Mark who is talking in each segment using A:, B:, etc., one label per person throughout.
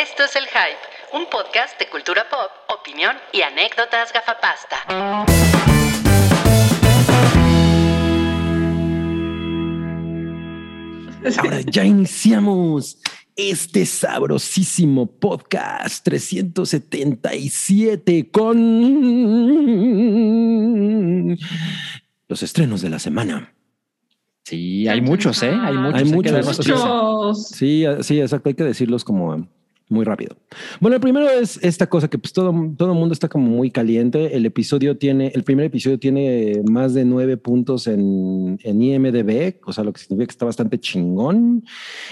A: Esto es El Hype, un podcast de cultura pop, opinión y anécdotas gafapasta.
B: Ahora ya iniciamos este sabrosísimo podcast 377 con los estrenos de la semana.
C: Sí, hay muchos, ¿eh? Hay muchos.
B: Hay. Muchos. Sí, sí, exacto. Hay que decirlos como muy rápido. Bueno, el primero es esta cosa que pues todo, todo el mundo está como muy caliente. El episodio tiene, el primer episodio tiene más de nueve puntos en, en IMDB, o sea, lo que significa que está bastante chingón.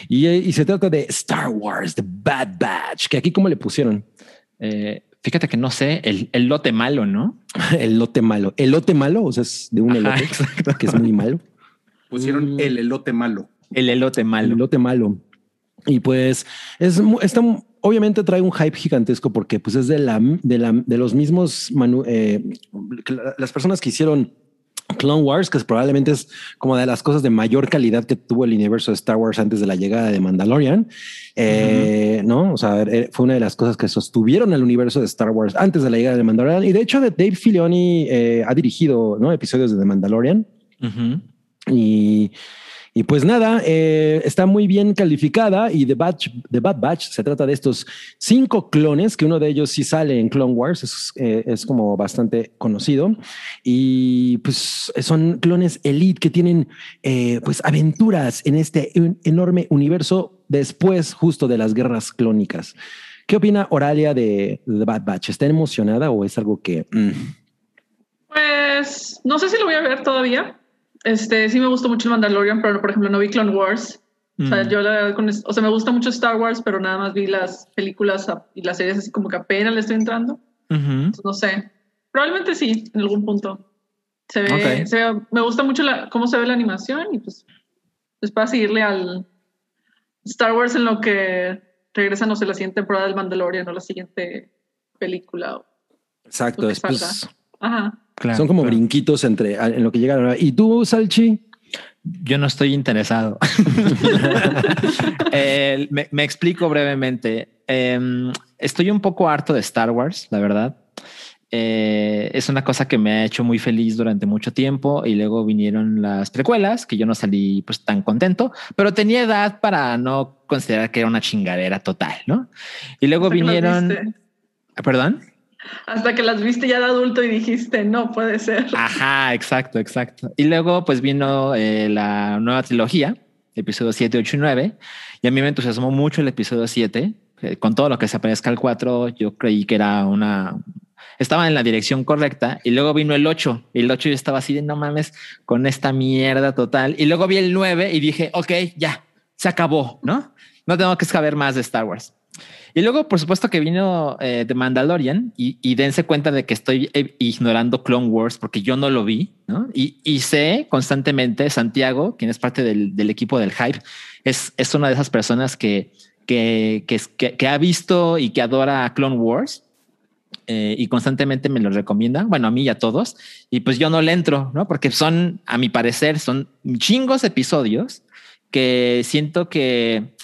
B: Y, y se trata de Star Wars, The Bad Batch, que aquí como le pusieron
C: Eh, fíjate que no sé, el, el lote malo, ¿no?
B: el lote malo. El lote malo, o sea, es de un
C: Ajá,
B: elote
C: exacto.
B: que es muy malo.
D: Pusieron
B: Mm.
D: el elote malo.
C: El elote
B: El
C: malo.
B: lote malo. Y pues es está obviamente trae un hype gigantesco porque pues es de la de la de los mismos manu- eh, las personas que hicieron Clone Wars, que probablemente es como de las cosas de mayor calidad que tuvo el universo de Star Wars antes de la llegada de Mandalorian. Eh, No, o sea, eh, fue una de las cosas que sostuvieron el universo de Star Wars antes de la llegada de Mandalorian. Y de hecho, Dave Filoni eh, ha dirigido ¿no? episodios de The Mandalorian. Y, y pues nada, eh, está muy bien calificada y The, Batch, The Bad Batch se trata de estos cinco clones, que uno de ellos sí sale en Clone Wars, es, eh, como bastante conocido. Y pues son clones elite que tienen eh, pues aventuras en este enorme universo después justo de las guerras clónicas. ¿Qué opina Oralia de The Bad Batch? ¿Está emocionada o es algo que... mm,
E: Pues no sé si lo voy a ver todavía. Este sí me gustó mucho el Mandalorian, pero por ejemplo no vi Clone Wars. O sea,
C: Mm.
E: yo la verdad con o sea, me gusta mucho Star Wars, pero nada más vi las películas y las series así como que apenas le estoy entrando.
C: Ujú.
E: Entonces, no sé. Probablemente sí, en algún punto. Se ve,
C: Ok.
E: se ve- me gusta mucho la, cómo se ve la animación y pues es para seguirle al Star Wars en lo que regresa, no sé, la siguiente temporada del Mandalorian o la siguiente película.
B: Exacto, después...
E: Ajá.
C: Claro,
B: Son como
C: claro.
B: brinquitos entre en lo que llegaron. ¿Y tú, Salchi?
C: Yo no estoy interesado. Eh, me, me explico brevemente. Em, estoy un poco harto de Star Wars, la verdad. Eh, es una cosa que me ha hecho muy feliz durante mucho tiempo y luego vinieron las precuelas que yo no salí pues tan contento, pero tenía edad para no considerar que era una chingadera total, ¿no? Y luego vinieron, perdón.
E: Hasta que las viste ya de adulto y dijiste, no puede ser.
C: Ajá, exacto, exacto. Y luego pues vino eh, la nueva trilogía, episodio 7, 8 y 9, y a mí me entusiasmó mucho el episodio 7, eh, con todo lo que se aparezca al 4, yo creí que era una... Estaba en la dirección correcta y luego vino el 8 y el 8 yo estaba así de no mames con esta mierda total y luego vi el 9 y dije, ok, ya, se acabó, ¿no? No tengo que saber más de Star Wars. Y luego, por supuesto, que vino eh, The Mandalorian y, dense cuenta de que estoy eh, ignorando Clone Wars porque yo no lo vi. Y, y sé constantemente, Santiago, quien es parte del, del equipo del hype, es, es una de esas personas que, que, que, que ha visto y que adora Clone Wars. eh, y constantemente me lo recomienda, bueno, a mí y a todos, y pues yo no le entro, ¿no? Porque son, a mi parecer, son chingos episodios que siento que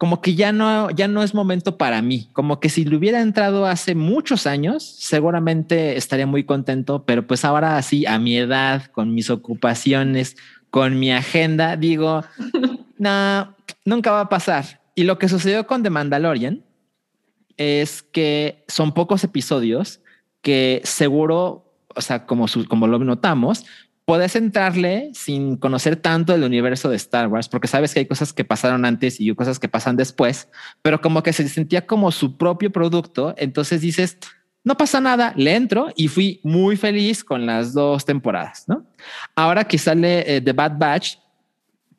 C: como que ya no, ya no es momento para mí. Como que si le hubiera entrado hace muchos años, seguramente estaría muy contento, pero pues ahora así a mi edad, con mis ocupaciones, con mi agenda, digo, no, nunca va a pasar. Y lo que sucedió con The Mandalorian es que son pocos episodios que seguro, o sea, como, su- como lo notamos, puedes entrarle sin conocer tanto el universo de Star Wars, porque sabes que hay cosas que pasaron antes y cosas que pasan después, pero como que se sentía como su propio producto. Entonces dices, no pasa nada, le entro y fui muy feliz con las dos temporadas. ¿no? Ahora que sale eh, The Bad Batch,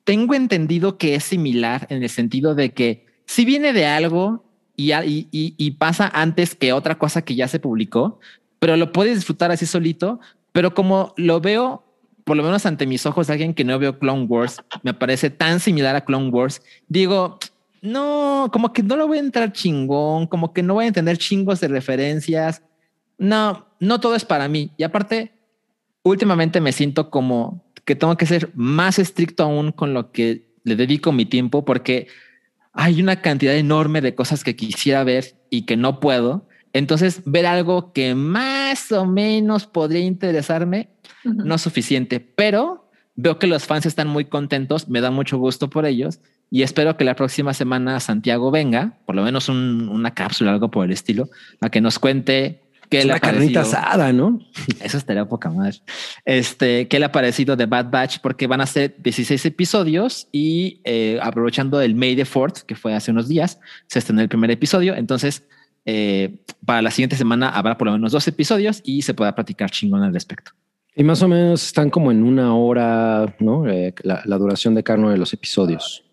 C: tengo entendido que es similar en el sentido de que si viene de algo y- y- y pasa antes que otra cosa que ya se publicó, pero lo puedes disfrutar así solito. Pero como lo veo, por lo menos ante mis ojos, alguien que no veo Clone Wars, me parece tan similar a Clone Wars, digo, no, como que no lo voy a entrar chingón, como que no voy a entender chingos de referencias. No, no todo es para mí. Y aparte, últimamente me siento como que tengo que ser más estricto aún con lo que le dedico mi tiempo, porque hay una cantidad enorme de cosas que quisiera ver y que no puedo. Entonces, ver algo que más o menos podría interesarme
E: Ujú.
C: no es suficiente, pero veo que los fans están muy contentos, me da mucho gusto por ellos y espero que la próxima semana Santiago venga, por lo menos un- una cápsula, algo por el estilo, a que nos cuente qué
B: Es
C: le ha parecido.
B: asada, ¿no?
C: Eso estaría poca madre. Este, ¿qué le ha parecido de Bad Batch? Porque van a ser 16 episodios y eh, aprovechando el May the 4th, que fue hace unos días, se estrenó el primer episodio. Entonces, eh, para la siguiente semana habrá por lo menos dos episodios y se podrá platicar chingón al respecto.
B: Y más o menos están como en una hora, ¿no? Eh, la, la duración de cada uno de los episodios.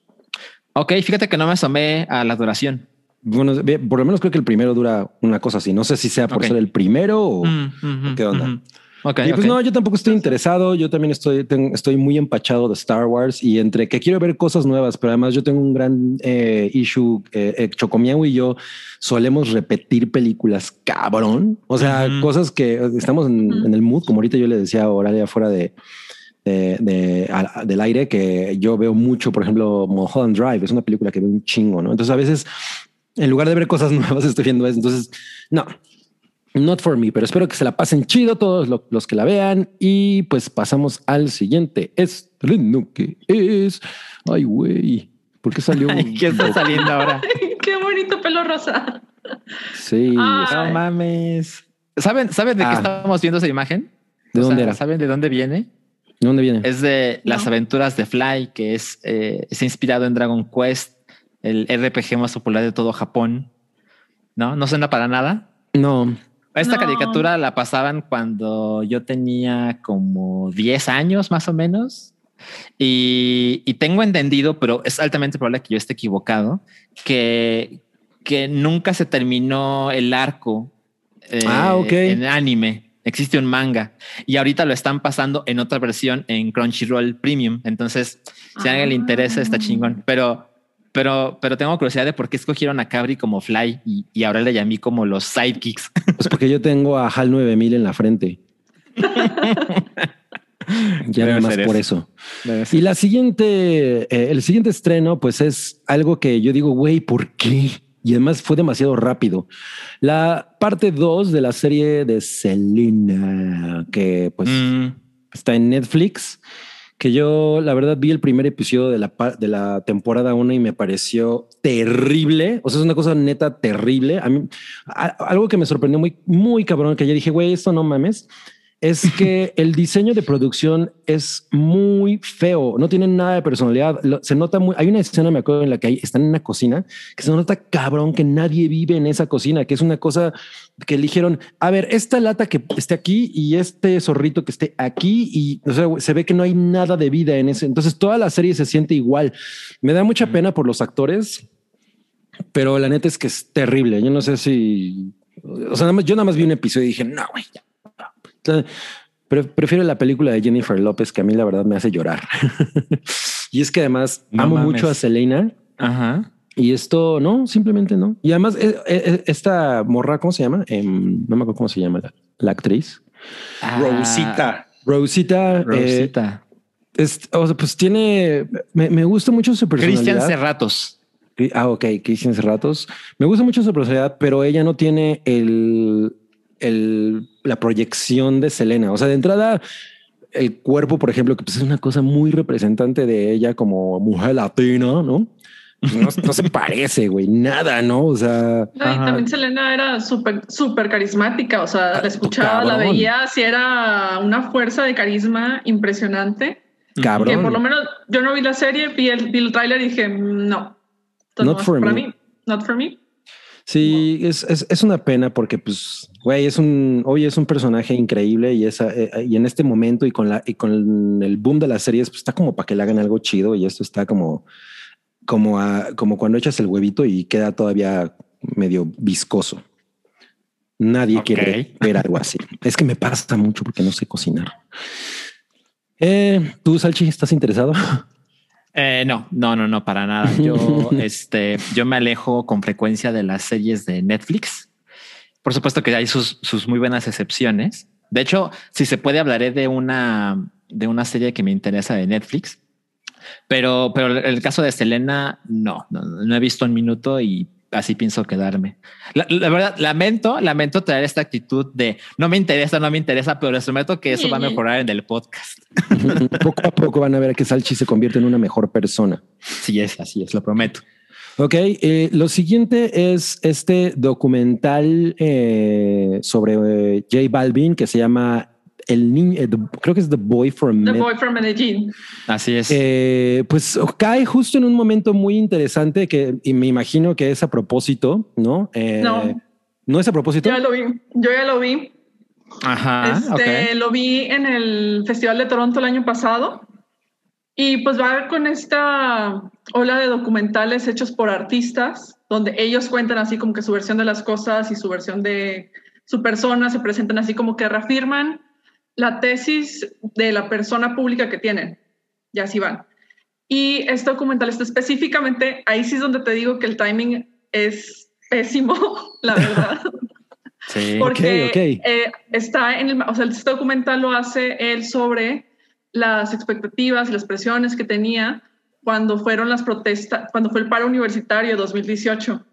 C: Ok, fíjate que no me asomé a la duración.
B: Bueno, por lo menos creo que el primero dura una cosa así. No sé si sea por ser el primero o...
C: Mm,
B: ¿Qué onda?
C: Ok,
B: y pues
C: ok.
B: no, yo tampoco estoy interesado. Yo también estoy, ten- estoy muy empachado de Star Wars y entre que quiero ver cosas nuevas, pero además yo tengo un gran eh, issue. Eh, eh, Chocomiao y yo solemos repetir películas cabrón. O sea,
C: Ujú.
B: cosas que eh, estamos en, en el mood, como ahorita yo le decía a Oralia fuera de, de- de- al- del aire, que yo veo mucho, por ejemplo, Mulholland Drive. Es una película que veo un chingo, ¿no? Entonces a veces, en lugar de ver cosas nuevas, estoy viendo eso. Entonces, no, Not for me, pero espero que se la pasen chido todos lo- los que la vean. Y pues pasamos al siguiente estreno que es. Ay, güey. ¿Por qué salió?
C: Ay, ¿Qué está saliendo ahora?
E: Qué bonito pelo rosa.
B: Sí.
E: Ah.
C: No mames. ¿Saben, ¿saben de
B: Ah.
C: qué estamos viendo esa imagen?
B: ¿De
C: O
B: dónde
C: sea,
B: era?
C: ¿Saben de dónde viene?
B: ¿De dónde viene?
C: Es de las
E: No.
C: aventuras de Fly, que es, eh, es inspirado en Dragon Quest, el RPG más popular de todo Japón. ¿No? ¿No suena para nada?
B: No.
C: Esta
E: No.
C: caricatura la pasaban cuando yo tenía como 10 años más o menos. Y, y tengo entendido, pero es altamente probable que yo esté equivocado, que, que nunca se terminó el arco eh,
B: Ah, ok.
C: en anime. Existe un manga y ahorita lo están pasando en otra versión en Crunchyroll Premium. Entonces, si a alguien le interesa, está chingón. Pero, pero, pero tengo curiosidad de por qué escogieron a Cabri como Fly y, y ahora le llamé como los sidekicks.
B: Pues porque yo tengo a HAL 9000 en la frente. ya
C: Debe
B: nada más por eso.
C: eso.
B: Y la siguiente, eh, el siguiente estreno, pues es algo que yo digo, güey, ¿por qué? Y además fue demasiado rápido. La parte 2 de la serie de Selena, que pues
C: Mm,
B: está en Netflix, que yo la verdad vi el primer episodio de la, de la temporada 1 y me pareció terrible. O sea, es una cosa neta terrible. A mí, a- algo que me sorprendió muy, muy cabrón, que ya dije, güey, esto no mames, es que el diseño de producción es muy feo, no tiene nada de personalidad. Se nota muy. Hay una escena, me acuerdo, en la que hay- están en una cocina que se nota cabrón que nadie vive en esa cocina, que es una cosa que eligieron. A ver, esta lata que esté aquí y este zorrito que esté aquí, y o sea, se ve que no hay nada de vida en ese. Entonces, toda la serie se siente igual. Me da mucha pena por los actores, pero la neta es que es terrible. Yo no sé si. O sea, nada más, yo nada más vi un episodio y dije, no, güey, ya. Pre- prefiero la película de Jennifer López, que a mí la verdad me hace llorar. y es que además
C: No
B: amo
C: mames.
B: mucho a Selena
C: Ajá.
B: y esto no, simplemente no. Y además, eh, eh, esta morra, ¿cómo se llama? Em, no me acuerdo cómo se llama la, la actriz.
D: Rosita.
B: Rosita. eh,
C: Rosita.
B: es, o sea, pues tiene, me, me gusta mucho su personalidad.
C: Cristian Cerratos.
B: Ah, ok, Cristian Cerratos. Me gusta mucho su personalidad, pero ella no tiene el, el, la proyección de Selena. O sea, de entrada, el cuerpo, por ejemplo, que pues es una cosa muy representante de ella como mujer latina, ¿no? No, no se parece, güey, nada, ¿no? O sea,
E: No, y también Selena era súper, súper carismática. O sea,
B: Ah,
E: la escuchaba, la veía, si era una fuerza de carisma impresionante.
B: cabrón.
E: Que por lo menos yo no vi la serie, vi el, vi el tráiler y dije, mm, no. Esto
B: Not
E: no
B: for
E: para
B: me.
E: mí. Not for me.
B: Sí, es, es, es una pena porque, pues, güey, es un, hoy es un personaje increíble y, esa, eh, y en este momento y con, la, y con el boom de las series, pues está como para que le hagan algo chido y esto está como, como, a- como cuando echas el huevito y queda todavía medio viscoso. Nadie quiere ver algo así. Es que me pasa mucho porque no sé cocinar. Eh, ¿Tú, Salchi, estás interesado?
C: Eh, no, no, no, no, para nada. Yo, este, yo me alejo con frecuencia de las series de Netflix. Por supuesto que hay sus, sus muy buenas excepciones. De hecho, si se puede, hablaré de una, de una serie que me interesa de Netflix. Pero, pero el caso de Selena, no, no, no he visto un minuto y así pienso quedarme. La, la, verdad, lamento, lamento traer esta actitud de no me interesa, no me interesa, pero les prometo que eso va a mejorar en el podcast.
B: poco a poco van a ver que Salchi se convierte en una mejor persona.
C: Sí, es así, es, lo prometo.
B: Ok, eh, lo siguiente es este documental eh, sobre eh, J Balvin que se llama el niño, creo que es The Boy from,
E: The Boy from Medellín.
C: Así es.
B: Eh, pues cae justo en un momento muy interesante que y me imagino que es a propósito, ¿no?
E: Eh, no.
B: ¿No es a propósito?
E: Ya lo vi. Yo ya lo vi.
C: Ajá.
E: Este,
C: okay.
E: Lo vi en el Festival de Toronto el año pasado. Y pues va con esta ola de documentales hechos por artistas, donde ellos cuentan así como que su versión de las cosas y su versión de su persona, se presentan así como que reafirman la tesis de la persona pública que tienen. Y así van. Y este documental está específicamente, ahí sí es donde te digo que el timing es pésimo, la verdad.
C: Sí.
E: Porque
B: okay, okay.
E: Eh, está en el, o sea, este documental lo hace él sobre las expectativas y las presiones que tenía cuando fueron las protestas, cuando fue el paro universitario 2018.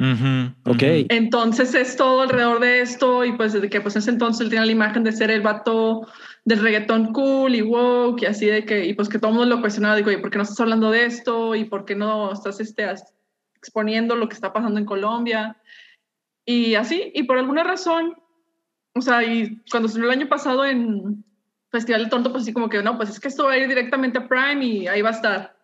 C: Uh -huh,
B: ok.
E: Entonces es todo alrededor de esto y pues desde que pues en ese entonces él tenía la imagen de ser el vato del reggaetón cool y woke y así de que y pues que todo el mundo lo cuestionaba, digo, ¿y por qué no estás hablando de esto? ¿Y por qué no estás este, exponiendo lo que está pasando en Colombia? Y así, y por alguna razón, o sea, y cuando estuvo el año pasado en Festival de Tonto, pues así como que no, pues es que esto va a ir directamente a Prime y ahí va a estar.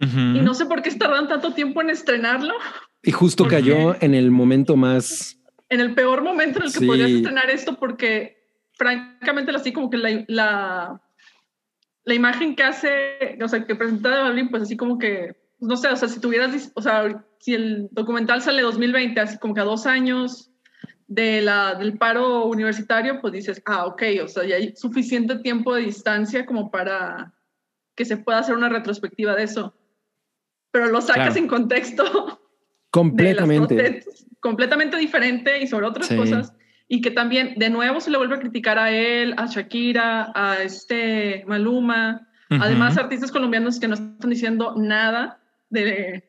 E: Uh -huh. Y no sé por qué tardan tanto tiempo en estrenarlo.
B: Y justo cayó en el momento más...
E: En el peor momento en el que sí. podrías estrenar esto porque francamente así como que la, la, la, imagen que hace, o sea, que presenta de Balvin, pues así como que, no sé, o sea, si tuvieras, o sea, si el documental sale 2020, así como que a dos años de la, del paro universitario, pues dices, ah, ok, o sea, ya hay suficiente tiempo de distancia como para que se pueda hacer una retrospectiva de eso. Pero lo sacas claro. en contexto
B: Completamente.
E: completamente diferente y sobre otras sí. cosas. Y que también, de nuevo, se le vuelve a criticar a él, a Shakira, a este Maluma. Uh -huh. Además, artistas colombianos que no están diciendo nada de,
C: de,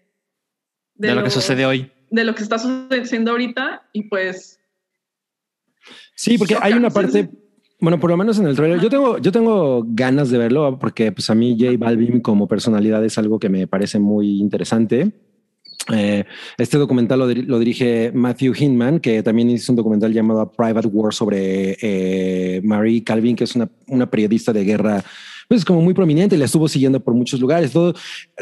C: de lo, lo, que sucede hoy.
E: De lo que está sucediendo ahorita. Y pues.
B: Sí, porque hay una parte. Bueno, por lo menos en el trailer, yo tengo, yo tengo ganas de verlo porque pues a mí J Balvin como personalidad es algo que me parece muy interesante. Eh, este documental lo, lo, dirige Matthew Hinman, que también hizo un documental llamado Private War sobre eh, Marie Calvin, que es una, una, periodista de guerra, pues como muy prominente la estuvo siguiendo por muchos lugares. Todo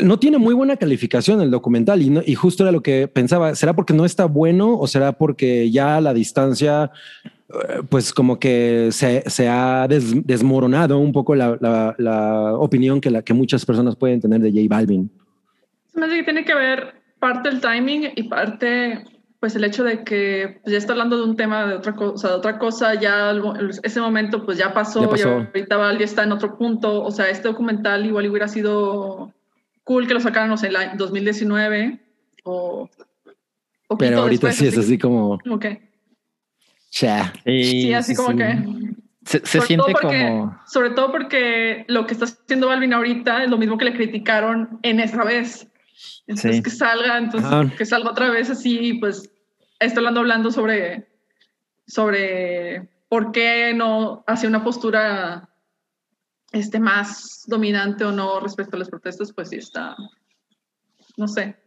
B: no tiene muy buena calificación el documental y, no, y justo era lo que pensaba. ¿Será porque no está bueno o será porque ya a la distancia pues como que se, se ha des, desmoronado un poco la, la, la, opinión que, la, que muchas personas pueden tener de J Balvin?
E: Me que tiene que ver parte el timing y parte pues el hecho de que pues, ya está hablando de un tema de otra cosa, o sea, de otra cosa, ya ese momento pues ya pasó,
B: ya pasó.
E: y ahorita Val ya está en otro punto, o sea, este documental igual hubiera sido cool que lo sacaran, no sé, en 2019 o...
B: Pero ahorita
E: después,
B: sí es así como...
E: Como que...
B: Ya.
E: Sí, sí, así como
C: sí.
E: que...
C: Se, se siente
E: porque,
C: como...
E: Sobre todo porque lo que está haciendo Balvin ahorita es lo mismo que le criticaron en esa vez. Entonces sí. que salga, entonces ah. que salga otra vez así, pues está hablando, hablando sobre, sobre por qué no hace una postura este, más dominante o no respecto a las protestas, pues sí está, no sé.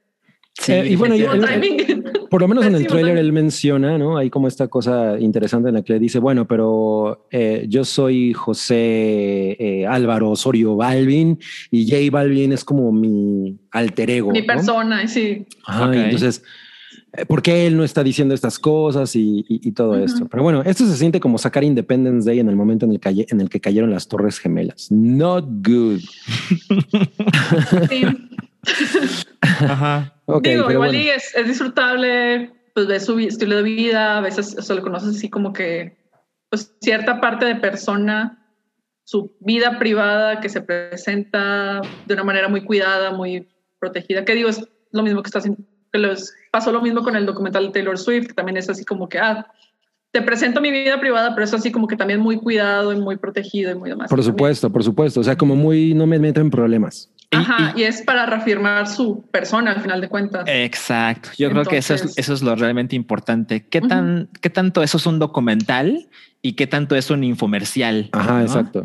B: Sí, eh, y bueno, él, por lo menos en el trailer él menciona, ¿no? Hay como esta cosa interesante en la que le dice, bueno, pero eh, yo soy José eh, Álvaro Osorio Balvin y J Balvin es como mi alter ego.
E: Mi
B: ¿no?
E: persona, sí.
B: Ajá, okay. Entonces, ¿por qué él no está diciendo estas cosas y, y, y todo uh -huh. esto? Pero bueno, esto se siente como sacar Independence Day en el momento en el, que, en el que cayeron las Torres Gemelas. Not good.
E: Sí.
C: Ajá.
B: Okay,
E: Digo, igual
B: bueno.
E: y es, es, disfrutable, pues ve su estilo de vida, a veces o sea, lo conoces así como que pues, cierta parte de persona, su vida privada que se presenta de una manera muy cuidada, muy protegida, que digo, es lo mismo que está haciendo, que los, pasó lo mismo con el documental de Taylor Swift, que también es así como que, ah, te presento mi vida privada, pero es así como que también muy cuidado y muy protegido y muy demás.
B: Por supuesto, por supuesto. O sea, como muy, no me meto en problemas.
E: Ajá, y, es para reafirmar su persona al final de cuentas.
C: Exacto. Yo creo que eso es, eso es lo realmente importante. ¿Qué, tan, ¿Qué tanto eso es un documental y qué tanto es un infomercial?
B: Ajá, exacto.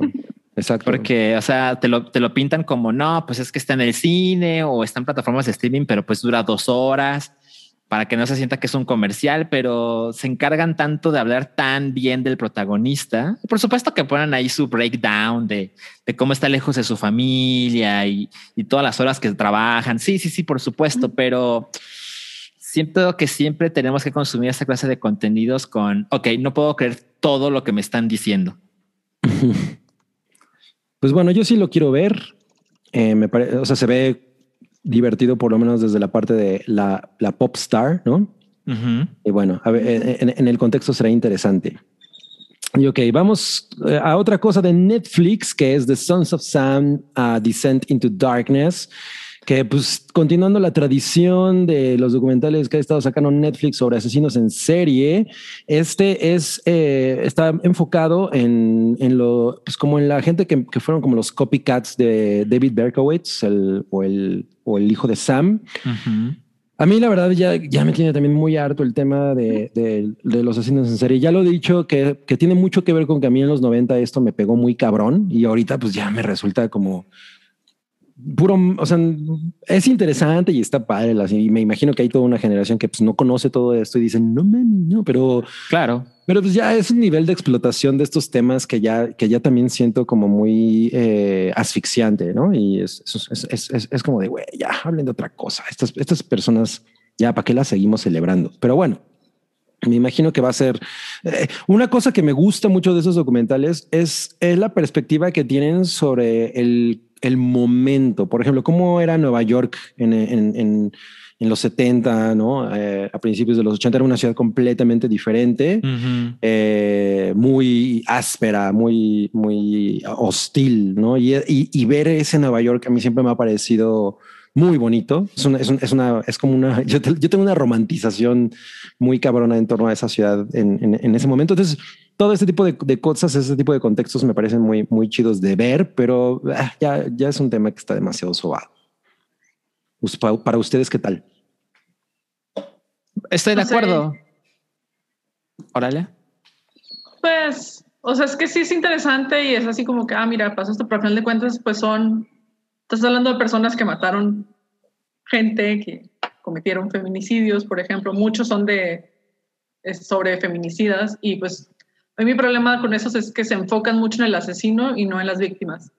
B: Exacto.
C: Porque, o sea, te lo, te lo pintan como no, pues es que está en el cine o está en plataformas de streaming, pero pues dura dos horas para que no se sienta que es un comercial, pero se encargan tanto de hablar tan bien del protagonista. Por supuesto que ponen ahí su breakdown de, de cómo está lejos de su familia y, y, todas las horas que trabajan. Sí, sí, sí, por supuesto, pero siento que siempre tenemos que consumir esta clase de contenidos con, ok, no puedo creer todo lo que me están diciendo.
B: Pues bueno, yo sí lo quiero ver. Eh, me parece, o sea, se ve divertido, por lo menos desde la parte de la, la pop star, ¿no? Y bueno, a ver, en, el contexto será interesante. Y ok, vamos eh, a otra cosa de Netflix, que es The Sons of Sam, uh, Descent into Darkness que pues continuando la tradición de los documentales que ha estado sacando Netflix sobre asesinos en serie, este es eh, está enfocado en, en, lo pues como en la gente que, que, fueron como los copycats de David Berkowitz el, o, el, o el hijo de Sam. A mí la verdad ya, ya me tiene también muy harto el tema de, de, de, los asesinos en serie. Ya lo he dicho que, que tiene mucho que ver con que a mí en los 90 esto me pegó muy cabrón y ahorita pues ya me resulta como puro, o sea, es interesante y está padre. Y me imagino que hay toda una generación que pues, no conoce todo esto y dicen, no, no, pero
C: claro,
B: pero pues ya es un nivel de explotación de estos temas que ya, que ya también siento como muy eh, asfixiante, ¿no? Y es, es, es, es como de, güey, ya hablen de otra cosa. Estas, estas personas, ya, ¿para qué las seguimos celebrando? Pero bueno, me imagino que va a ser eh, una cosa que me gusta mucho de esos documentales es, es la perspectiva que tienen sobre el el momento. Por ejemplo, cómo era Nueva York en, en, en, en los 70, ¿no? Eh, a principios de los 80 era una ciudad completamente diferente, uh -huh. eh, muy áspera, muy, muy hostil, ¿no? Y, y, y, ver ese Nueva York a mí siempre me ha parecido muy bonito. Es una, es, un, es, una, es como una, yo, te, yo, tengo una romantización muy cabrona en torno a esa ciudad en, en, en ese momento. Entonces, todo este tipo de, de, cosas, ese tipo de contextos me parecen muy, muy chidos de ver, pero ah, ya, ya es un tema que está demasiado sobado. Pues, para ustedes, ¿qué tal?
C: Estoy de acuerdo. Órale.
E: Pues, o sea, es que sí es interesante y es así como que, ah, mira, pasó esto, pero al final de cuentas, pues son, estás hablando de personas que mataron gente, que cometieron feminicidios, por ejemplo, muchos son de sobre feminicidas y pues a mí mi problema con esos es que se enfocan mucho en el asesino y no en las víctimas.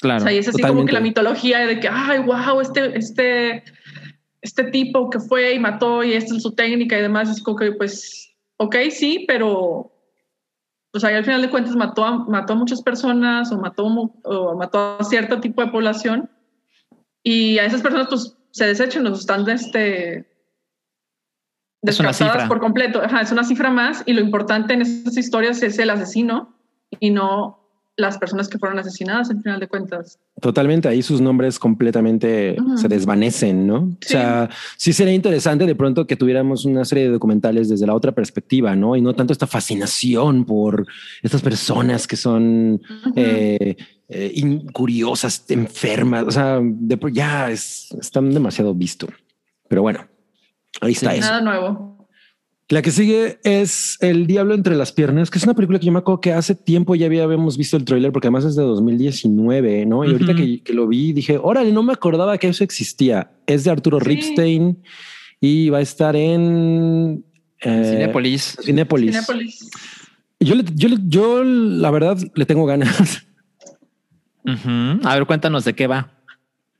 C: Claro.
E: O sea, y es así totalmente. como que la mitología de que, ay, wow, este, este, este tipo que fue y mató y esta es su técnica y demás, es como que, pues, ok, sí, pero, pues ahí al final de cuentas mató a, mató a muchas personas o mató, o mató a cierto tipo de población y a esas personas, pues, se desechan, los están, este, descartadas por completo. Ajá, es una cifra más y lo importante en estas historias es el asesino y no las personas que fueron asesinadas en final de cuentas.
B: Totalmente, ahí sus nombres completamente uh -huh. se desvanecen, ¿no? Sí. O sea, sí sería interesante de pronto que tuviéramos una serie de documentales desde la otra perspectiva, ¿no? Y no tanto esta fascinación por estas personas que son uh -huh. eh, eh, enfermas, o sea, de, ya es, están demasiado visto. Pero bueno, Ahí está
E: sí,
B: eso.
E: Nada nuevo.
B: La que sigue es El Diablo entre las piernas, que es una película que yo me acuerdo que hace tiempo ya habíamos visto el tráiler, porque además es de 2019, ¿no? Y uh -huh. ahorita que, que, lo vi, dije, órale, no me acordaba que eso existía. Es de Arturo sí. Ripstein y va a estar en...
C: Eh, Cinépolis.
B: Cinépolis. Cinépolis. Yo, yo, yo, la verdad, le tengo ganas.
C: Uh -huh. A ver, cuéntanos de qué va.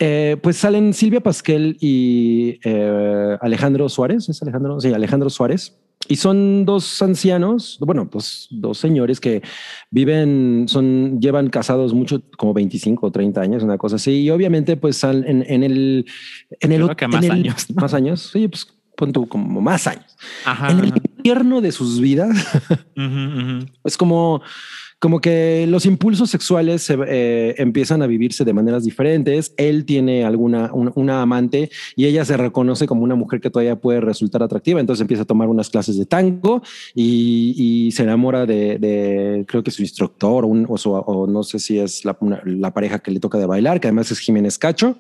B: Eh, pues salen Silvia Pasquel y eh, Alejandro Suárez, es Alejandro, sí, Alejandro Suárez. Y son dos ancianos, bueno, pues dos señores que viven, son, llevan casados mucho, como 25 o 30 años, una cosa así. Y obviamente, pues en, en el, en el,
C: Creo que más
B: el,
C: años,
B: ¿no? más años. Sí, pues pon tú como más años.
C: Ajá,
B: en el
C: ajá.
B: tierno de sus vidas. Es como, como que los impulsos sexuales se, eh, empiezan a vivirse de maneras diferentes. Él tiene alguna una amante y ella se reconoce como una mujer que todavía puede resultar atractiva. Entonces empieza a tomar unas clases de tango y, se enamora de, creo que su instructor o, no sé si es la, pareja que le toca de bailar, que además es Jiménez Cacho.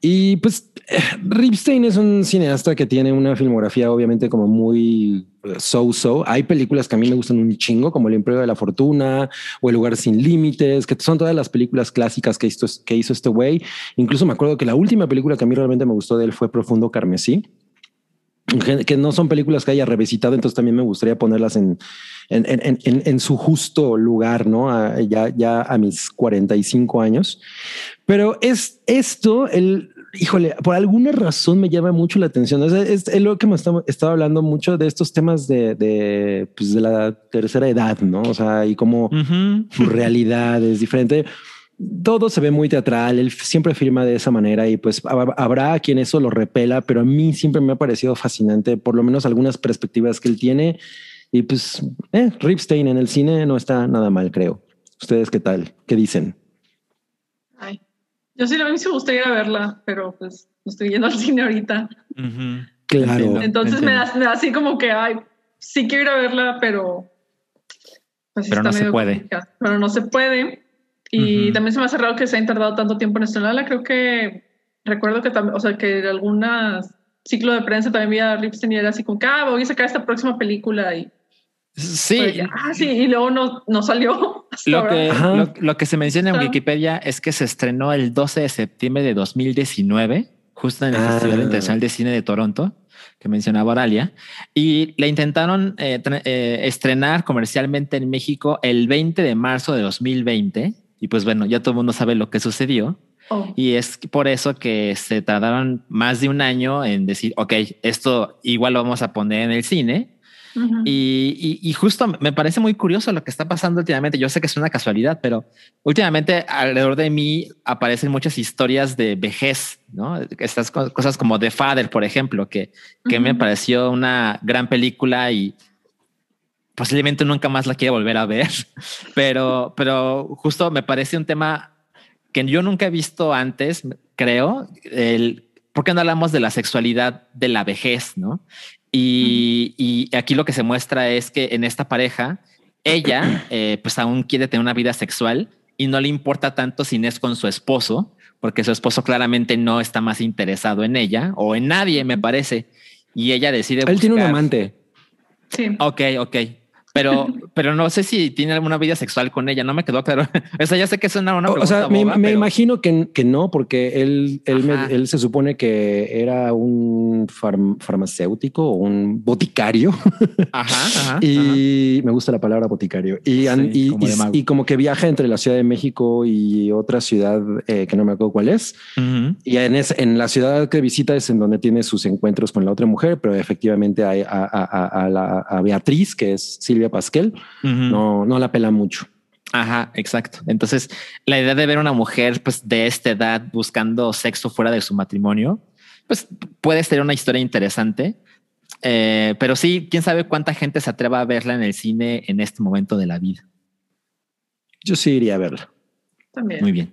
B: Y pues eh, Ripstein es un cineasta que tiene una filmografía obviamente como muy so-so. Hay películas que a mí me gustan un chingo, como El Imperio de la Fortuna o El Lugar Sin Límites, que son todas las películas clásicas que hizo, que hizo este güey. Incluso me acuerdo que la última película que a mí realmente me gustó de él fue Profundo Carmesí que no son películas que haya revisitado, entonces también me gustaría ponerlas en, en, en, en su justo lugar, ¿no? ya, ya a mis 45 años. Pero es esto, el, híjole, por alguna razón me llama mucho la atención. Es, es, lo que me estaba, estaba, hablando mucho de estos temas de, de, pues de la tercera edad, ¿no? O sea, y como su realidad es diferente todo se ve muy teatral, él siempre firma de esa manera y pues habrá quien eso lo repela, pero a mí siempre me ha parecido fascinante, por lo menos algunas perspectivas que él tiene. Y pues, eh, Ripstein en el cine no está nada mal, creo. ¿Ustedes qué tal? ¿Qué dicen?
E: Ay, yo sí, a mí sí me gustaría ir a verla, pero pues no estoy yendo al cine ahorita.
B: Claro.
E: Entonces me da, así como que, ay, sí quiero ir a verla, pero...
C: Pues, pero no se puede.
E: Pero no se puede. Y también se me ha cerrado que se ha tardado tanto tiempo en estrenarla. Creo que recuerdo que también, o sea, que en algún ciclo de prensa también vi a Ripstein y era así como que, ah, voy a sacar esta próxima película y
C: Sí.
E: ah, sí, y luego no, no salió.
C: Lo que, lo, que, se menciona en Wikipedia es que se estrenó el 12 de septiembre de 2019, justo en el Festival ah. Internacional de Cine de Toronto, que mencionaba Oralia, y la intentaron eh, eh, estrenar comercialmente en México el 20 de marzo de 2020 y pues bueno, ya todo el mundo sabe lo que sucedió. Oh. Y es por eso que se tardaron más de un año en decir, ok, esto igual lo vamos a poner en el cine. Y, y, justo me parece muy curioso lo que está pasando últimamente. Yo sé que es una casualidad, pero últimamente alrededor de mí aparecen muchas historias de vejez, ¿no? Estas cosas como The Father, por ejemplo, que, que me pareció una gran película y, posiblemente nunca más la quiera volver a ver, pero, pero justo me parece un tema que yo nunca he visto antes, creo, el, ¿por qué no hablamos de la sexualidad de la vejez? ¿no? Y, y aquí lo que se muestra es que en esta pareja, ella eh, pues aún quiere tener una vida sexual y no le importa tanto si es con su esposo, porque su esposo claramente no está más interesado en ella o en nadie, me parece. Y ella decide.
B: Él tiene un amante.
E: Sí.
C: Ok, ok pero, pero no sé si tiene alguna vida sexual con ella. No me quedó claro. o sea, ya sé que es una, pregunta.
B: O sea, me, imagino que, que, no, porque él, él, él, se supone que era un farmacéutico o un boticario.
C: Ajá.
B: y me gusta la palabra boticario. Y, y, como y, como que viaja entre la Ciudad de México y otra ciudad eh, que no me acuerdo cuál es. Y en, en la ciudad que visita es en donde tiene sus encuentros con la otra mujer, pero efectivamente hay a, a, a, a Beatriz, que es Silvia Pasquel, no, no la pela mucho.
C: Ajá, exacto. Entonces, la idea de ver una mujer pues, de esta edad buscando sexo fuera de su matrimonio, pues puede ser una historia interesante. Eh, pero sí, quién sabe cuánta gente se atreva a verla en el cine en este momento de la vida.
B: Yo sí iría a verla.
E: También.
C: Muy bien.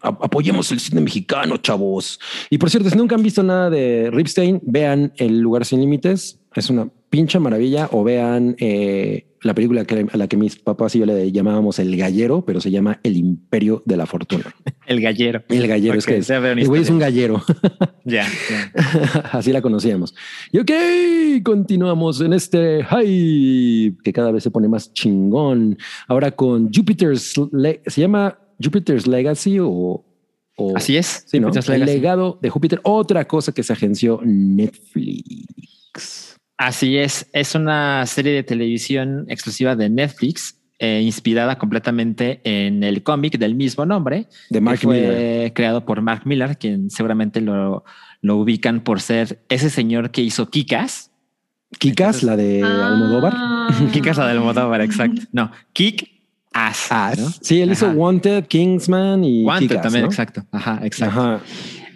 B: apoyemos el cine mexicano, chavos. Y por cierto, si nunca han visto nada de Ripstein, vean El lugar sin límites. Es una pinche maravilla o vean eh, la película que, a la que mis papás y yo le llamábamos El Gallero, pero se llama El Imperio de la Fortuna.
C: El Gallero.
B: El Gallero, es que es, el güey es un gallero.
C: Ya.
B: Así la conocíamos. Y ok, continuamos en este hype que cada vez se pone más chingón. Ahora con Jupiter's, se llama Jupiter's Legacy o...
C: Así es.
B: Sí, ¿no? El legado de Júpiter. Otra cosa que se agenció Netflix.
C: Así es, es una serie de televisión exclusiva de Netflix, eh, inspirada completamente en el cómic del mismo nombre,
B: de Mark
C: que fue creado por Mark Miller, quien seguramente lo, lo, ubican por ser ese señor que hizo Kikas.
B: Kikas, la de ah. Almodóvar.
C: Kikas, la de Almodóvar, exacto. No, Kick Ass.
B: Sí, él hizo Wanted, Kingsman y
C: Wanted también, exacto. Ajá, exacto.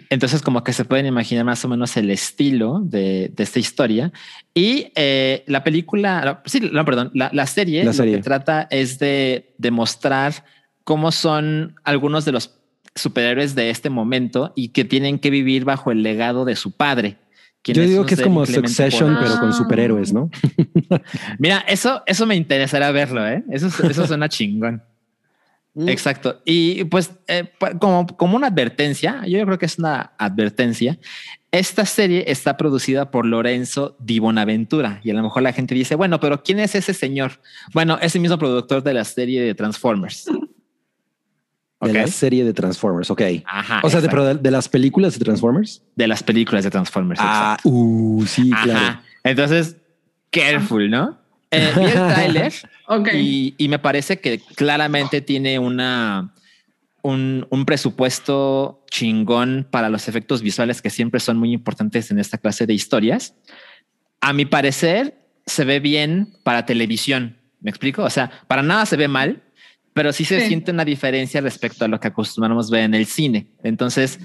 C: Entonces, como que se pueden imaginar más o menos el estilo de, de esta historia. Y eh, la película, sí, no, perdón, la, la serie,
B: La
C: lo
B: serie.
C: que trata es de demostrar cómo son algunos de los superhéroes de este momento y que tienen que vivir bajo el legado de su padre.
B: Yo digo que es como Succession, pero con
E: Ah.
B: superhéroes, ¿no?
C: Mira, eso, eso me interesará verlo, ¿eh? Eso, eso suena chingón.
B: Mm.
C: Exacto. Y pues eh, como, como una advertencia, yo creo que es una advertencia. Esta serie está producida por Lorenzo Di Bonaventura y a lo mejor la gente dice, bueno, pero ¿quién es ese señor? Bueno, es el mismo productor de la serie de Transformers.
B: De la serie de Transformers, ok.
C: Ajá.
B: o sea, de, pero de, de las películas de Transformers.
C: de las películas de Transformers.
B: Ah,
C: exacto.
B: uh, sí,
C: Ajá.
B: claro.
C: Entonces, careful, ¿no? Eh, vi el tráiler
E: Ok.
C: Y, y me parece que claramente tiene una un, un presupuesto chingón para los efectos visuales que siempre son muy importantes en esta clase de historias. A mi parecer, se ve bien para televisión. ¿Me explico? O sea, para nada se ve mal, pero sí se
E: Sí.
C: siente una diferencia respecto a lo que acostumbramos ver en el cine. Entonces,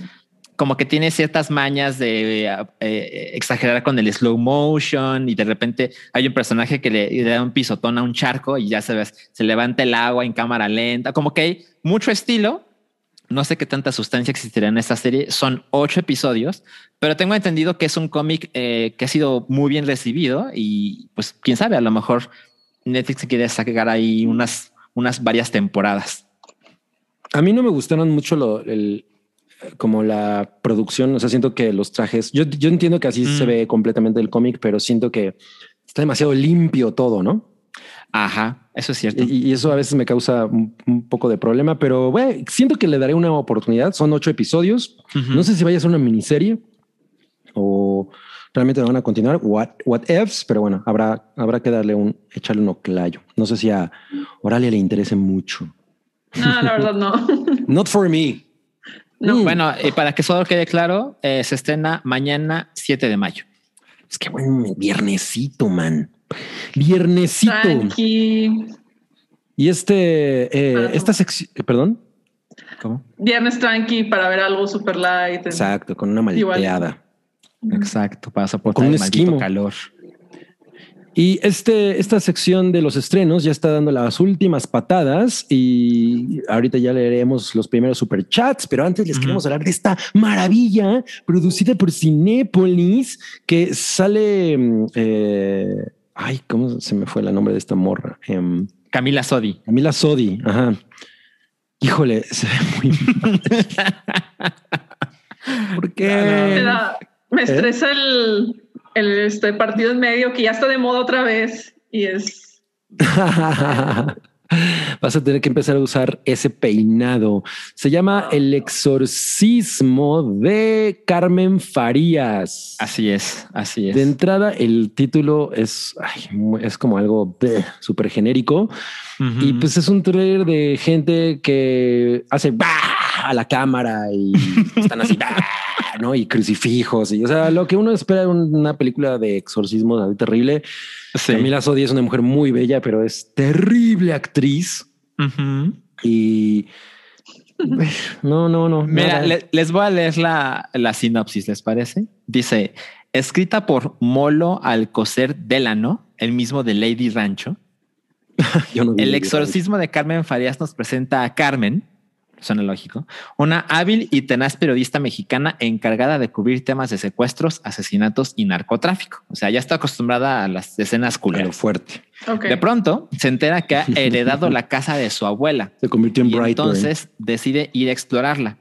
C: como que tiene ciertas mañas de eh, eh, exagerar con el slow motion y de repente hay un personaje que le, le da un pisotón a un charco y ya se ve, se levanta el agua en cámara lenta, como que hay mucho estilo. No sé qué tanta sustancia existirá en esta serie. Son ocho episodios, pero tengo entendido que es un cómic eh, que ha sido muy bien recibido y pues quién sabe, a lo mejor Netflix quiere sacar ahí unas, unas varias temporadas.
B: A mí no me gustaron mucho lo, el, como la producción. O sea, siento que los trajes, yo, yo entiendo que así
C: Mm.
B: se ve completamente el cómic, pero siento que está demasiado limpio todo, ¿no?
C: Ajá, eso es cierto.
B: Y, y eso a veces me causa un, un poco de problema, pero güey, siento que le daré una oportunidad. Son ocho episodios.
C: Ujú.
B: No sé si vaya a ser una miniserie o realmente van a continuar. What, what ifs, pero bueno, habrá, habrá que darle un, echarle un oclayo. No sé si a Oralia le interese mucho.
E: No, la verdad no.
B: Not for me.
E: No.
B: Mm.
C: Bueno, y para que solo quede claro, eh, se estrena mañana 7 de mayo.
B: Es que buen viernesito, man. Viernesito.
E: Tranqui.
B: Y este, eh, esta sección, eh, perdón.
C: ¿Cómo?
E: Viernes tranqui para ver algo super light.
B: Exacto, con una
E: Igual.
B: malteada.
C: Exacto, para soportar
B: Con un
C: el maldito
B: esquimo.
C: calor.
B: Y este, esta sección de los estrenos ya está dando las últimas patadas y ahorita ya leeremos los primeros superchats, pero antes les queremos hablar de esta maravilla producida por Cinépolis que sale... mm, eh, ay, ¿cómo se me fue el nombre de esta morra? Em,
C: Camila Sodi.
B: Camila Sodi. Ajá. Híjole, se ve muy mal. ¿Por qué?
E: Me, da- me
B: ¿Eh?
E: estresa el, el este partido en medio que ya está de moda otra vez y es
B: Vas a tener que empezar a usar ese peinado. Se llama El exorcismo de Carmen Farías.
C: Así es, así es.
B: De entrada, el título es, ay, es como algo súper genérico. Y pues es un trailer de gente que hace bah a la cámara y están así, bah, ¿no? Y crucifijos. Y o sea, lo que uno espera de una película de exorcismo terrible.
C: Sí.
B: Camila Sodi es una mujer muy bella, pero es terrible actriz. Y no, no, no.
C: Mira, le- les voy a leer la, la sinopsis, ¿les parece? Dice, escrita por Molo Alcocer Delano, el mismo de Lady Rancho.
B: Yo no vi
C: El exorcismo de Carmen Farías nos presenta a Carmen, suena lógico, una hábil y tenaz periodista mexicana encargada de cubrir temas de secuestros, asesinatos y narcotráfico. O sea, ya está acostumbrada a las escenas culeras.
B: fuerte.
E: ok.
C: De pronto se entera que ha heredado la casa de su abuela
B: Se convirtió en
C: y
B: Brightburn.
C: entonces decide ir a explorarla.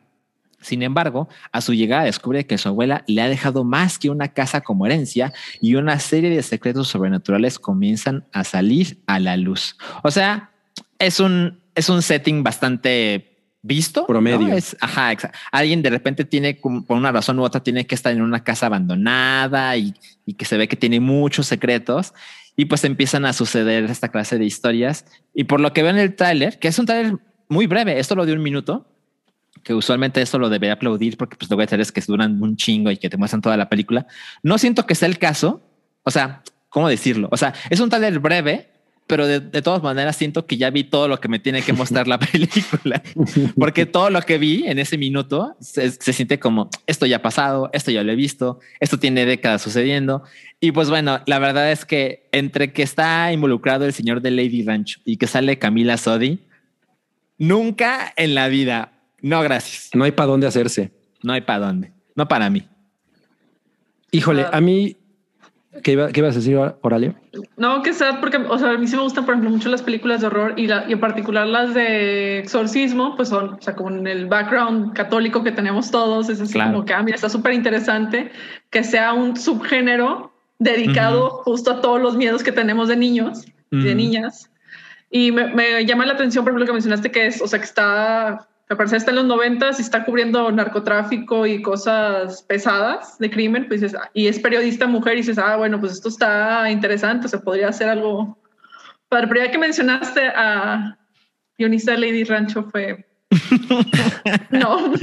C: Sin embargo, a su llegada descubre que su abuela le ha dejado más que una casa como herencia y una serie de secretos sobrenaturales comienzan a salir a la luz. O sea, es un, es un setting bastante visto.
B: Promedio.
C: ¿no? Es, ajá, Alguien de repente tiene, por una razón u otra, tiene que estar en una casa abandonada y, y que se ve que tiene muchos secretos. Y pues empiezan a suceder esta clase de historias. Y por lo que veo en el tráiler, que es un tráiler muy breve, esto lo de un minuto, que usualmente esto lo debería aplaudir porque pues luego hay trailers que duran un chingo y que te muestran toda la película. No siento que sea el caso. O sea, ¿cómo decirlo? O sea, es un tráiler breve, pero de, de, todas maneras siento que ya vi todo lo que me tiene que mostrar la película, porque todo lo que vi en ese minuto se, se, siente como esto ya ha pasado, esto ya lo he visto, esto tiene décadas sucediendo. Y pues bueno, la verdad es que entre que está involucrado el señor de Lady Rancho y que sale Camila Sodi, nunca en la vida, no gracias.
B: No hay para dónde hacerse.
C: No hay para dónde, no para mí.
B: Híjole, a mí ¿Qué, iba, ¿Qué, ibas a decir, Oralia?
E: No, que sea porque, o sea, a mí sí me gustan, por ejemplo, mucho las películas de horror y, la, y en particular las de exorcismo, pues son, o sea, como en el background católico que tenemos todos, es así claro. como que, ah, mira, está súper interesante que sea un subgénero dedicado uh -huh. justo a todos los miedos que tenemos de niños y uh -huh. de niñas. Y me, me, llama la atención, por ejemplo, que mencionaste que es, o sea, que está me parece está en los noventas y está cubriendo narcotráfico y cosas pesadas de crimen, pues dices, y es periodista mujer y dices, ah, bueno, pues esto está interesante, se podría hacer algo. Pero la primera que mencionaste a guionista Lady Rancho fue... no,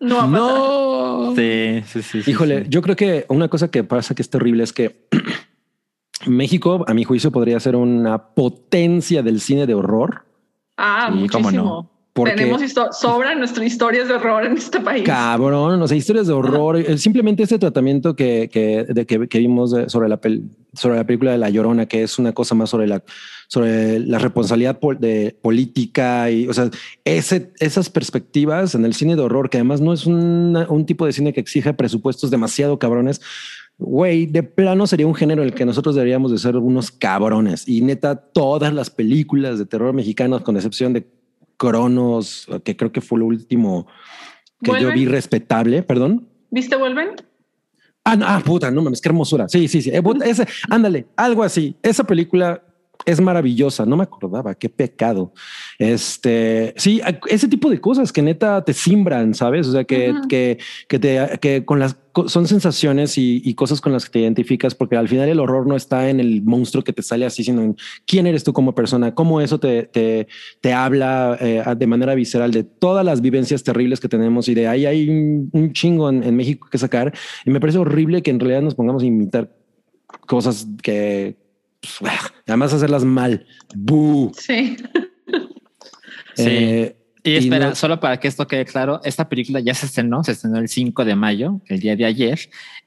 E: no va a
C: No. Sí, sí, sí, sí,
B: Híjole,
C: sí.
B: yo creo que una cosa que pasa que es terrible es que México, a mi juicio, podría ser una potencia del cine de horror.
E: Ah,
C: Sí,
E: muchísimo.
C: cómo no.
E: Porque Tenemos sobran nuestras historias de horror en este país.
B: Cabrón, o sea, historias de horror. Eh, Simplemente este tratamiento que, que, de, que, que vimos sobre, la pel sobre la película de La Llorona, que es una cosa más sobre la, sobre la responsabilidad pol de política y, o sea, ese, esas perspectivas en el cine de horror, que además no es una, un tipo de cine que exige presupuestos demasiado cabrones. Güey, de plano sería un género en el que nosotros deberíamos de ser unos cabrones. Y neta, todas las películas de terror mexicanos, con excepción de Cronos, que creo que fue lo último que ¿Vuelven? yo vi respetable, perdón.
E: ¿Viste Vuelven?
B: Ah, no, ah, puta, no mames, qué hermosura. Sí, sí, sí. Eh, ese, ándale, algo así. Esa película es maravillosa. No me acordaba, qué pecado. Este, sí, ese tipo de cosas que neta te simbran, sabes? O sea, que, uh -huh. que, que te, que con las, son sensaciones y, y, cosas con las que te identificas, porque al final el horror no está en el monstruo que te sale así, sino en quién eres tú como persona, cómo eso te, te, te habla eh, de manera visceral de todas las vivencias terribles que tenemos y de ahí hay un, un chingo en, en México que sacar. Y me parece horrible que en realidad nos pongamos a imitar cosas que pues, además hacerlas mal. ¡Bú!
E: Sí.
C: sí. Eh, y espera, y no... solo para que esto quede claro, esta película ya se estrenó, se estrenó el 5 de mayo, el día de ayer,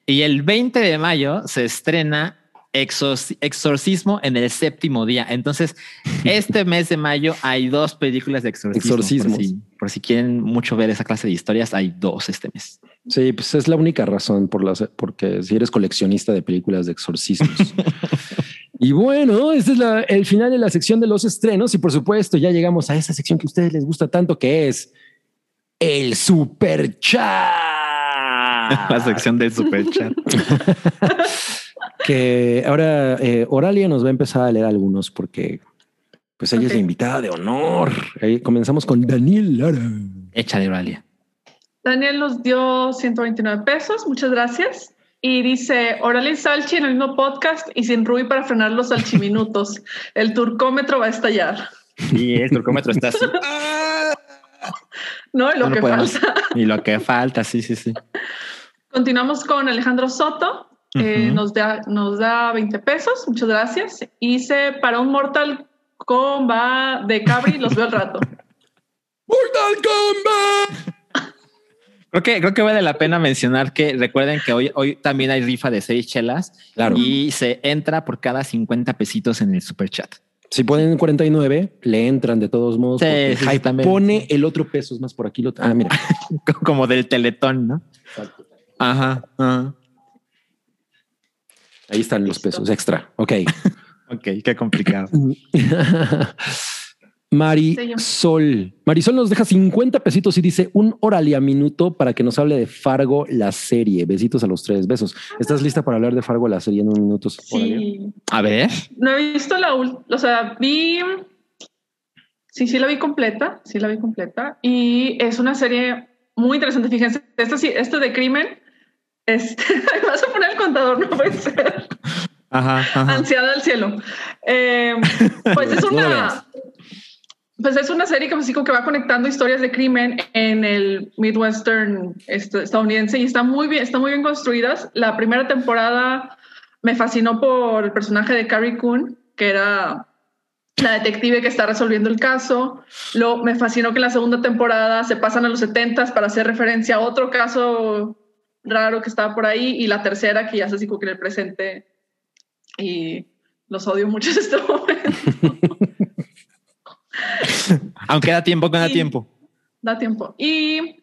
C: y el 20 de mayo se estrena Exorcismo en el séptimo día. Entonces, este mes de mayo hay dos películas de exorcismo.
B: Exorcismo.
C: Por si, por si quieren mucho ver esa clase de historias, hay dos este mes.
B: Sí, pues es la única razón por las, porque si eres coleccionista de películas de exorcismos. y bueno, este es la, el final de la sección de los estrenos y por supuesto ya llegamos a esa sección que a ustedes les gusta tanto que es el super chat.
C: la sección del super chat.
B: que ahora eh, Oralia nos va a empezar a leer algunos porque pues ella okay. es la invitada de honor. Ahí comenzamos con Daniel Lara.
C: Échale, Oralia.
E: Daniel nos dio 129 pesos, muchas gracias. Y dice, Oralia y Salchi en el mismo podcast y sin Rui para frenar los salchiminutos. el turcómetro va a estallar.
C: Sí, el turcómetro está así.
E: no, y lo no que podemos. falta.
C: y lo que falta, sí, sí, sí.
E: Continuamos con Alejandro Soto. Uh -huh. eh, nos, da, nos da 20 pesos, muchas gracias. Hice para un Mortal Kombat de Cabri, los veo al rato.
B: ¡Mortal Kombat!
C: Creo que, creo que vale la pena mencionar que recuerden que hoy, hoy también hay rifa de seis chelas
B: claro.
C: y se entra por cada 50 pesitos en el super chat.
B: Si ponen 49, le entran de todos modos.
C: Sí, sí.
B: Pone el otro peso, es más por aquí. Lo, ah, mira.
C: Como del teletón, ¿no? Ajá, ajá.
B: Ahí están los pesos extra. Ok.
C: ok, qué complicado.
B: Marisol. Marisol nos deja 50 pesitos y dice un Oralia minuto para que nos hable de Fargo, la serie. Besitos a los tres. Besos. ¿Estás lista para hablar de Fargo, la serie en un minuto?
E: Sí.
C: A ver.
E: No he visto la última. O sea, vi. Sí, sí la vi completa. Sí la vi completa. Y es una serie muy interesante. Fíjense, esto sí, esto de crimen. Este, vas a poner el contador, no puede ser.
C: Ajá, ajá.
E: Ansiada al cielo. Eh, pues es una pues es una serie que, así como que va conectando historias de crimen en el Midwestern estadounidense y está muy bien, está muy bien construidas. La primera temporada me fascinó por el personaje de Carrie Coon, que era la detective que está resolviendo el caso. Lo, me fascinó que en la segunda temporada se pasan a los 70 para hacer referencia a otro caso raro que estaba por ahí y la tercera que ya se así como que en el presente y los odio mucho en este momento.
C: Aunque da tiempo, que da tiempo.
E: da tiempo. Y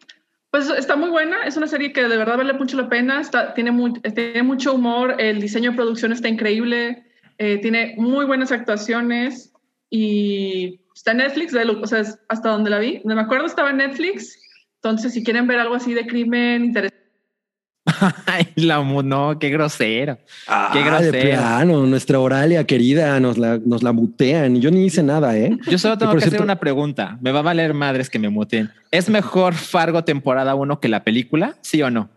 E: pues está muy buena, es una serie que de verdad vale mucho la pena, está, tiene, muy, tiene mucho humor, el diseño de producción está increíble, eh, tiene muy buenas actuaciones. Y está en Netflix, de o sea, es hasta donde la vi, no me acuerdo estaba en Netflix, entonces si quieren ver algo así de crimen interesante,
C: Ay, la no, qué grosero.
B: Ah,
C: Qué
B: de
C: grosero.
B: plano, nuestra Oralia querida nos la, nos la mutean. y Yo ni hice nada, ¿eh?
C: Yo solo tengo que hacer una pregunta. Me va a valer madres que me muteen. ¿Es mejor Fargo temporada 1 que la película? ¿Sí o no?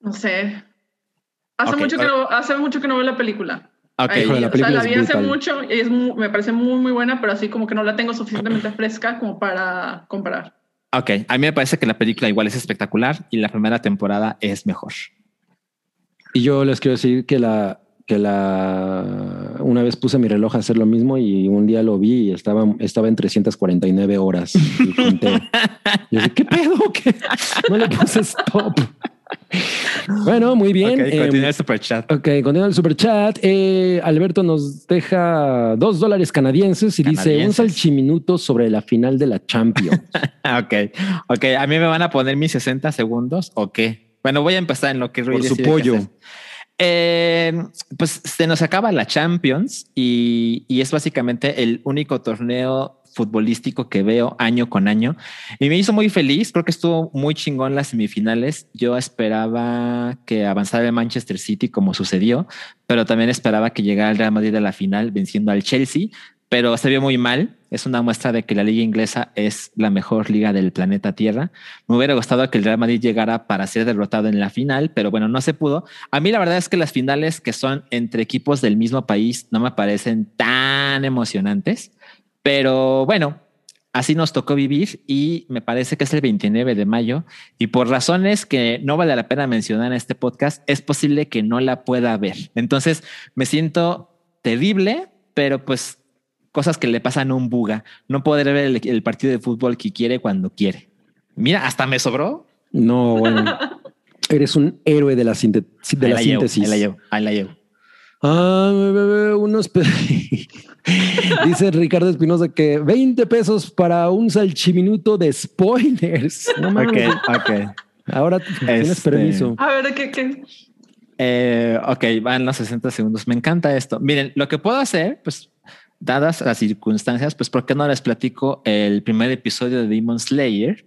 E: no sé. Hace, mucho que no, hace mucho que no veo la película.
C: Ok.
E: Ahí,
B: Híjole, la
E: o sea,
B: película
E: la vi hace
B: brutal.
E: mucho y es me parece muy, muy buena, pero así como que no la tengo suficientemente fresca como para comparar.
C: Ok, a mí me parece que la película igual es espectacular y la primera temporada es mejor.
B: Y yo les quiero decir que la que la una vez puse mi reloj a hacer lo mismo y un día lo vi y estaba, estaba en 349 horas. Y conté. Yo dije, ¿qué pedo? ¿Qué? No le puse stop. Bueno, muy bien.
C: Ok,
B: Em,
C: continúa el super chat.
B: Ok, continúa el super chat. Eh, Alberto nos deja dos dólares canadienses y dice un
C: Canadienses.
B: salchiminuto sobre la final de la Champions.
C: Ok, ok. A mí me van a poner mis 60 segundos o qué? Bueno, voy a empezar en lo que Rui
B: Por su pollo.
C: Eh, pues se nos acaba la Champions y, y es básicamente el único torneo futbolístico que veo año con año y me hizo muy feliz. Creo que estuvo muy chingón las semifinales. Yo esperaba que avanzara el Manchester City como sucedió, pero también esperaba que llegara el Real Madrid a la final venciendo al Chelsea, pero se vio muy mal. Es una muestra de que la liga inglesa es la mejor liga del planeta Tierra. Me hubiera gustado que el Real Madrid llegara para ser derrotado en la final, pero bueno, no se pudo. A mí la verdad es que las finales que son entre equipos del mismo país no me parecen tan emocionantes, pero bueno, así nos tocó vivir y me parece que es el 29 de mayo y por razones que no vale la pena mencionar en este podcast, es posible que no la pueda ver. Entonces me siento terrible, pero pues cosas que le pasan a un buga, no poder ver el, el partido de fútbol que quiere cuando quiere. Mira, hasta me sobró.
B: No, bueno. Eres un héroe de la, sinte- de
C: Ahí
B: la,
C: llevo,
B: síntesis.
C: ahí la llevo, ahí la llevo.
B: Ah, bebé, unos Dice Ricardo Espinosa que 20 pesos para un salchiminuto de spoilers. No mames.
C: ok.
B: Ahora tienes
C: Este-
B: permiso.
E: A ver, ¿qué? qué?
C: Eh, ok, van los 60 segundos. Me encanta esto. Miren, lo que puedo hacer, pues, dadas las circunstancias, pues, ¿por qué no les platico el primer episodio de Demon Slayer?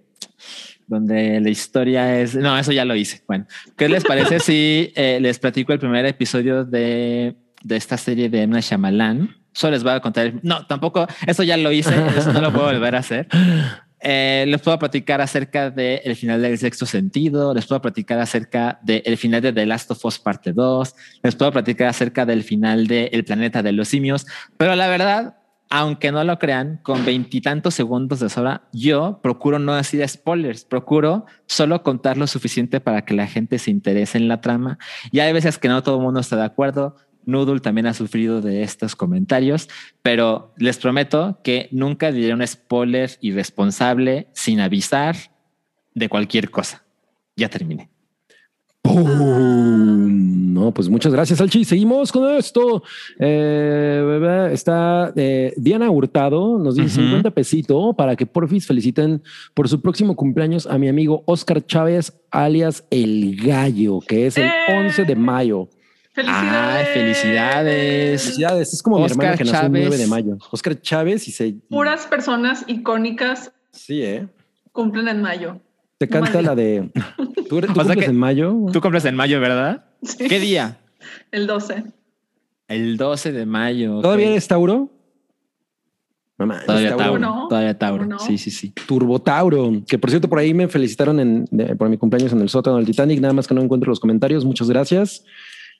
C: Donde la historia es. No, eso ya lo hice. Bueno, ¿qué les parece si eh, les platico el primer episodio de, de esta serie de Emma Shyamalan? Solo les voy a contar. el- No, tampoco. Eso ya lo hice. Eso no lo puedo volver a hacer. Eh, les puedo platicar acerca del el final del sexto sentido, les puedo platicar acerca del final de The Last of Us parte 2, les puedo platicar acerca del final de El planeta de los simios, pero la verdad, aunque no lo crean, con veintitantos segundos de sobra, yo procuro no decir spoilers, procuro solo contar lo suficiente para que la gente se interese en la trama. Y hay veces que no todo el mundo está de acuerdo. Noodle también ha sufrido de estos comentarios, pero les prometo que nunca diré un spoiler irresponsable sin avisar de cualquier cosa. Ya terminé.
B: ¡Pum! No, pues muchas gracias, Salchi. Seguimos con esto. Eh, está eh, Diana Hurtado, nos dice
C: Ujú.
B: 50 pesito para que porfis feliciten por su próximo cumpleaños a mi amigo Oscar Chávez, alias El Gallo, que es el
E: ¡Eh!
B: 11 de mayo.
E: Felicidades.
C: Ay, felicidades.
B: Felicidades. Es como mi hermana que nació el
C: Chávez.
B: 9 de mayo. Oscar Chávez y se.
E: Puras personas icónicas
B: Sí, ¿eh?
E: cumplen en mayo.
B: Te canta la de. ¿Tú, tú
C: O sea
B: cumples
C: que-
B: en mayo?
C: Tú compras en mayo, ¿verdad?
E: Sí.
C: ¿Qué día?
E: El 12.
C: El 12 de mayo.
B: ¿Todavía eres Tauro? Mamá,
C: Todavía Tauro.
E: no?
C: Todavía Tauro. Sí, sí, sí.
B: Turbotauro, que por cierto por ahí me felicitaron en, de- por mi cumpleaños en el sótano del Titanic, nada más que no encuentro los comentarios, muchas gracias.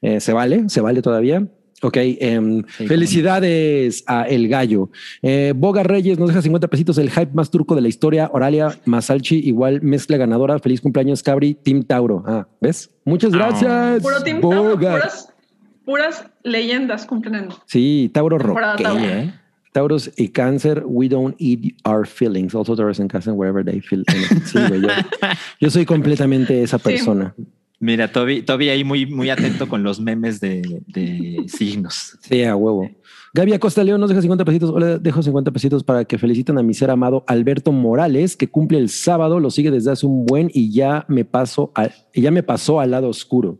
B: Eh, se vale, se vale todavía. Ok, em,
C: Sí,
B: felicidades a El Gallo. Eh, Boga Reyes nos deja 50 pesitos, el hype más turco de la historia. Oralia Masalchi, igual mezcla ganadora. Feliz cumpleaños, Cabri, Team Tauro. Ah, ¿ves? Muchas
C: Ah.
B: gracias.
E: Puro Team Tauro,
B: Boga.
E: puras, puras leyendas cumplen en
B: Sí, Tauro
E: Tauro.
B: ¿eh? Tauros y Cáncer, we don't eat our feelings. Also Taurus and Cáncer, wherever they feel. Sí, güey, yo, yo soy completamente esa persona.
C: Mira, Toby, Toby ahí muy, muy atento con los memes de, de signos.
B: Sí, a huevo. Gaby Acosta León nos deja 50 pesitos. Hola, dejo 50 pesitos para que feliciten a mi ser amado Alberto Morales, que cumple el sábado, lo sigue desde hace un buen y ya me paso al, y ya me pasó al lado oscuro.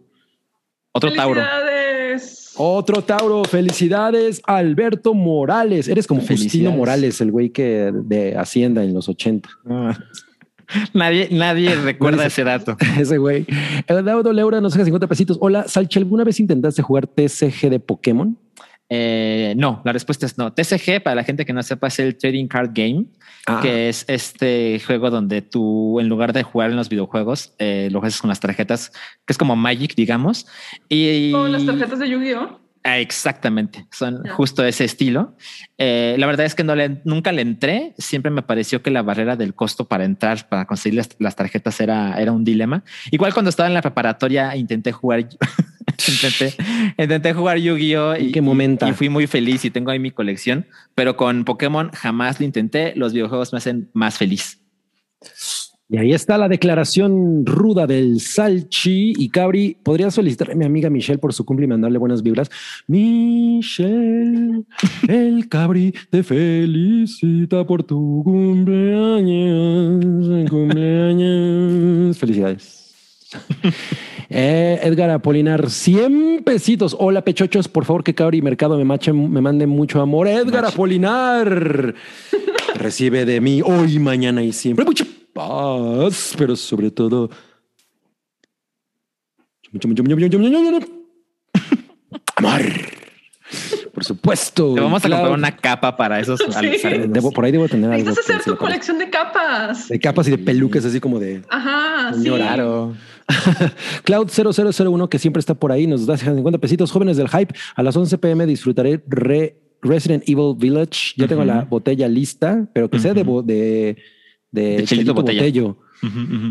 C: Otro Tauro.
E: Felicidades.
B: Otro Tauro, felicidades, Alberto Morales. Eres como Justino. Morales, el güey que de Hacienda en los 80.
C: Nadie, nadie recuerda ese dato.
B: Ese güey. El Daudo Leura nos deja 50 pesitos. Hola, Salchi, ¿alguna vez intentaste jugar TCG de Pokémon?
C: Eh, no, la respuesta es no. TCG, para la gente que no sepa, es el Trading Card Game,
B: Ah,
C: que es este juego donde tú, en lugar de jugar en los videojuegos, eh, lo haces con las tarjetas, que es como Magic, digamos. Y
E: Con las tarjetas de Yu-Gi-Oh.
C: Ah, exactamente, son
E: Ya.
C: justo ese estilo. Eh, la verdad es que no le, nunca le entré. Siempre me pareció que la barrera del costo para entrar, para conseguir las, las tarjetas era, era un dilema. Igual cuando estaba en la preparatoria intenté jugar, intenté, intenté jugar Yu-Gi-Oh!
B: ¿En
C: Y,
B: qué momento?
C: y fui muy feliz y tengo ahí mi colección, pero con Pokémon jamás lo intenté. Los videojuegos me hacen más feliz.
B: Y ahí está la declaración ruda del Salchi y Cabri. Podría solicitar a mi amiga Michelle por su cumple y mandarle buenas vibras. Michelle, el Cabri te felicita por tu cumpleaños. cumpleaños. Felicidades. Eh, Edgar Apolinar, 100 pesitos. Hola, pechochos. Por favor, que Cabri Mercado me, machen, me mande mucho amor. Edgar. Apolinar recibe de mí hoy, mañana y siempre mucha paz, pero sobre todo amor. Por supuesto.
C: Te vamos a comprar una capa para esos
E: Sí.
B: Debo- por ahí debo tener algo.
E: Necesitas hacer tu colección de capas.
B: De capas y de pelucas, así como de
E: Ajá, sí.
B: Señor Aro. Cloud 0001, que siempre está por ahí, nos da 50 pesitos. Jóvenes del Hype, a las 11 pm disfrutaré Re- Resident Evil Village. Ya tengo la botella lista, pero que sea de, de, De
C: Chelito
B: Chelito
C: Botella.
B: Botello.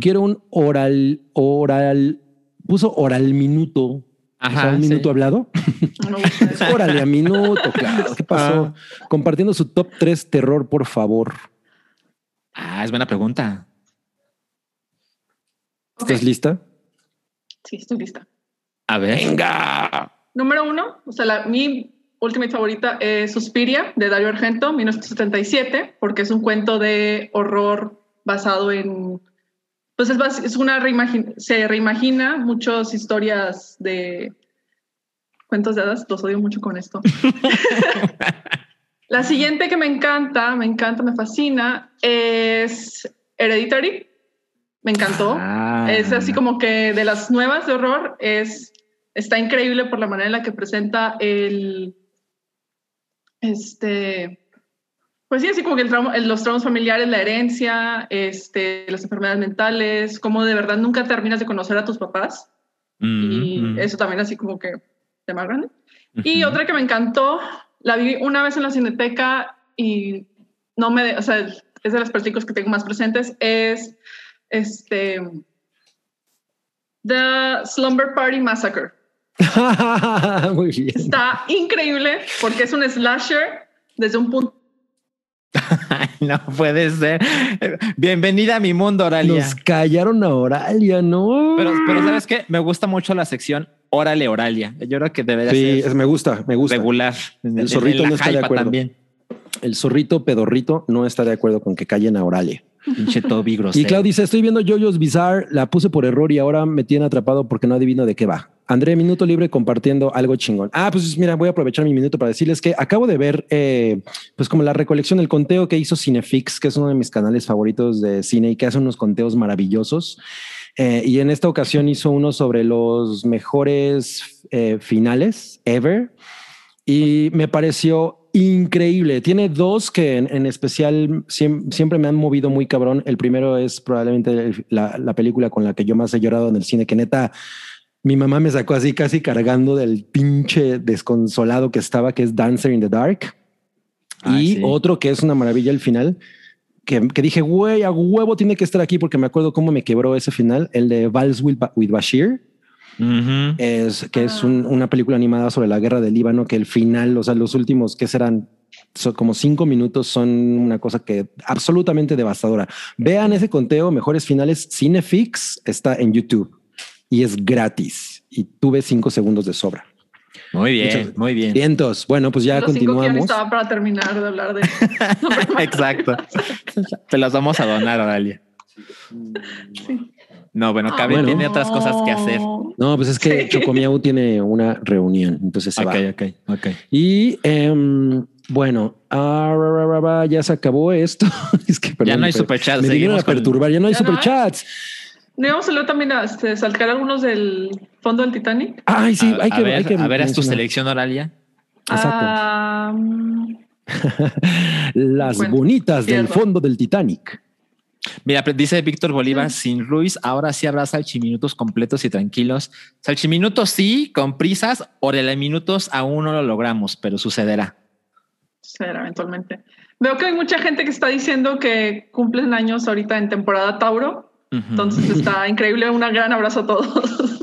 B: Quiero un oral, oral, puso oral minuto. O sea,
C: Ajá,
B: un
C: sí.
B: minuto hablado.
E: No me gusta eso.
B: Órale, a minuto, claro. ¿Qué pasó? Compartiendo su top 3 terror, por favor.
C: Ah, es buena pregunta.
B: ¿Estás lista?
E: Sí, estoy lista.
C: A ver.
B: Venga.
E: Número uno, o sea, la, mi ultimate favorita es Suspiria de Dario Argento, 1977, porque es un cuento de horror basado en. Pues es, es una reimagin se reimagina muchas historias de cuentos de hadas, los odio mucho con esto. la siguiente que me encanta, me encanta, me fascina, es Hereditary. Me encantó.
C: Ah.
E: Es así como que de las nuevas de horror es está increíble por la manera en la que presenta el este pues sí así como que el trauma- los traumas familiares la herencia este las enfermedades mentales cómo de verdad nunca terminas de conocer a tus papás
C: Mm,
E: y
C: mm.
E: eso también así como que más grande y
C: Ujú.
E: otra que me encantó la vi una vez en la cineteca y no me o sea es de las películas que tengo más presentes es este The Slumber Party Massacre
B: Muy bien.
E: Está increíble porque es un slasher desde un punto.
C: No puede ser. Bienvenida a mi mundo, Oralia.
B: Nos callaron a Oralia, ¿no?
C: Pero, pero ¿sabes qué? Me gusta mucho la sección Órale, Oralia. Yo creo que debería
B: sí,
C: ser
B: me gusta, me gusta.
C: regular. En
B: zorrito no está de acuerdo.
C: También.
B: El zorrito pedorrito no está de acuerdo con que callen a Oralia.
C: Pinche Toby
B: Y
C: grosero.
B: Clau dice, estoy viendo Jojo's Bizarre, la puse por error y ahora me tiene atrapado porque no adivino de qué va. André, minuto libre compartiendo algo chingón. Ah, pues mira, voy a aprovechar mi minuto para decirles que acabo de ver, eh, pues como la recolección, el conteo que hizo Cinefix, que es uno de mis canales favoritos de cine y que hace unos conteos maravillosos. Eh, y en esta ocasión hizo uno sobre los mejores eh, finales ever. Y me pareció increíble. Tiene dos que en, en especial siem- siempre me han movido muy cabrón. El primero es probablemente la, la película con la que yo más he llorado en el cine, que neta, mi mamá me sacó así casi cargando del pinche desconsolado que estaba, que es Dancer in the Dark.
C: Ay,
B: y
C: sí.
B: otro que es una maravilla el final, que, que dije, güey, a huevo tiene que estar aquí porque me acuerdo cómo me quebró ese final, el de Vals with, Ba- with Bashir. Es que es
E: Ah.
B: un- una película animada sobre la guerra del Líbano, que el final, o sea, los últimos que serán son como cinco minutos son una cosa que absolutamente devastadora. Vean ese conteo, mejores finales. Cinefix está en YouTube y es gratis y tuve cinco segundos de sobra.
C: Muy bien,
B: Muchas-
C: muy bien.
B: Vientos. Bueno, pues ya
E: Los cinco
B: continuamos.
E: necesitaba para terminar de hablar de.
C: Exacto. Te las vamos a donar, Oralia. No, bueno, Cabe
B: bueno.
C: tiene otras cosas que hacer.
B: No, pues es que
E: Sí.
B: Chocomiau tiene una reunión, entonces se
C: Ok,
B: va.
C: ok, ok.
B: Y em, bueno, ah, ya se acabó esto. es que perdón,
C: no hay superchats,
B: Me vinieron
C: seguimos
B: a perturbar, ya no hay
E: ¿Ya no hay?
B: superchats.
E: ¿No íbamos a leer también a este, saltar algunos del fondo del Titanic?
B: Ay, sí,
C: a,
B: hay
C: a
B: que,
C: ver,
B: hay que
C: a ver, haz tu selección, Oralia.
B: Exacto.
E: Ah, mm,
B: Las
E: Bueno,
B: bonitas del fondo del Titanic.
C: Mira, dice Víctor Bolívar, sin Ruiz, ahora sí habrá salchiminutos completos y tranquilos. Salchiminutos sí, con prisas, minutos aún no lo logramos, pero sucederá.
E: será eventualmente. Veo que hay mucha gente que está diciendo que cumplen años ahorita en temporada Tauro. Entonces está increíble. Un gran abrazo a todos.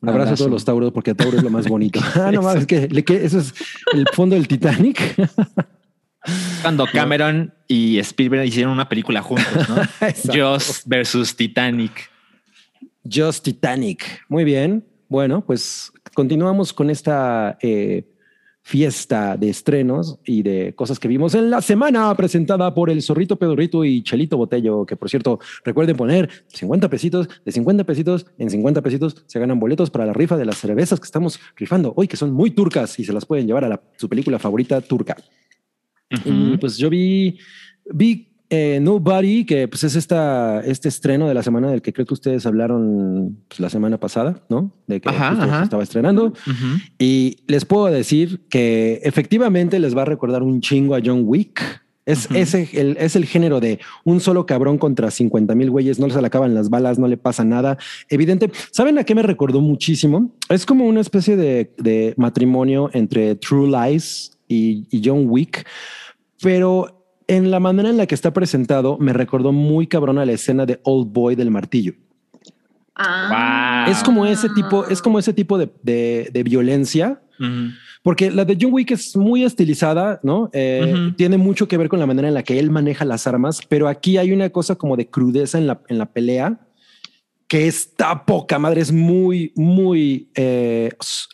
C: Un
B: Abrazo a todos los tauros porque Tauro es lo más bonito. ah, no mames, es que, que eso es el fondo del Titanic.
C: Cuando Cameron y Spielberg hicieron una película juntos, ¿no? Jaws versus Titanic.
B: Just Titanic. Muy bien. Bueno, pues continuamos con esta eh, fiesta de estrenos y de cosas que vimos en la semana presentada por el Zorrito Pedorrito y Chelito Botello, que por cierto, recuerden poner 50 pesitos, de 50 pesitos en 50 pesitos se ganan boletos para la rifa de las cervezas que estamos rifando hoy, que son muy turcas y se las pueden llevar a la- su película favorita turca. Y pues yo vi, vi eh, Nobody, que pues es esta, este estreno de la semana del que creo que ustedes hablaron pues, la semana pasada, ¿no? De que
C: Ajá,
B: justo se
C: ajá.
B: estaba estrenando. Y les puedo decir que efectivamente les va a recordar un chingo a John Wick. Es, ese, el, es el género de un solo cabrón contra 50 mil güeyes, no les acaban las balas, no le pasa nada. Evidente, ¿saben a qué me recordó muchísimo? Es como una especie de, de matrimonio entre True Lies y, y John Wick, pero en la manera en la que está presentado me recordó muy cabrón a la escena de Old Boy del martillo.
E: Ah.
C: Wow.
B: Es como ese tipo, es como ese tipo de, de- de violencia porque la de John Wick es muy estilizada, ¿no? Eh. Tiene mucho que ver con la manera en la que él maneja las armas, pero aquí hay una cosa como de crudeza en la, en la pelea que está poca madre, es muy, muy eh,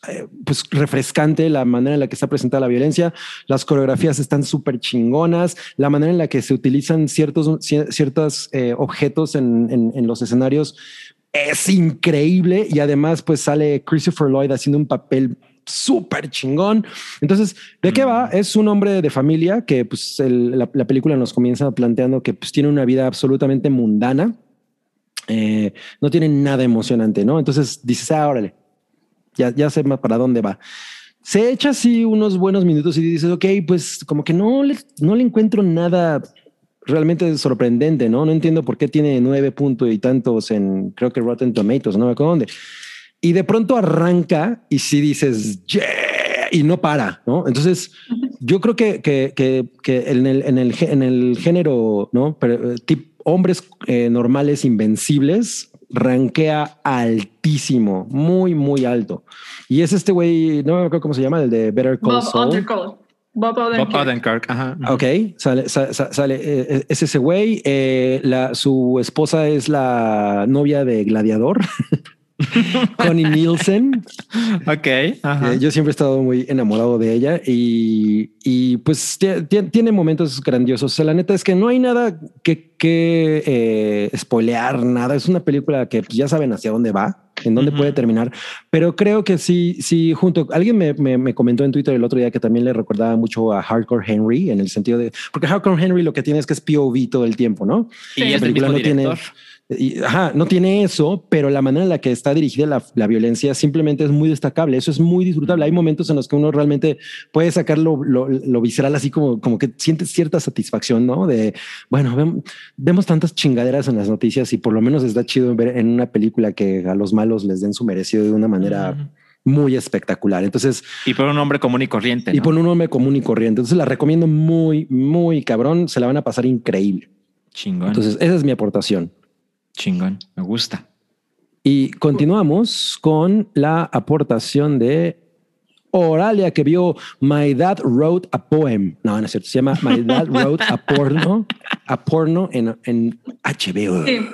B: eh, pues refrescante la manera en la que está presentada la violencia. Las coreografías están súper chingonas, la manera en la que se utilizan ciertos, cier- ciertos eh, objetos en, en- en los escenarios es increíble y además pues sale Christopher Lloyd haciendo un papel súper chingón. Entonces, ¿de qué va? Es un hombre de familia que pues el- la, la película nos comienza planteando que pues tiene una vida absolutamente mundana. Eh, no tiene nada emocionante, ¿no? Entonces dices, ah, órale, ya, ya sé más para dónde va. Se echa así unos buenos minutos y dices, ok, pues como que no le, no le encuentro nada realmente sorprendente, ¿no? No entiendo por qué tiene nueve puntos y tantos en, creo que Rotten Tomatoes, no me acuerdo dónde. Y de pronto arranca y si dices, yeah, y no para, ¿no? Entonces, yo creo que, que, que, que en, el, en, el, en el género, ¿no? Pero, eh, tip- hombres eh, normales invencibles, rankea altísimo, muy, muy alto. Y es este güey, no me acuerdo cómo se llama, el de Better Call
E: Bob
B: Saul.
E: Undercall. Bob Odenkirk.
C: Bob Odenkirk. Ajá.
B: Ok, sale, sa- sa- sale, eh, es ese güey. eh, la, su esposa es la novia de Gladiador, Connie Nielsen.
C: Ok. Ajá.
B: Eh, yo siempre he estado muy enamorado de ella y, y pues tie- tie- tiene momentos grandiosos. O sea, la neta es que no hay nada que, que eh, spoilear, nada. Es una película que pues, ya saben hacia dónde va, en dónde
C: Ujú.
B: puede terminar. Pero creo que sí, sí, junto. Alguien me, me, me comentó en Twitter el otro día que también le recordaba mucho a Hardcore Henry en el sentido de porque Hardcore Henry lo que tiene es que es POV todo el tiempo, ¿no?
C: y
E: Sí.
C: es
B: La
C: el
B: película no tiene-
C: director.
B: Y, ajá, no tiene eso, pero la manera en la que está dirigida la, la violencia simplemente es muy destacable. Eso es muy disfrutable. Hay momentos en los que uno realmente puede sacar lo, lo- lo visceral, así como, como que sientes cierta satisfacción, no? De bueno, vem- vemos tantas chingaderas en las noticias y por lo menos está chido ver en una película que a los malos les den su merecido de una manera muy espectacular. Entonces,
C: Y por un hombre común y corriente.
B: y por un hombre común y corriente. Entonces, la recomiendo muy, muy cabrón. Se la van a pasar increíble.
C: Chingón.
B: Entonces, esa es mi aportación.
C: Chingón. Me gusta.
B: Y continuamos con la aportación de Oralia que vio My Dad Wrote a Poem. No, no es cierto. Se llama My Dad Wrote a Porno, a porno en, en HBO.
E: Sí,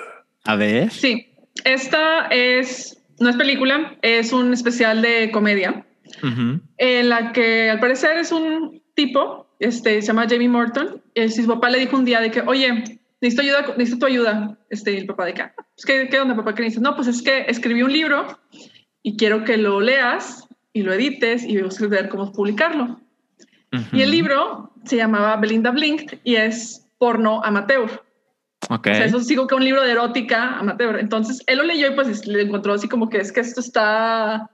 C: A ver.
E: sí. Esta es, no es película, es un especial de comedia
C: Ujú.
E: en la que al parecer es un tipo, este, se llama Jamie Morton. Y su papá le dijo un día de que, oye, necesito ayuda, necesito tu ayuda. Este, el papá de acá. Pues, ¿qué, ¿Qué onda, papá? ¿Qué necesitas? No, pues es que escribí un libro y quiero que lo leas y lo edites y busques ver cómo publicarlo.
C: Ujú.
E: Y el libro se llamaba Belinda Blinked y es porno amateur.
C: Ok.
E: O sea, eso sigo que un libro de erótica amateur. Entonces él lo leyó y pues le encontró así como que es que esto está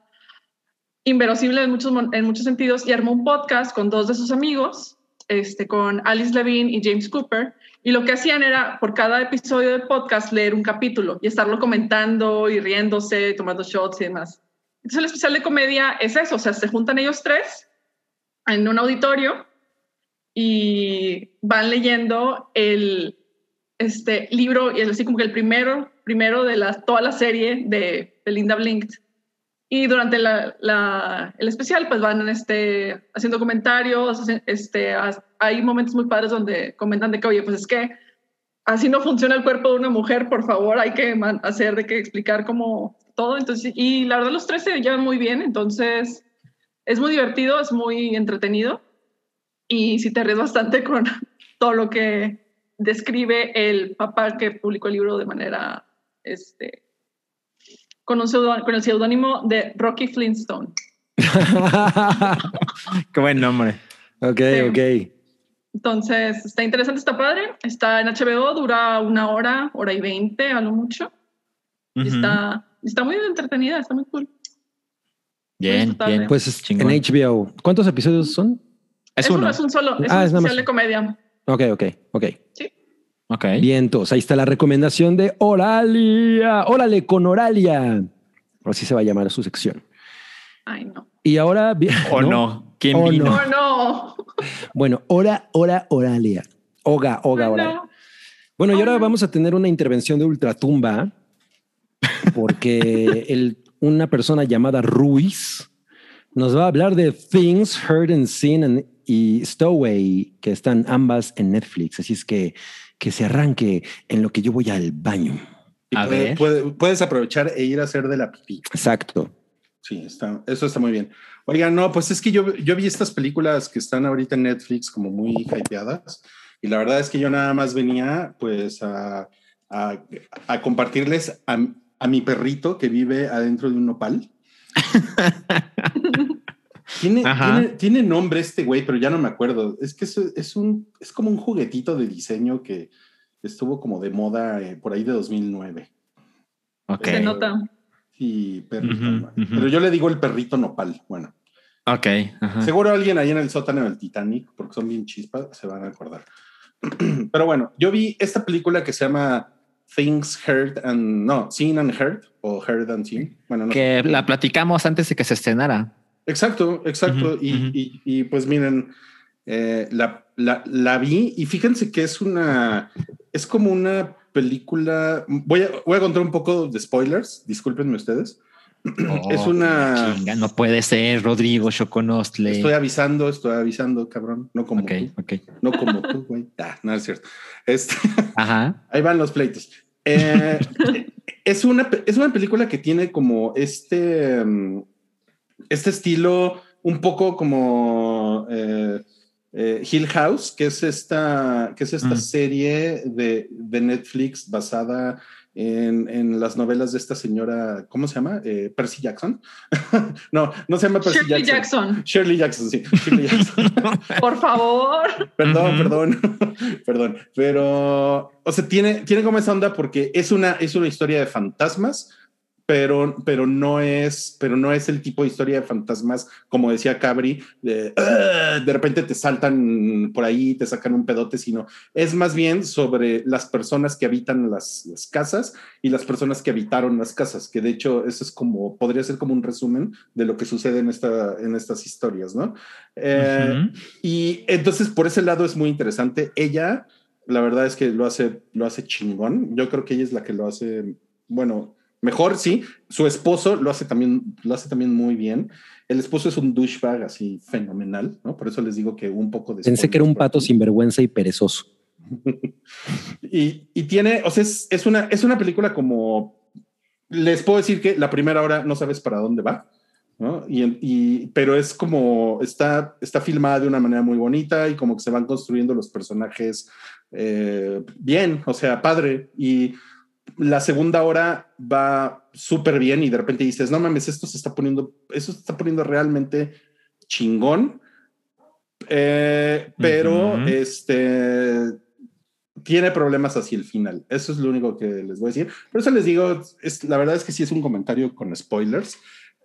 E: inverosímil en muchos, en muchos sentidos y armó un podcast con dos de sus amigos, este, con Alice Levine y James Cooper. Y lo que hacían era por cada episodio del podcast leer un capítulo y estarlo comentando y riéndose, tomando shots y demás. Entonces el especial de comedia es eso, o sea, se juntan ellos tres en un auditorio y van leyendo el este libro y es así como que el primero primero de la, toda la serie de Belinda Blinked y durante el especial pues van este, haciendo comentarios este, hay momentos muy padres donde comentan de que oye pues es que así no funciona el cuerpo de una mujer por favor hay que hacer de que explicar cómo todo entonces y la verdad los tres se llevan muy bien entonces es muy divertido es muy entretenido. Y si te ríes bastante con todo lo que describe el papá que publicó el libro de manera, este, con, un pseudó- con el seudónimo de Rocky Flintstone.
C: Qué buen nombre.
B: ok,
E: Sí.
B: ok.
E: Entonces, está interesante, está padre. Está en HBO, dura una hora, hora y veinte, a lo mucho. Y
C: Ujú.
E: está, está muy entretenida, está muy cool.
C: Bien, bien.
B: Pues es
C: Chingón.
B: en HBO. ¿Cuántos episodios son?
C: es
E: Es,
C: uno.
E: es un solo, es
B: Ah,
E: un
B: es
E: especial de comedia.
B: Ok, ok, ok.
E: Sí.
C: Ok.
B: Bien, entonces ahí está la recomendación de Oralia. Órale con Oralia. Así se va a llamar su sección.
E: Ay, no.
B: Y ahora,
C: O no. ¿Quién
B: O
C: vino?
B: no.
E: Oh, no.
B: Bueno, hora, hora, Oralia. Oga, oga,
E: Ay,
B: Oralia.
E: no.
B: Bueno, y
E: Oh,
B: ahora
E: no.
B: vamos a tener una intervención de ultratumba porque el- una persona llamada Ruiz nos va a hablar de Things Heard and Seen and- y Stowaway, que están ambas en Netflix. Así es que que se arranque en lo que yo voy al baño.
D: Y
C: A
D: puede-
C: ver.
D: puede- puedes aprovechar e ir a hacer de la pipí.
B: Exacto.
D: Sí, está, eso está muy bien. Oigan, no, pues es que yo, yo vi estas películas que están ahorita en Netflix como muy hypeadas y la verdad es que yo nada más venía pues a, a- a compartirles a, a mi perrito que vive adentro de un nopal. Tiene, tiene, tiene nombre este güey, pero ya no me acuerdo. Es que es, es un, es como un juguetito de diseño que estuvo como de moda eh, por ahí de 2009.
C: Ok.
E: Se nota.
D: Sí, perrito.
C: Ujú,
D: ¿no?
C: ujú.
D: Pero yo le digo el perrito nopal. Bueno,
C: Ok. ajá.
D: seguro alguien ahí en el sótano del Titanic, porque son bien chispas, se van a acordar. Pero bueno, yo vi esta película que se llama Things Heard and no, Seen and Heard o Heard and Seen. Bueno, no.
C: Que la platicamos antes de que se estrenara.
D: Exacto, exacto.
C: Ujú,
D: y,
C: ujú.
D: y- y, pues miren, eh, la, la- la vi y fíjense que es una, es como una película. Voy a, voy a contar un poco de spoilers, discúlpenme ustedes. es
C: Oh,
D: una.
C: chinga, no puede ser, Rodrigo Choconostle.
D: Estoy avisando, estoy avisando, cabrón. No como
C: Ok,
D: tú.
C: ok.
D: No como tú, güey. Ah, no es cierto. Este,
C: Ajá.
D: ahí van los pleitos. Eh, es, una, es una película que tiene como este, mm, este estilo un poco como eh, eh, Hill House, que es esta, que es esta
C: Mm.
D: serie de, de Netflix basada en, en las novelas de esta señora, ¿cómo se llama? Eh, Percy Jackson. no, no se llama Percy
E: Shirley
D: Jackson.
E: Jackson.
D: Shirley Jackson, sí. Shirley Jackson.
E: Por favor.
D: Perdón, perdón, perdón. Pero, o sea, tiene, tiene como esa onda porque es una, es una historia de fantasmas, pero, pero no es, pero no es el tipo de historia de fantasmas, como decía Cabri, de, "Ah", de repente te saltan por ahí, te sacan un pedote, sino es más bien sobre las personas que habitan las, las casas y las personas que habitaron las casas, que de hecho eso es como, podría ser como un resumen de lo que sucede en, esta, en estas historias, ¿no? Eh, y entonces por ese lado es muy interesante. Ella, la verdad es que lo hace, lo hace chingón. Yo creo que ella es la que lo hace, bueno, mejor, sí. Su esposo lo hace también, lo hace también muy bien. El esposo es un douchebag así fenomenal, ¿no? Por eso les digo que un poco de.
B: Pensé que era un pato sinvergüenza y perezoso.
D: y, y, tiene, o sea, es, es, una, es una película como. Les puedo decir que la primera hora no sabes para dónde va, ¿no? Y, y, pero es como está, está filmada de una manera muy bonita y como que se van construyendo los personajes eh, bien, o sea, padre. Y la segunda hora va súper bien y de repente dices, no mames, esto se está poniendo, eso se está poniendo realmente chingón. Eh, pero uh -huh. este tiene problemas hacia el final. Eso es lo único que les voy a decir. Por eso les digo, es, la verdad es que sí es un comentario con spoilers.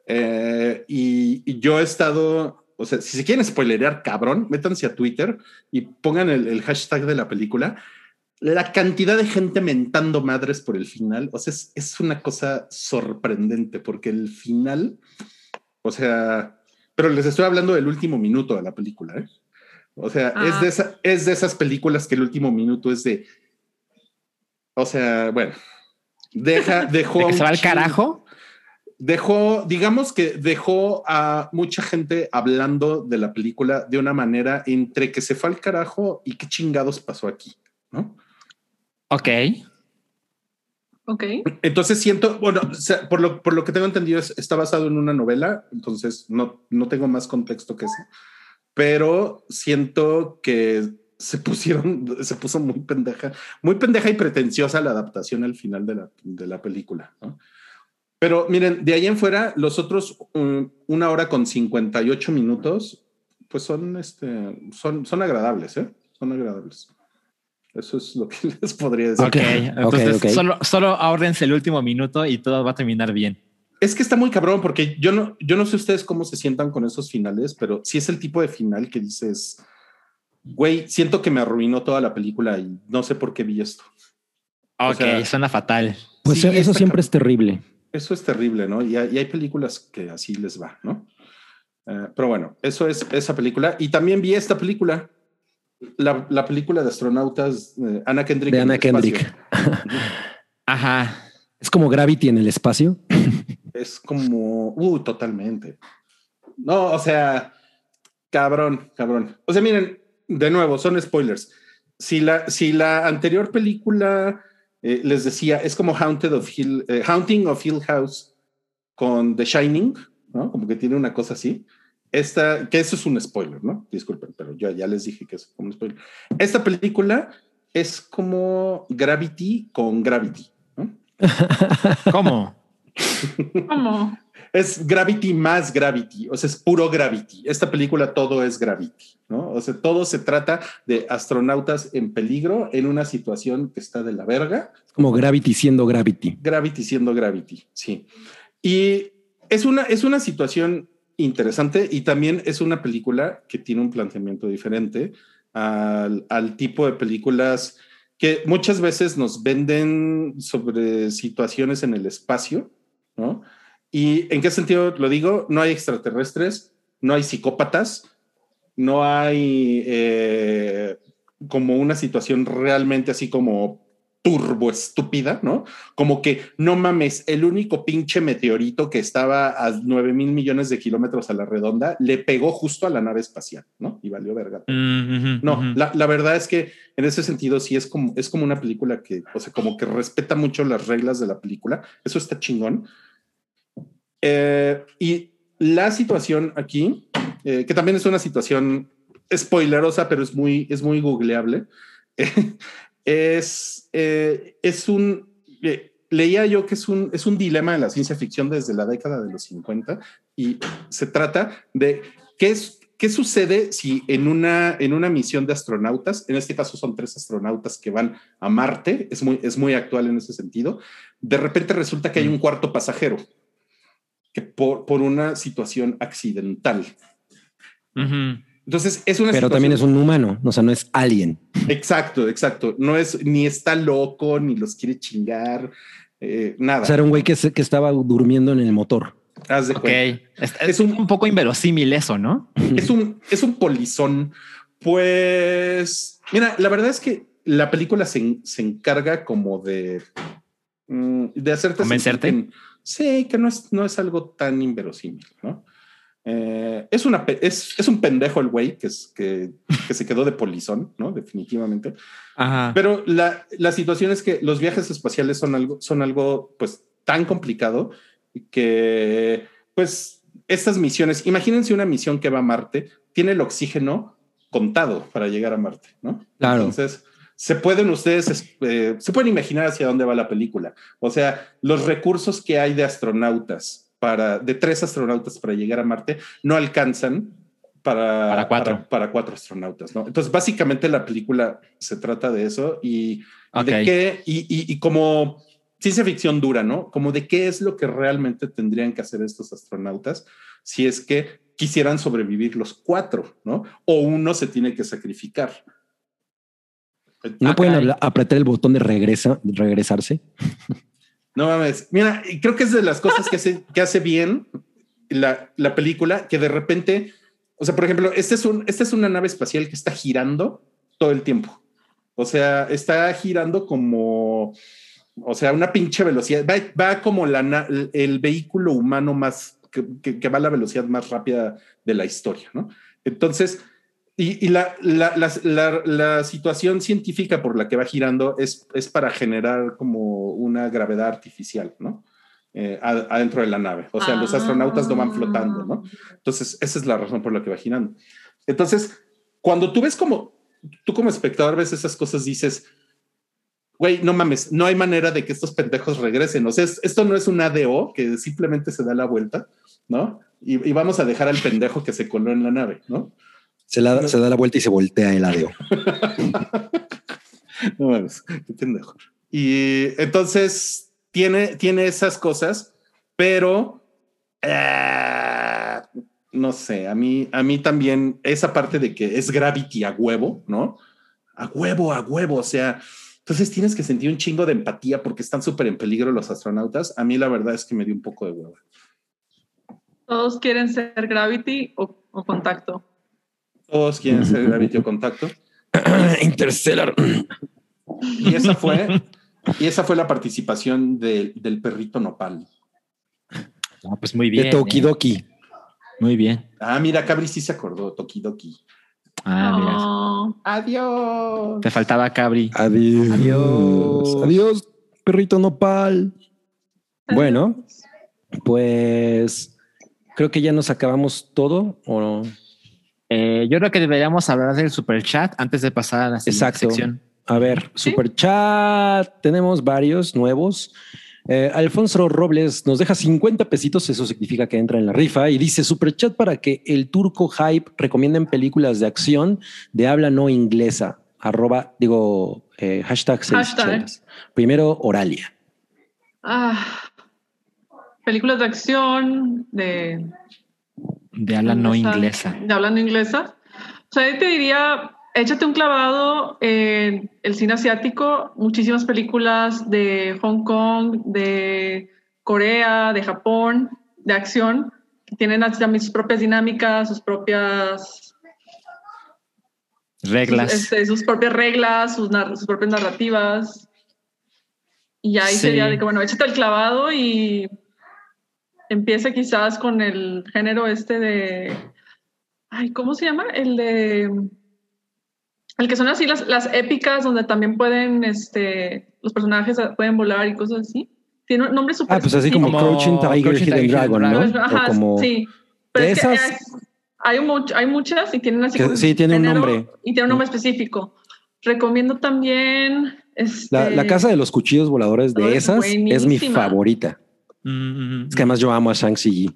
D: Eh, y, y, yo he estado, o sea, si se quieren spoilerear, cabrón, métanse a Twitter y pongan el, el hashtag de la película la cantidad de gente mentando madres por el final, o sea, es, es, una cosa sorprendente porque el final, o sea, pero les estoy hablando del último minuto de la película, ¿eh? O sea, ah. es, de esa, es de esas películas que el último minuto es de, o sea, bueno, deja, dejó...
C: ¿De que se va al carajo?
D: Dejó, digamos que dejó a mucha gente hablando de la película de una manera entre que se fue al carajo y qué chingados pasó aquí, ¿no?
C: Ok.
E: Ok.
D: Entonces siento, bueno, o sea, por, lo, por lo que tengo entendido, es, está basado en una novela, entonces no, no tengo más contexto que eso, pero siento que se pusieron, se puso muy pendeja, muy pendeja y pretenciosa la adaptación al final de la, de la película. ¿no? Pero miren, de ahí en fuera, los otros um, una hora con 58 minutos, pues son, este, son, son agradables, ¿eh? Son agradables. Eso es lo que les podría decir.
C: Ok, entonces okay, okay. Solo, solo ahorrense el último minuto y todo va a terminar bien.
D: Es que está muy cabrón porque yo no, yo no sé ustedes cómo se sientan con esos finales, pero si es el tipo de final que dices, güey, siento que me arruinó toda la película y no sé por qué vi esto.
C: Ok, o sea, suena fatal.
B: Pues sí, eso siempre es terrible.
D: Eso es terrible, ¿no? Y hay, y hay películas que así les va, ¿no? Uh, pero bueno, eso es esa película. Y también vi esta película, la, la, película de astronautas eh, Ana Kendrick.
B: De Ana Kendrick.
C: Ajá.
B: Es como Gravity en el espacio.
D: Es como, uh, totalmente. No, o sea, cabrón, cabrón. O sea, miren, de nuevo, son spoilers. Si la, si la anterior película eh, les decía, es como Haunted of Hill, eh, Haunting of Hill House con The Shining, ¿no? Como que tiene una cosa así. Esta, que eso es un spoiler, ¿no? Disculpen, pero yo ya les dije que es como un spoiler. Esta película es como Gravity con Gravity, ¿no?
C: ¿Cómo?
E: ¿Cómo?
D: Es Gravity más Gravity, o sea, es puro Gravity. Esta película todo es Gravity, ¿no? O sea, todo se trata de astronautas en peligro en una situación que está de la verga.
B: Como Gravity siendo Gravity.
D: Gravity siendo Gravity, sí. Y es una, es una situación interesante y también es una película que tiene un planteamiento diferente al, tipo de películas que muchas veces nos venden sobre situaciones en el espacio, ¿no? ¿Y en qué sentido lo digo? No hay extraterrestres, no hay psicópatas, no hay eh, como una situación realmente así como turbo estúpida, ¿no? Como que no mames, el único pinche meteorito que estaba a 9 mil millones de kilómetros a la redonda le pegó justo a la nave espacial, ¿no? Y valió verga.
C: Mm -hmm,
D: no,
C: mm -hmm.
D: la, la, verdad es que en ese sentido sí es como, es como una película que, o sea, como que respeta mucho las reglas de la película. Eso está chingón. Eh, y la situación aquí, eh, que también es una situación spoilerosa, pero es muy, es muy googleable, es, eh, es un, eh, leía yo que es un, es un dilema de la ciencia ficción desde la década de los 50 y se trata de qué es, ¿Qué sucede si en una, en una misión de astronautas, en este caso son tres astronautas que van a Marte, es muy, es muy actual en ese sentido, de repente resulta que hay un cuarto pasajero que por, por una situación accidental.
C: Uh -huh.
D: Entonces es una.
B: Pero también es un humano, o sea, no es alguien.
D: Exacto, exacto. No es ni está loco ni los quiere chingar, eh, nada.
B: O sea, era un güey que, se, que estaba durmiendo en el motor.
D: Haz de
C: ok, es, es, un, un poco inverosímil eso, ¿no?
D: Es un, es un polizón. Pues mira, la verdad es que la película se, se encarga como de mm, de hacerte
C: ¿Convencerte?
D: que- sí, que no es, no es algo tan inverosímil, ¿no? Eh, es, una, es, es un pendejo el güey que, es, que, que se quedó de polizón, ¿no? Definitivamente.
C: Ajá.
D: Pero la, la situación es que los viajes espaciales son algo, son algo pues tan complicado que pues estas misiones, imagínense una misión que va a Marte, tiene el oxígeno contado para llegar a Marte, ¿no?
B: Claro.
D: Entonces, se pueden ustedes, es- eh, se pueden imaginar hacia dónde va la película. O sea, los recursos que hay de astronautas para, de tres astronautas para llegar a Marte, no alcanzan para,
C: Para cuatro.
D: Para, para cuatro astronautas, ¿no? Entonces, básicamente la película se trata de eso y, y
C: Ok.
D: de qué, y, y- y como ciencia ficción dura, ¿no? Como de qué es lo que realmente tendrían que hacer estos astronautas si es que quisieran sobrevivir los cuatro, ¿no? O uno se tiene que sacrificar.
B: No
C: Ah,
B: pueden apretar el botón de regresa, de regresarse.
D: No mames. Mira, creo que es de las cosas que hace, bien la, la película, que de repente, o sea, por ejemplo, este esta es una nave espacial que está girando todo el tiempo. O sea, está girando como, o sea, una pinche velocidad. Va, va como la, el vehículo humano más, que, que- que va a la velocidad más rápida de la historia, ¿no? Entonces, y, y la, la, la, situación científica por la que va girando es, es para generar como una gravedad artificial, ¿no? Eh, adentro de la nave. O sea, los
E: Ah.
D: astronautas no van flotando, ¿no? Entonces, esa es la razón por la que va girando. Entonces, cuando tú ves como, tú como espectador ves esas cosas, dices, güey, no mames, no hay manera de que estos pendejos regresen. O sea, es- esto no es un ADO que simplemente se da la vuelta, ¿no? Y, y vamos a dejar al pendejo que se coló en la nave, ¿no?
B: Se, la- se da la vuelta y se voltea el adeo.
D: No mames, qué pendejo. Y entonces tiene, tiene esas cosas, pero eh, no sé, a mí, a mí también esa parte de que es gravity a huevo, ¿no? A huevo, a huevo, o sea, entonces tienes que sentir un chingo de empatía porque están súper en peligro los astronautas. A mí la verdad es que me dio un poco de hueva.
E: Todos quieren ser Gravity o, o Contacto.
D: Todos quieren ser gravity o contacto.
B: Interstellar.
D: Y esa fue, y esa fue la participación de- del perrito nopal.
C: Ah, pues muy bien.
B: De Tokidoki.
C: ¿eh? Muy bien.
D: Ah, mira, Cabri sí se acordó, Tokidoki.
C: Ah, mira.
E: Oh,
D: Adiós.
C: Te faltaba Cabri.
B: Adiós.
C: Adiós.
B: Adiós, perrito nopal. Bueno, pues creo que ya nos acabamos todo. ¿o no?
C: Eh, yo creo que deberíamos hablar del super chat antes de pasar a la
B: Exacto.
C: sección.
B: A ver,
E: Sí.
B: super chat. Tenemos varios nuevos. Eh, Alfonso Robles nos deja 50 pesitos, eso significa que entra en la rifa y dice super chat para que el turco hype recomienden películas de acción de habla no inglesa. Arroba, digo, eh, hashtag
E: Hashtag.
B: Primero, Oralia.
E: ah, películas de acción, de
C: De habla no
E: Inglesa. de hablando inglesa. O sea, yo te diría, échate un clavado en el cine asiático, muchísimas películas de Hong Kong, de Corea, de Japón, de acción, que tienen sus propias dinámicas, sus propias
C: Reglas.
E: sus, este, sus propias reglas, sus, propias narrativas. Y ahí
C: Sí.
E: sería de que, bueno, échate el clavado y empieza quizás con el género este de. Ay, ¿cómo se llama? El de. El que son así las, las épicas donde también pueden, este, los personajes pueden volar y cosas así. Tiene un nombre súper
B: Ah, pues así como,
C: Como
B: Crouching Tiger,
C: Crouching
B: Hidden
C: Tiger,
B: Dragon, ¿no?
E: Ajá,
B: o como
E: sí. Pero
B: de
E: es que
B: esas-
E: es- hay, much- hay muchas y tienen así
B: Que
E: como
B: sí, tiene un nombre.
E: Y tiene un nombre específico. Recomiendo también. Este,
B: la, la casa de los cuchillos voladores de
E: Oh, es
B: esas es mi favorita.
C: Mm, mm,
B: Es que además yo amo a Shang-Chi.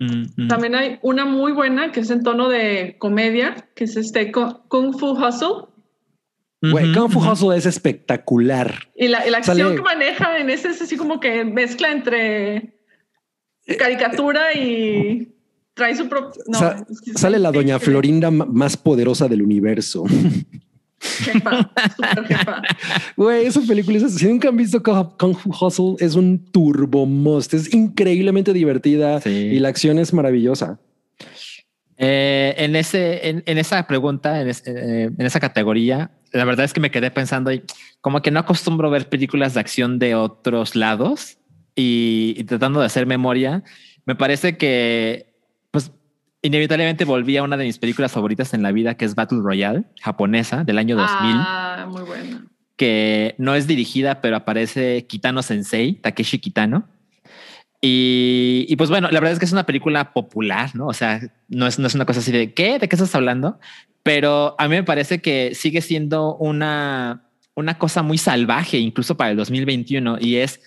C: mm, mm.
E: También hay una muy buena que es en tono de comedia, que es este Kung Fu Hustle.
B: Güey, Kung Fu. Hustle es espectacular.
E: Y la, y la acción
B: Sale-
E: que maneja en ese es así como que mezcla entre caricatura y trae su propio. No,
B: Sa- Sale la doña. Florinda más poderosa del universo.
E: Jefa, super jefa.
B: Güey, esa película es, si nunca han visto Kung Fu Hustle, es un turbo most. Es increíblemente divertida
C: Sí.
B: y la acción es maravillosa.
C: Eh, en, ese, en, en esa pregunta, en, es- eh, en esa categoría, la verdad es que me quedé pensando y como que no acostumbro ver películas de acción de otros lados y, y tratando de hacer memoria, me parece que inevitablemente volví a una de mis películas favoritas en la vida, que es Battle Royale, japonesa, del año 2000,
E: Ah, muy
C: que no es dirigida, pero aparece Kitano Sensei, Takeshi Kitano. Y, y pues bueno, la verdad es que es una película popular, ¿no? O sea, no es, no es una cosa así de ¿qué? ¿De qué estás hablando? Pero a mí me parece que sigue siendo una, una cosa muy salvaje, incluso para el 2021, y es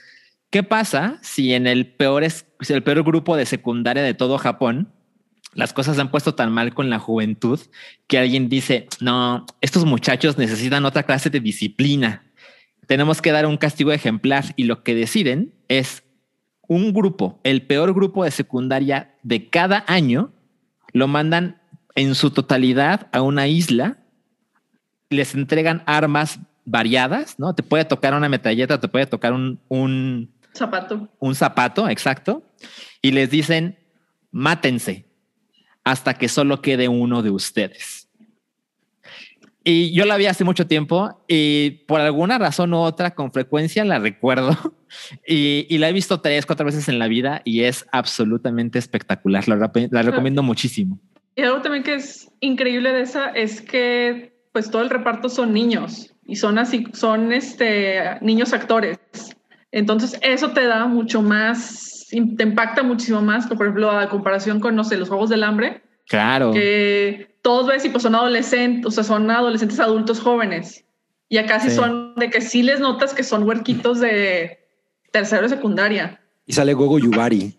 C: ¿qué pasa si en el peor, es, si el peor grupo de secundaria de todo Japón las cosas se han puesto tan mal con la juventud que alguien dice, no, estos muchachos necesitan otra clase de disciplina. Tenemos que dar un castigo ejemplar y lo que deciden es un grupo, el peor grupo de secundaria de cada año, lo mandan en su totalidad a una isla, les entregan armas variadas, ¿no? Te puede tocar una metralleta, te puede tocar un, un,
E: Zapato.
C: un zapato, exacto, y les dicen, mátense hasta que solo quede uno de ustedes. Y yo la vi hace mucho tiempo y por alguna razón u otra con frecuencia la recuerdo y, y la he visto tres, cuatro veces en la vida y es absolutamente espectacular. La, la recomiendo muchísimo.
E: Y algo también que es increíble de esa es que pues todo el reparto son niños y son así, son este niños actores. Entonces eso te da mucho más, te impacta muchísimo más, por ejemplo, a comparación con, no sé, los Juegos del Hambre,
C: Claro.
E: que todos ves y pues son adolescentes, o sea, son adolescentes adultos jóvenes. Y acá sí,
C: Sí.
E: son de que sí les notas que son huerquitos de tercero de secundaria.
B: Y sale Gogo Yubari.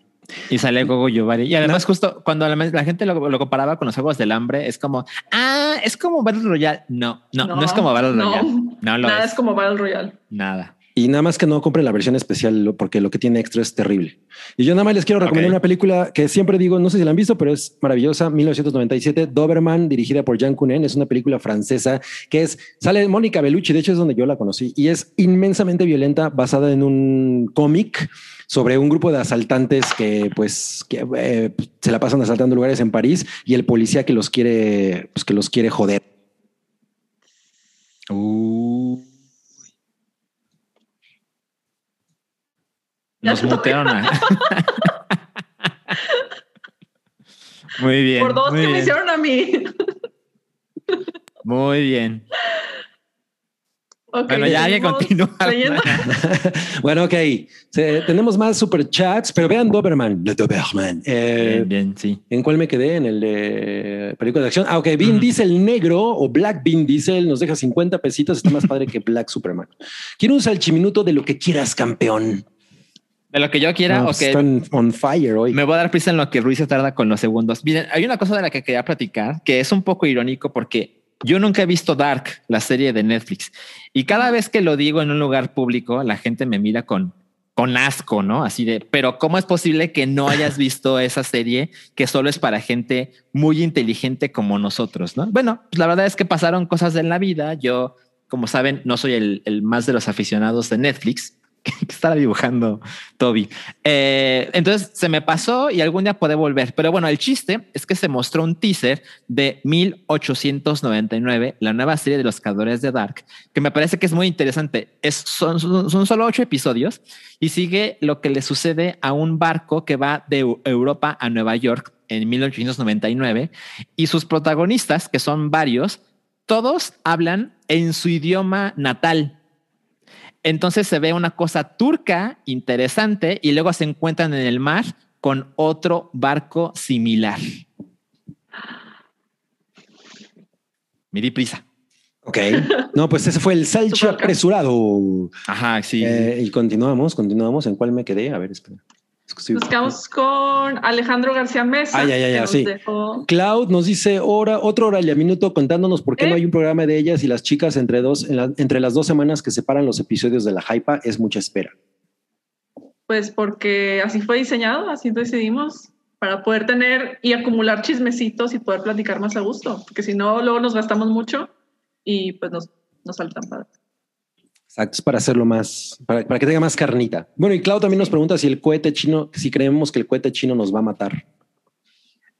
C: Y sale Gogo Yubari. Y además, justo cuando la, la gente lo, lo comparaba con los juegos del hambre, es como, ah, es como Battle Royale. No, no, no, es como Battle
E: no,
C: Royale. No lo
E: Nada
C: es.
E: es como Battle Royale.
C: Nada.
B: Y nada más que no compren la versión especial porque lo que tiene extra es terrible. Y yo nada más les quiero recomendar
C: Ok.
B: una película que siempre digo, no sé si la han visto, pero es maravillosa, 1997, Doberman, dirigida por Jean Cunen. Es una película francesa que es, sale Mónica Bellucci, de hecho es donde yo la conocí, y es inmensamente violenta, basada en un cómic sobre un grupo de asaltantes que pues que, eh, se la pasan asaltando lugares en París y el policía que los quiere, pues que los quiere joder.
C: Nos mutearon a... Muy bien.
E: Por dos que me
C: bien,
E: hicieron a mí.
C: Muy bien.
E: Ok,
C: Bueno, ya continúa.
E: leyendo.
B: Bueno, ok. Se- tenemos más superchats, pero vean Doberman. The Doberman. Eh,
C: Bien, bien, sí.
B: ¿En cuál me quedé? En el de película de acción. Ah, ok. Vin. Diesel negro o Black Vin Diesel nos deja 50 pesitos. Está más padre que Black Superman. Quiero un salchiminuto de lo que quieras, campeón.
C: De lo que yo quiera,
B: No,
C: ok.
B: Están on fire hoy.
C: Me voy a dar prisa en lo que Ruiz se tarda con los segundos. Miren, hay una cosa de la que quería platicar que es un poco irónico porque yo nunca he visto Dark, la serie de Netflix, y cada vez que lo digo en un lugar público, la gente me mira con, con asco, ¿no? Así de, pero ¿cómo es posible que no hayas visto esa serie que solo es para gente muy inteligente como nosotros, ¿no? Bueno, pues la verdad es que pasaron cosas en la vida. Yo, como saben, no soy el, el más de los aficionados de Netflix que estaba dibujando Toby. Eh, entonces se me pasó y algún día puede volver. Pero bueno, el chiste es que se mostró un teaser de 1899, la nueva serie de los creadores de Dark, que me parece que es muy interesante. Es, son, son, son solo ocho episodios y sigue lo que le sucede a un barco que va de Eu- Europa a Nueva York en 1899 y sus protagonistas, que son varios, todos hablan en su idioma natal. Entonces se ve una cosa turca interesante y luego se encuentran en el mar con otro barco similar. Me di prisa.
B: Ok. No, pues ese fue el
E: acá.
B: apresurado.
C: Ajá, sí.
B: Eh, y continuamos, continuamos. ¿En cuál me quedé? A ver, espera. Estoy-
E: quedamos con Alejandro García Mesa.
B: Ah, ya, ya, ya,
E: que nos
B: sí.
E: dejó-
B: Cloud nos dice hora, otro hora y a minuto contándonos por qué
E: ¿Eh?
B: no hay un programa de ellas y las chicas entre dos, en la- entre las dos semanas que separan los episodios de la hypa es mucha espera.
E: Pues porque así fue diseñado, así decidimos, para poder tener y acumular chismecitos y poder platicar más a gusto, porque si no, luego nos gastamos mucho y pues nos, nos saltan padre.
B: Exacto, es para hacerlo más, para, para que tenga más carnita. Bueno, y Cloud también nos pregunta si el cohete chino, si creemos que el cohete chino nos va a matar.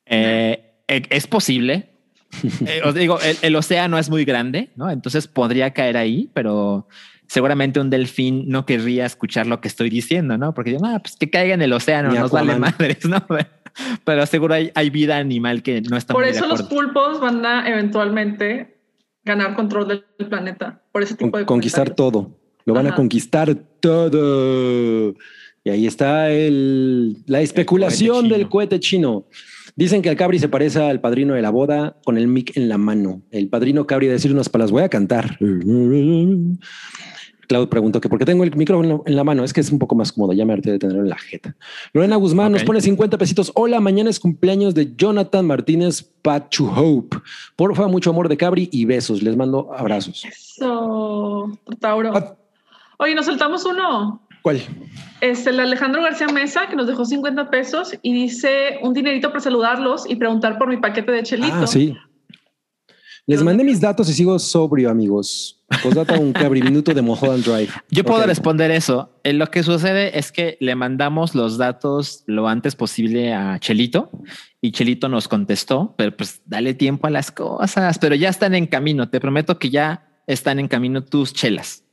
C: Eh, eh, es posible. Eh, os digo, el, el océano es muy grande, ¿no? Entonces podría caer ahí, pero seguramente un delfín no querría escuchar lo que estoy diciendo, ¿no? Porque ah, pues que caiga en el océano, nos vale madres, ¿no? Pero seguro hay, hay vida animal que no está
E: Por
C: muy de
E: eso los pulpos van a eventualmente ganar control del planeta. Por ese tipo
B: Con-
E: de
B: conquistar todo. Lo van a conquistar todo. Y ahí está el, la especulación del cohete chino. Dicen que el Cabri se parece al padrino de la boda con el mic en la mano. El padrino Cabri a decir unas palabras, voy a cantar. Cloud preguntó que por qué tengo el micrófono en la mano. Es que es un poco más cómodo. Ya me harté de tenerlo en la jeta. Lorena Guzmán nos pone 50 pesitos. Hola, mañana es cumpleaños de Jonathan Martínez Pachu Hope. Porfa, mucho amor de Cabri y besos. Les mando abrazos.
E: Eso, Tauro.
B: Ah.
E: Oye, nos saltamos uno.
B: ¿Cuál?
E: Es el Alejandro García Mesa que nos dejó 50 pesos y dice un dinerito para saludarlos y preguntar por mi paquete de chelito.
B: Ah, sí. Les mandé mis datos y sigo sobrio, amigos. Postdata un cabriminuto de Mulholland Drive.
C: Yo puedo responder eso. Eh, Lo que sucede es que le mandamos los datos lo antes posible a Chelito y Chelito nos contestó, pero pues dale tiempo a las cosas, pero ya están en camino. Te prometo que ya están en camino tus chelas.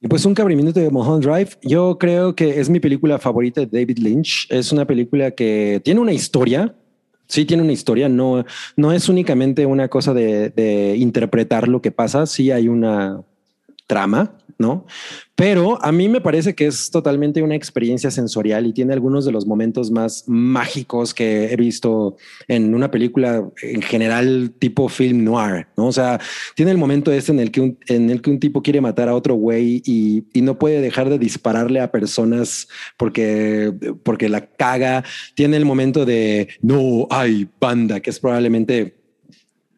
B: Y pues un cabriminuto de Mulholland Drive. Yo creo que es mi película favorita de David Lynch. Es una película que tiene una historia. Sí, tiene una historia. No, no es únicamente una cosa de, de interpretar lo que pasa. Sí hay una trama, ¿no? Pero a mí me parece que es totalmente una experiencia sensorial y tiene algunos de los momentos más mágicos que he visto en una película en general tipo film noir, ¿no? O sea, tiene el momento este en el que un, en el que un tipo quiere matar a otro güey y, no puede dejar de dispararle a personas porque, porque la caga. Tiene el momento de no hay banda, que es probablemente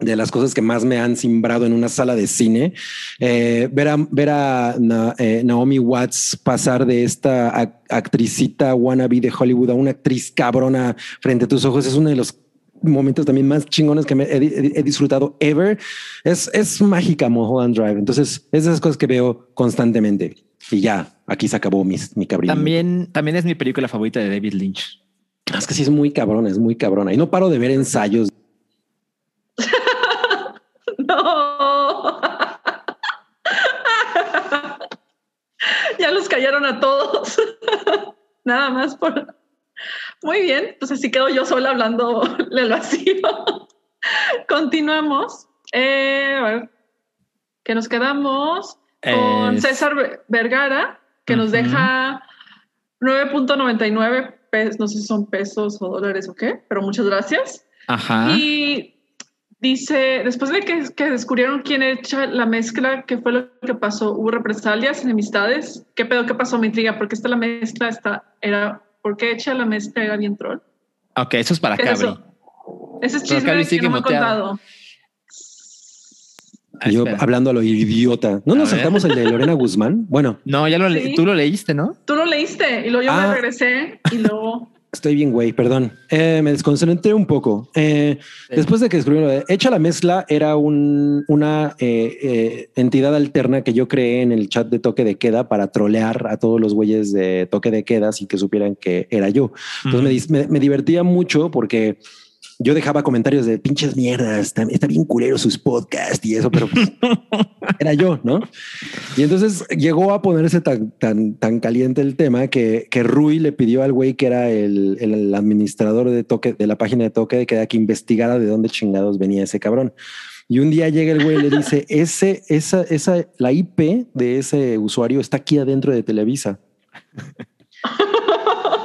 B: de las cosas que más me han simbrado en una sala de cine. Eh, ver a, ver a Na- eh, Naomi Watts pasar de esta ac- actricita wannabe de Hollywood a una actriz cabrona frente a tus ojos es uno de los momentos también más chingones que me he, he- he disfrutado ever. Es, es mágica Mulholland Drive. Entonces, es de esas cosas que veo constantemente. Y ya, aquí se acabó mi, mi cabrón.
C: También, también es mi película favorita de David Lynch.
B: Es que sí es muy cabrona, es muy cabrona. Y no paro de ver ensayos.
E: No. ya los callaron a todos. Nada más por. Muy bien, pues así quedo yo sola hablando del vacío. Continuamos. Eh, a ver, que nos quedamos con
C: Es-
E: César Ver- Vergara, que nos deja 9.99 pesos, no sé si son pesos o dólares o qué, pero muchas gracias.
C: Ajá.
E: Y dice, después de que, que descubrieron quién echa la mezcla, ¿qué fue lo que pasó? ¿Hubo represalias, enemistades? ¿Qué pedo? ¿Qué pasó? Me intriga, porque esta la mezcla está, era, ¿por qué echa la mezcla era bien troll?
C: Ok, eso es para
E: ¿Qué es
C: Cabri.
E: eso? Ese es chisme
C: Cabri
E: que no me ha
C: muteado.
E: contado.
C: Ah,
B: yo
C: espera.
B: hablando a lo idiota. ¿No
C: A
B: nos
C: ver.
B: saltamos el de Lorena Guzmán? Bueno,
C: No, ya lo
E: Sí.
C: tú lo leíste, ¿no?
E: Tú lo leíste y luego yo
B: Ah.
E: me regresé y luego...
B: Estoy bien, güey, perdón. Eh, me desconcentré un poco. Eh,
C: Sí.
B: Después de que descubrieron lo de Echa la Mezcla, era un- una eh, eh, entidad alterna que yo creé en el chat de Toque de Queda para trolear a todos los güeyes de Toque de Queda sin que supieran que era yo. Entonces me dis- me, me divertía mucho porque yo dejaba comentarios de pinches mierdas, está, está bien culero sus podcasts y eso, pero pues, era yo, ¿no? Y entonces llegó a ponerse tan, tan, tan caliente el tema que, que Rui le pidió al güey que era el, el administrador de toque de la página de toque de queda que investigara de dónde chingados venía ese cabrón. Y un día llega el güey y le dice: ese, esa, esa, la IP de ese usuario está aquí adentro de Televisa.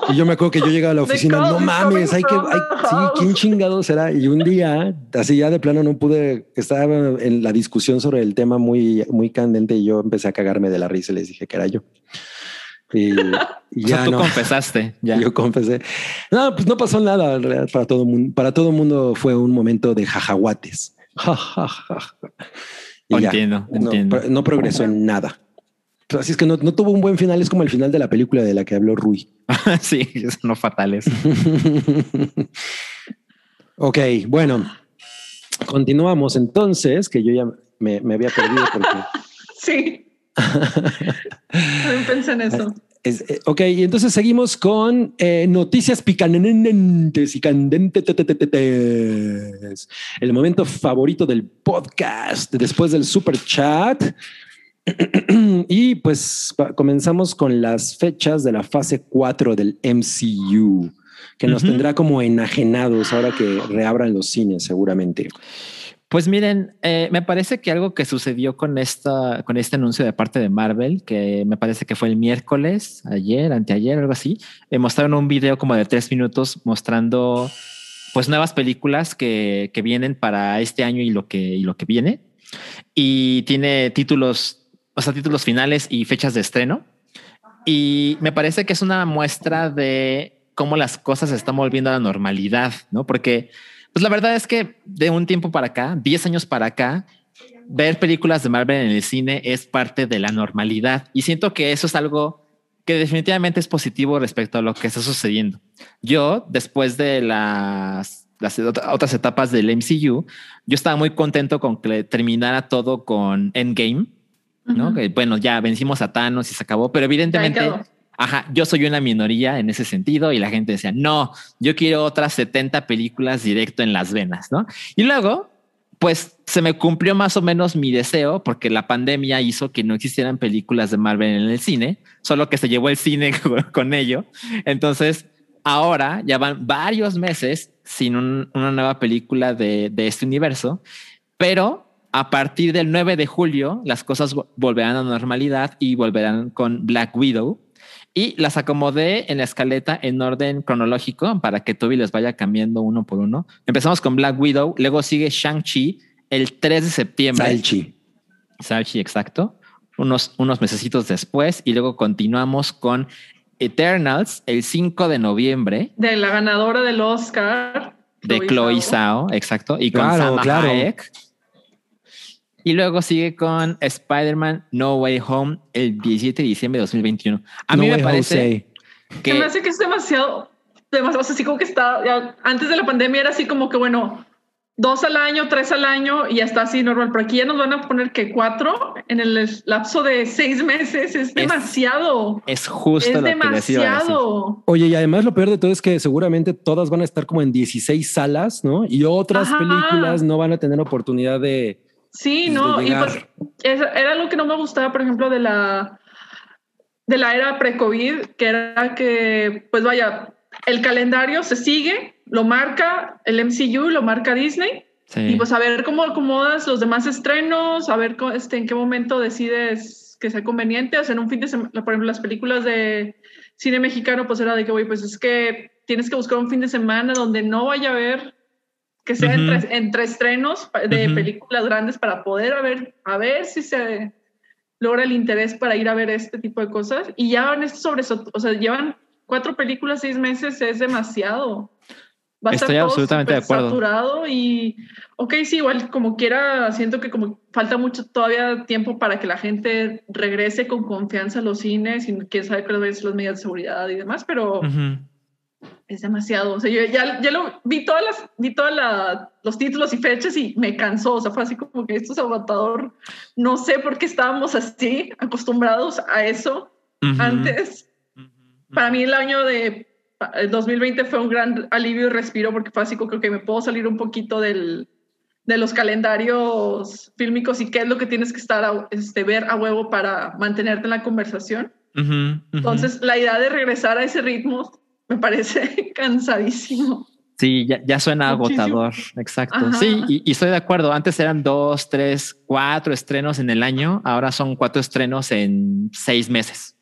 B: Y yo me acuerdo que yo llegaba a la oficina, no mames, hay que, hay- sí, ¿quién
E: house".
B: chingado será? Y un día, así ya de plano no pude, estaba en la discusión sobre el tema muy, muy candente y yo empecé a cagarme de la risa y les dije que era yo. Y, y
C: O sea,
B: ya
C: tú
B: no,
C: confesaste. Ya.
B: yo confesé. No, pues no pasó nada en realidad, para todo mundo. Para todo mundo fue un momento de jajaguates. Ja, ja, ja, ja. Y ya.
C: entiendo,
B: No,
C: entiendo.
B: no progresó en nada. Así es que no, no tuvo un buen final. Es como el final de la película de la que habló Rui.
C: sí, son no fatales.
B: ok, bueno. Continuamos entonces, que yo ya me, me había perdido porque
E: Sí. También pensé en eso.
B: Es, eh, ok, y entonces seguimos con eh, noticias picantes y candentes. El momento favorito del podcast después del super chat. y pues comenzamos con las fechas de la fase 4 del MCU, que nos
C: Ujú.
B: tendrá como enajenados ahora que reabran los cines, seguramente.
C: Pues miren, eh, me parece que algo que sucedió con esta, con este anuncio de parte de Marvel, que me parece que fue el miércoles, ayer, anteayer, algo así, eh, mostraron un video como de tres minutos mostrando pues nuevas películas que, que vienen para este año y lo que, y lo que viene. Y tiene títulos, o sea, títulos finales y fechas de estreno. Y me parece que es una muestra de cómo las cosas se están volviendo a la normalidad, ¿no? Porque pues la verdad es que de un tiempo para acá, 10 años para acá, ver películas de Marvel en el cine es parte de la normalidad. Y siento que eso es algo que definitivamente es positivo respecto a lo que está sucediendo. Yo, después de las, las ot- otras etapas del MCU, yo estaba muy contento con que terminara todo con Endgame, ¿no? Que bueno, ya vencimos a Thanos y se acabó, pero evidentemente... Ajá, yo soy una minoría en ese sentido y la gente decía, no, yo quiero otras 70 películas directo en las venas, ¿no? Y luego, pues se me cumplió más o menos mi deseo porque la pandemia hizo que no existieran películas de Marvel en el cine, solo que se llevó el cine con, con ello. Entonces, ahora ya van varios meses sin un- una nueva película de, de este universo, pero a partir del 9 de julio las cosas vo- volverán a normalidad y volverán con Black Widow. Y las acomodé en la escaleta en orden cronológico para que Toby les vaya cambiando uno por uno. Empezamos con Black Widow, luego sigue Shang-Chi el 3 de septiembre.
B: Salchi.
C: Salchi, exacto. Unos, unos mesecitos después y luego continuamos con Eternals el 5 de noviembre
E: De la ganadora del Oscar.
C: de Chloe Zhao, exacto, y con
B: Claro,
C: Salma
B: claro.
C: Hayek. Y luego sigue con Spider-Man No Way Home el 17 de diciembre de 2021. A
B: No
C: mí me parece
B: Jose.
C: que
E: Se me hace que es demasiado, demasiado, o sea, así como que está, ya, antes de la pandemia era así como que, bueno, dos al año, tres al año y ya está así normal, pero aquí ya nos van a poner que cuatro en el lapso de seis meses, es demasiado,
C: es justo
E: es
C: lo que les iba a decir.
E: demasiado.
B: Oye, y además lo peor de todo es que seguramente todas van a estar como en 16 salas, ¿no? Y otras
E: Ajá.
B: películas no van a tener oportunidad de...
E: Sí, no, y pues es- era lo que no me gustaba, por ejemplo, de la de la era pre-COVID, que era que, pues vaya, el calendario se sigue, lo marca el MCU, lo marca Disney,
C: Sí.
E: y pues a ver cómo acomodas los demás estrenos, a ver este, en qué momento decides que sea conveniente, o sea, en un fin de semana, por ejemplo, las películas de cine mexicano, pues era de que, güey, pues es que tienes que buscar un fin de semana donde no vaya a haber que sea
C: Ujú.
E: entre, entre estrenos de
C: Ujú.
E: películas grandes para poder a ver, a ver si se logra el interés para ir a ver este tipo de cosas. Y ya van esto sobre o sea, llevan cuatro películas, seis meses, es demasiado. Va a estar
C: Estoy
E: todo
C: absolutamente de acuerdo.
E: saturado y, ok, sí, igual como quiera, siento que como falta mucho todavía tiempo para que la gente regrese con confianza a los cines y quién sabe cuáles son las medidas de seguridad y demás, pero
C: Ujú.
E: Es demasiado. O sea, yo ya, ya lo vi todas las, vi todas la- los títulos y fechas y me cansó. O sea, fue así como que esto es agotador. No sé por qué estábamos así acostumbrados a eso
C: Ujú.
E: antes.
C: Ujú.
E: Para mí el año de el 2020 fue un gran alivio y respiro porque fue así como que me puedo salir un poquito del, de los calendarios fílmicos y qué es lo que tienes que estar a, este, ver a huevo para mantenerte en la conversación.
C: Ujú. Ujú.
E: Entonces, la idea de regresar a ese ritmo me parece cansadísimo.
C: Sí, ya, ya suena
E: Muchísimo.
C: agotador. Exacto.
E: Ajá.
C: Sí, y, y estoy de acuerdo. Antes eran dos, tres, cuatro estrenos en el año. Ahora son cuatro estrenos en seis meses.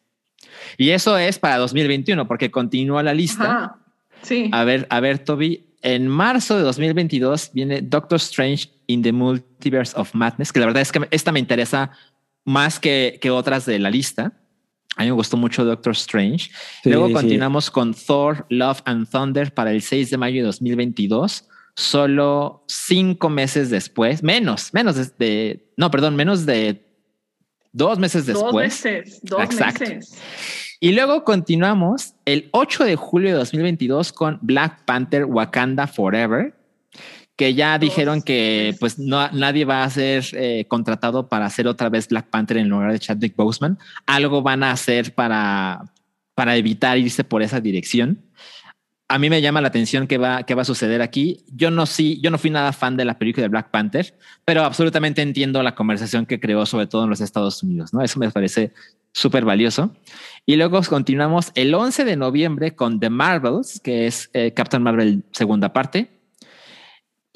C: Y eso es para 2021, porque continúa la lista.
E: Ajá. Sí.
C: A ver, a ver, Toby. En marzo de 2022 viene Doctor Strange in the Multiverse of Madness, que la verdad es que esta me interesa más que, que otras de la lista. A mí me gustó mucho Doctor Strange.
B: Sí,
C: Luego
B: sí.
C: continuamos con Thor, Love and Thunder para el 6 de mayo de 2022. Solo cinco meses después, menos, menos de, de- no, perdón, menos de dos meses
E: dos
C: después.
E: meses. Dos
C: Exacto.
E: meses.
C: Y luego continuamos el 8 de julio de 2022 con Black Panther Wakanda Forever, que ya dijeron que pues no, nadie va a ser eh, contratado para hacer otra vez Black Panther en lugar de Chadwick Boseman. Algo van a hacer para para evitar irse por esa dirección. A mí me llama la atención qué va, qué va a suceder aquí. Yo no, sí, yo no fui nada fan de la película de Black Panther, pero absolutamente entiendo la conversación que creó, sobre todo en los Estados Unidos. ¿no? Eso me parece súper valioso. Y luego continuamos el 11 de noviembre con The Marvels, que es eh, Captain Marvel segunda parte.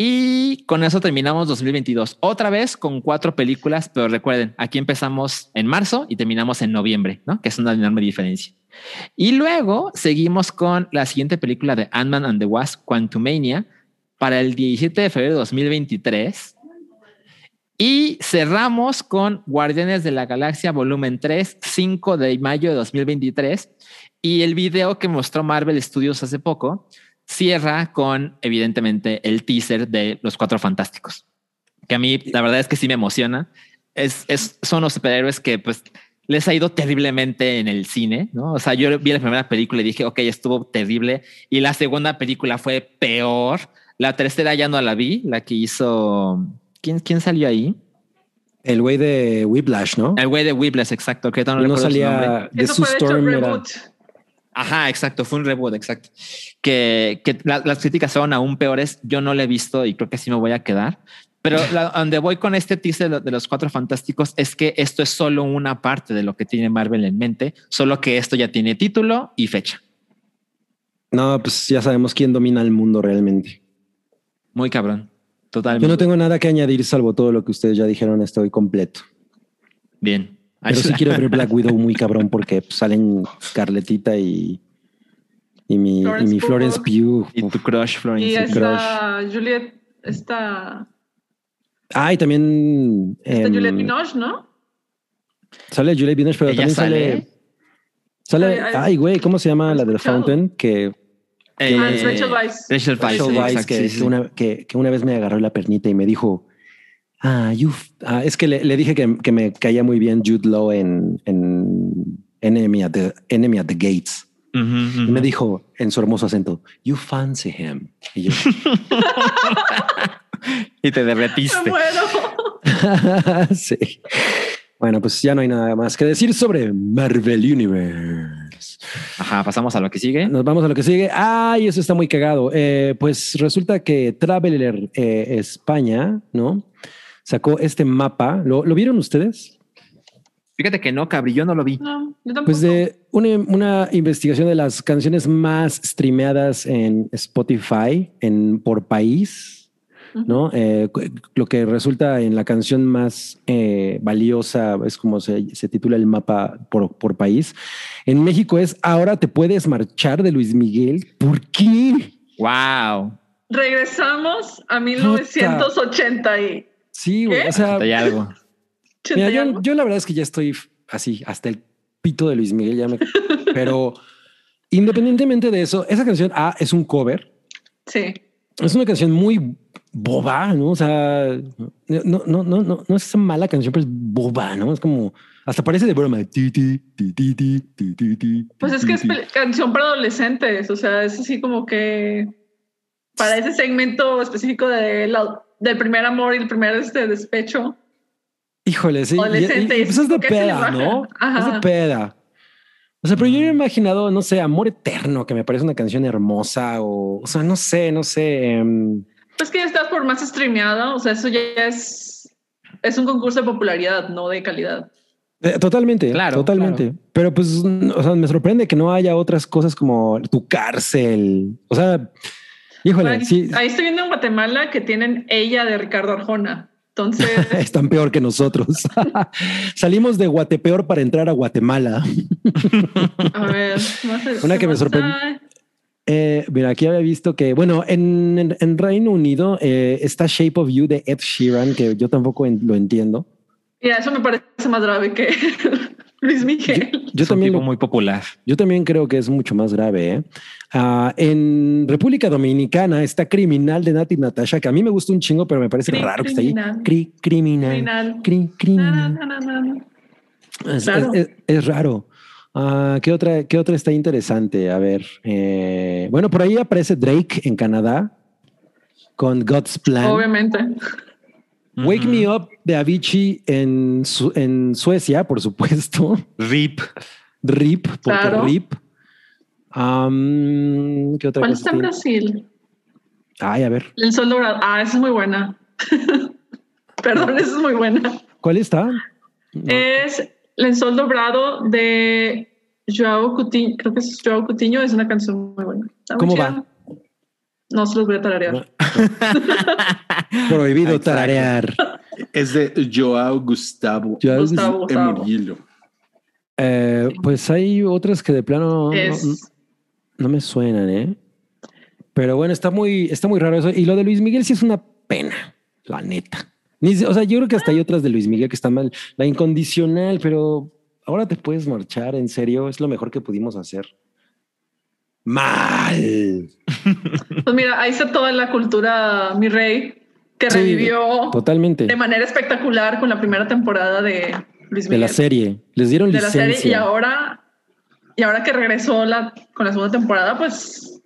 C: Y con eso terminamos 2022. Otra vez con cuatro películas, pero recuerden, aquí empezamos en marzo y terminamos en noviembre, ¿no? Que es una enorme diferencia. Y luego seguimos con la siguiente película de Ant-Man and the Wasp, Quantumania, para el 17 de febrero de 2023. Y cerramos con Guardianes de la Galaxia Volumen 3, 5 de mayo de 2023. Y el video que mostró Marvel Studios hace poco cierra con, evidentemente, el teaser de Los Cuatro Fantásticos, que a mí la verdad es que sí me emociona. Es, es, son los superhéroes que pues les ha ido terriblemente en el cine, ¿no? O sea, yo vi la primera película y dije, ok, estuvo terrible. Y la segunda película fue peor. La tercera ya no la vi, la que hizo ¿Quién, quién salió ahí?
B: El güey de Whiplash, ¿no?
C: El güey de Whiplash, exacto. Que no,
B: no salía
E: de su Storm. Era...
C: Ajá, exacto. Fue un reboot, exacto. Que, que la, las críticas son aún peores. Yo no lo he visto y creo que así me voy a quedar. Pero la, donde voy con este teaser de, de los cuatro fantásticos es que esto es solo una parte de lo que tiene Marvel en mente, solo que esto ya tiene título y fecha.
B: No, pues ya sabemos quién domina el mundo realmente.
C: Muy cabrón. Totalmente.
B: Yo no tengo nada que añadir salvo todo lo que ustedes ya dijeron. Estoy completo.
C: Bien.
B: Pero sí quiero ver Black Widow muy cabrón porque salen Scarletita y, y mi Florence, y mi Florence Pugh.
C: Y tu crush, Florence.
E: Y esta Juliet, esta...
B: Ah, y también...
E: Esta eh, Juliette Binoche, ¿no?
B: Sale Juliette Binoche, pero también sale... Sale... Ay, ay, güey, ¿cómo se llama la del Fountain? Que
E: eh, Rachel Weisz.
C: Rachel Weisz,
B: Rachel Weisz que, sí. que, una, que, que, una vez me agarró la pernita y me dijo, ah, you, ah, es que le, le dije que, que, me caía muy bien Jude Law en, en Enemy, at the, Enemy at the Gates. Uh -huh, uh -huh. Y me dijo en su hermoso acento, you fancy him. Y yo,
C: y te derretiste.
E: Bueno.
B: sí. Bueno, pues ya no hay nada más que decir sobre Marvel Universe.
C: Ajá, pasamos a lo que sigue.
B: Nos vamos a lo que sigue. Ay, eso está muy cagado. Eh, pues resulta que Traveler eh, España, ¿no? Sacó este mapa. ¿Lo, ¿lo vieron ustedes?
C: Fíjate que no, cabrillo, no lo vi.
E: No, yo tampoco.
B: Pues de una, una, investigación de las canciones más streameadas en Spotify en, por país, ¿no? Eh, lo que resulta en la canción más eh, valiosa es como se, se, titula el mapa por, por país. En México es Ahora te puedes marchar de Luis Miguel. ¿Por qué?
C: Wow.
E: Regresamos a 1980 y...
B: Sí, güey. O sea,
C: hay algo.
B: Mira, yo, yo, la verdad es que ya estoy así hasta el pito de Luis Miguel, ya me... pero independientemente de eso, esa canción A es un cover.
E: Sí.
B: Es una canción muy boba, ¿no? O sea, no, no, no, no, no es esa mala canción, pero es boba, ¿no? Es como, hasta parece de broma.
E: Pues es que es canción para adolescentes, o sea, es así como que para ese segmento específico de la, del primer amor y el primer este despecho.
B: Híjole, sí.
E: Adolescente.
B: Y, y, pues es de peda, ¿no? Ajá. Es de peda. O sea, pero yo he imaginado, no sé, Amor Eterno, que me parece una canción hermosa o, o sea, no sé, no sé. Um,
E: pues que ya estás por más streameada, o sea, eso ya es, es un concurso de popularidad, no de calidad.
B: Eh, totalmente, claro, totalmente. Claro. Pero pues, o sea, me sorprende que no haya otras cosas como tu cárcel. O sea, híjole.
E: Ahí,
B: sí.
E: ahí estoy viendo en Guatemala que tienen ella de Ricardo Arjona. Entonces
B: están peor que nosotros. Salimos de Guatepeor para entrar a Guatemala.
E: a ver,
B: una que me sorprendió. Eh, mira, aquí había visto que, bueno, en, en, en Reino Unido eh, está Shape of You de Ed Sheeran, que yo tampoco en, lo entiendo.
E: Mira, eso me parece más grave que Luis Miguel.
B: Yo, yo también
C: tipo muy popular.
B: Yo también creo que es mucho más grave. ¿eh? Uh, en República Dominicana está Criminal de Nati Natasha, que a mí me gusta un chingo, pero me parece
E: Cri
B: raro
E: criminal.
B: que esté ahí. Cri criminal.
E: Criminal.
B: Cri criminal. Es, claro. es, es, es raro. Uh, ¿qué, otra, ¿Qué otra está interesante? A ver. Eh, bueno, por ahí aparece Drake en Canadá con God's Plan.
E: Obviamente.
B: Wake uh -huh. Me Up de Avicii en, su, en Suecia, por supuesto.
C: RIP.
B: RIP, porque
E: claro.
B: RIP. ¿Qué otra
E: ¿Cuál
B: cosa
E: está en? Brasil?
B: Ay, a ver.
E: El sol dorado. Ah, esa es muy buena. Perdón, esa es muy buena.
B: ¿Cuál está? No.
E: Es El sol dorado de Joao Coutinho. Creo que es Joao Coutinho. Es una canción muy buena. Está muy
B: ¿Cómo
E: chida.
B: va?
E: No se los voy a tararear.
B: Prohibido
D: Exacto.
B: tararear.
D: Es de Joao Gustavo.
B: Joao
E: Gustavo, Gustavo.
B: Eh, pues hay otras que de plano no,
E: Es-
B: no- no me suenan, ¿eh? Pero bueno, está muy, está muy raro eso. Y lo de Luis Miguel sí es una pena, la neta. Ni o sea, yo creo que hasta hay otras de Luis Miguel que están mal. La incondicional, pero ahora te puedes marchar, en serio, es lo mejor que pudimos hacer. Mal.
E: Pues mira, ahí está toda la cultura Mi Rey que
B: Sí,
E: revivió
B: Totalmente.
E: de manera espectacular con la primera temporada de Luis
B: De
E: Miguel.
B: la serie. Les dieron
E: de la
B: licencia.
E: serie y ahora y ahora que regresó la con la segunda temporada pues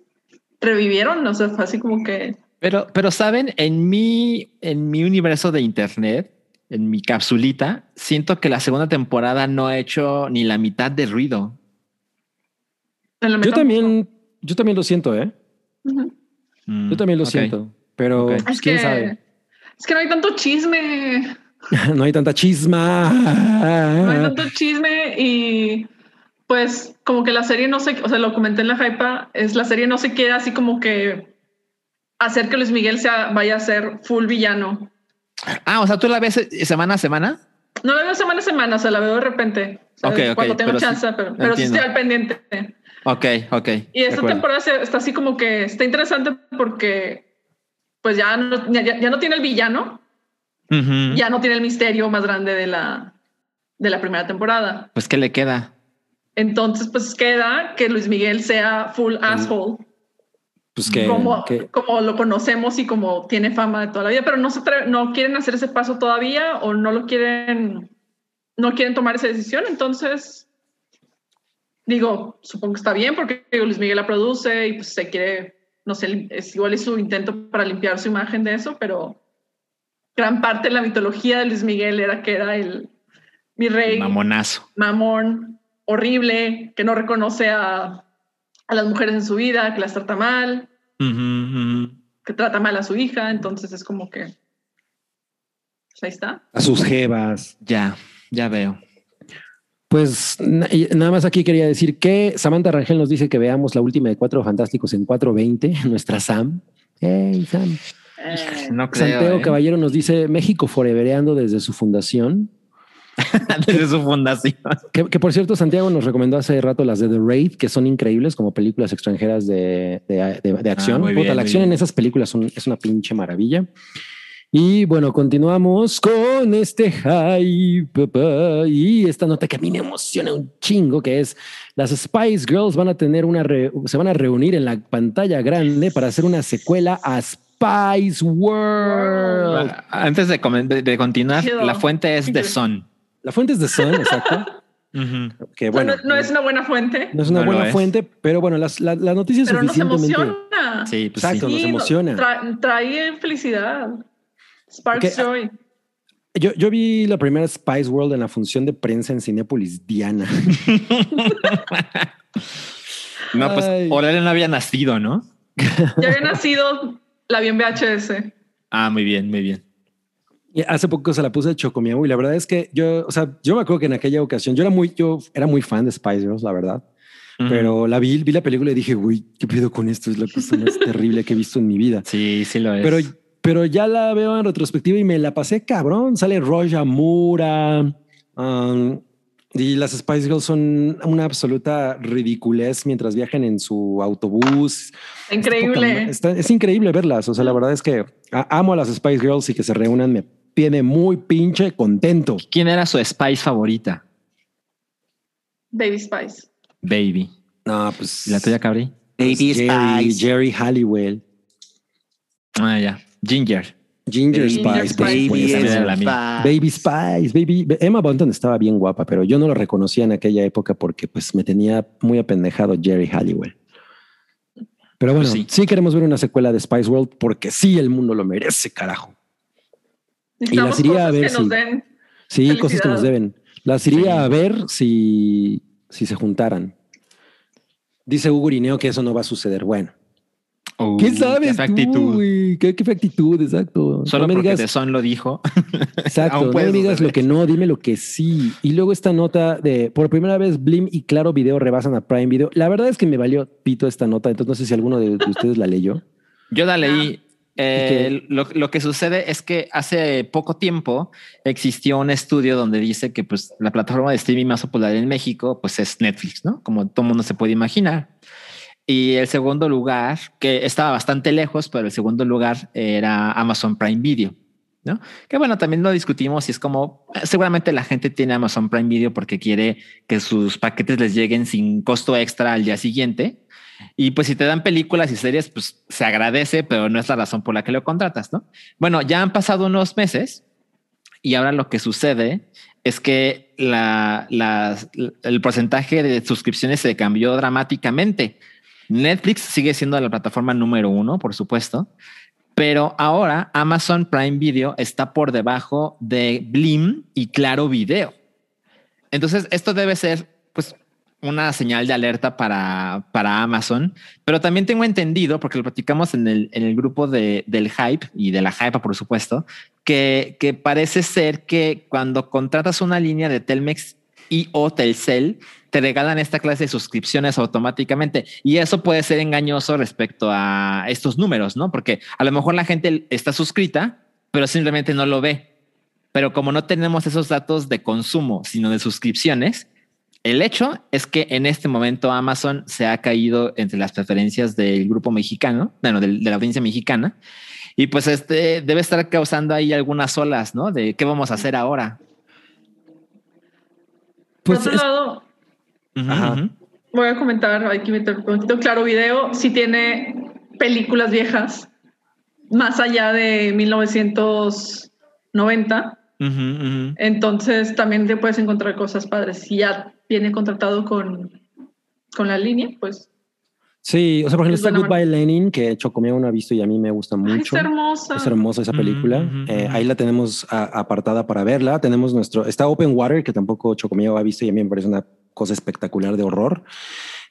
E: revivieron o sea fue así como que
C: Pero, pero saben, en mi, en mi universo de internet, en mi capsulita, siento que la segunda temporada no ha hecho ni la mitad de ruido.
B: Yo también, yo también lo siento, ¿eh?
C: Mm,
B: Yo también lo siento. Pero pues,
E: es
B: quién
E: que
B: sabe.
E: es que no hay tanto chisme
B: No hay tanta chisma.
E: no hay tanto chisme y pues como que la serie no se o sea lo comenté en la hypa es la serie no se quiere así como que hacer que Luis Miguel sea vaya a ser full villano
C: Ah, o sea, tú la ves eh, semana a semana.
E: no la veo semana a semana o sea la veo de repente o sea,
C: Ok, ok,
E: cuando tengo
C: pero sí,
E: chance pero, pero sí estoy al pendiente
C: Ok, ok.
E: Y esta temporada está así como que está interesante porque pues ya no, ya, ya no tiene el villano,
C: Ujú.
E: ya no tiene el misterio más grande de la, de la primera temporada.
C: Pues, ¿qué le queda?
E: Entonces pues queda que Luis Miguel sea full asshole,
B: Pues que,
E: como,
B: que-
E: como lo conocemos y como tiene fama de toda la vida, pero no, se atre- no quieren hacer ese paso todavía o no lo quieren, no quieren tomar esa decisión. Entonces, digo, supongo que está bien porque digo, Luis Miguel la produce y pues se quiere, no sé, es igual es su intento para limpiar su imagen de eso, pero gran parte de la mitología de Luis Miguel era que era el mi rey
C: Mamonazo.
E: mamón, horrible, que no reconoce a, a las mujeres en su vida, que las trata mal, que trata mal a su hija, entonces es como que pues ahí está.
B: a sus jevas.
C: Ya, ya veo.
B: Pues nada más aquí quería decir que Samantha Rangel nos dice que veamos la última de Cuatro Fantásticos en 420, nuestra Sam. Hey, Sam.
E: Eh,
C: No creo.
B: Santiago
C: ¿eh?
B: Caballero nos dice México forevereando desde su fundación.
C: Desde su fundación.
B: Que, que, por cierto, Santiago nos recomendó hace rato las de The Raid, que son increíbles como películas extranjeras de, de- de- de acción.
C: muy
B: Puta,
C: bien,
B: la acción
C: bien.
B: en esas películas son- es una pinche maravilla. Y bueno, continuamos con este hype. Y esta nota que a mí me emociona un chingo, que es las Spice Girls van a tener una, re- se van a reunir en la pantalla grande para hacer una secuela a Spice World.
C: Antes de, de- de continuar, la fuente es The
E: que-
C: Sun.
B: La fuente es de Sun, exacto.
C: Ujú.
B: Que
E: o sea,
B: bueno,
E: no, no es una buena fuente,
B: no es una
C: No
B: buena
C: es.
B: fuente, pero bueno, las, la, la noticia es
E: pero nos
B: suficientemente.
E: emociona.
C: Sí, pues
B: Exacto.
C: sí.
B: nos
E: no-
B: emociona.
E: tra- trae felicidad. Sparks
B: Porque-
E: Joy.
B: Yo, yo vi la primera Spice World en la función de prensa en Cinépolis Diana.
C: No, pues
B: Ay.
C: Orale no había nacido, ¿no?
E: Ya había nacido la bien VHS.
C: Ah, muy bien, muy bien.
B: Y hace poco se la puse de Chocomiao y la verdad es que yo, o sea, yo me acuerdo que en aquella ocasión yo era muy, yo era muy fan de Spice Girls, la verdad.
C: Ujú.
B: Pero la vi, vi la película y dije, uy, ¿qué pedo con esto? Es la cosa más terrible que he visto en mi vida.
C: Sí, sí lo es.
B: Pero, pero ya la veo en retrospectiva y me la pasé cabrón. Sale Roja Mura. um, y las Spice Girls son una absoluta ridiculez mientras viajan en su autobús. Está
E: Increíble.
B: poca ma- está- es increíble verlas. O sea, la verdad es que amo a las Spice Girls y que se reúnan me tiene muy pinche contento.
C: ¿Quién era su Spice favorita?
E: Baby Spice.
C: Baby.
B: No, pues
C: ¿Y la tuya, Cabri?
B: pues, Jerry, Jerry Halliwell,
C: Ah, ya. Ginger.
B: Ginger Spice, por
E: Spice.
B: Baby Spice, Baby Emma Bunton estaba bien guapa, pero yo no lo reconocía en aquella época porque pues me tenía muy apendejado Jerry Halliwell. Pero bueno,
C: Pues
B: sí.
C: sí.
B: queremos ver una secuela de Spice World porque sí el mundo lo merece, carajo.
E: Necesitamos
B: iría a ver
E: que nos
B: si-
E: den.
B: Sí,
E: Felicidad.
B: cosas que nos deben. Las iría
C: Sí.
B: a ver si, si se juntaran. Dice Hugo Irineo que eso no va a suceder. Bueno,
C: Uh,
B: ¿Qué sabes
C: qué
B: tú,
C: actitud.
B: güey? ¿Qué, qué actitud? Exacto.
C: Solo
B: no me
C: porque
B: digas,
C: Son lo dijo.
B: exacto, no me digas lo que no, dime lo que sí. Y luego esta nota de por primera vez Blim y Claro Video rebasan a Prime Video. La verdad es que me valió pito esta nota, entonces no sé si alguno de, de ustedes la leyó.
C: Yo la leí.
B: ¿Y
C: Eh, lo, lo que sucede es que hace poco tiempo existió un estudio donde dice que pues, la plataforma de streaming más popular en México pues, es Netflix, ¿no? Como todo mundo se puede imaginar. Y el segundo lugar, que estaba bastante lejos, pero el segundo lugar era Amazon Prime Video. ¿no? Que bueno, también lo discutimos y es como seguramente la gente tiene Amazon Prime Video porque quiere que sus paquetes les lleguen sin costo extra al día siguiente. Y pues si te dan películas y series, pues se agradece, pero no es la razón por la que lo contratas, ¿no? Bueno, ya han pasado unos meses y ahora lo que sucede es que el porcentaje de suscripciones se cambió dramáticamente. Netflix sigue siendo la plataforma número uno, por supuesto, pero ahora Amazon Prime Video está por debajo de Blim y Claro Video. Entonces, esto debe ser, pues, una señal de alerta para, para Amazon, pero también tengo entendido, porque lo platicamos en el, en el grupo de, del hype y de la hype, por supuesto, que, que parece ser que cuando contratas una línea de Telmex y o Telcel, te regalan esta clase de suscripciones automáticamente. Y eso puede ser engañoso respecto a estos números, ¿no? Porque a lo mejor la gente está suscrita, pero simplemente no lo ve. Pero como no tenemos esos datos de consumo, sino de suscripciones, el hecho es que en este momento Amazon se ha caído entre las preferencias del grupo mexicano, bueno, del- de la audiencia mexicana, y pues este debe estar causando ahí algunas olas, ¿no? De qué vamos a hacer ahora.
E: Por
B: Pues
E: otro
B: es-
E: lado,
B: Ajá.
E: voy a comentar, hay que meter un poquito. Claro, video sí tiene películas viejas, más allá de 1990.
C: Ujú, ujú.
E: Entonces también te puedes encontrar cosas padres. Si ya viene contratado con, con la línea, pues
B: Sí, o sea, por ejemplo,
E: Es
B: está Goodbye Lenin, que Chocomeo no ha visto y a mí me gusta
E: ay,
B: mucho.
E: está hermosa.
B: Es hermosa esa película.
C: Mm,
B: Eh,
C: mm,
B: ahí la tenemos a- apartada para verla. Tenemos nuestro. Está Open Water, que tampoco Chocomeo ha visto y a mí me parece una cosa espectacular de horror.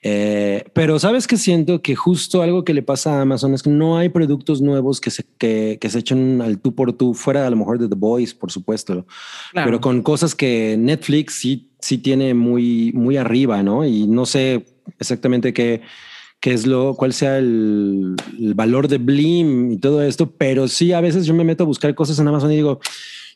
B: Eh, pero sabes que siento que justo algo que le pasa a Amazon es que no hay productos nuevos que se, que, que se echen al tú por tú, fuera a lo mejor de The Boys, por supuesto,
C: Claro.
B: pero con cosas que Netflix sí, sí tiene muy, muy arriba, ¿no? Y no sé exactamente qué, qué es lo, cuál sea el, el valor de Blim y todo esto, pero sí a veces yo me meto a buscar cosas en Amazon y digo,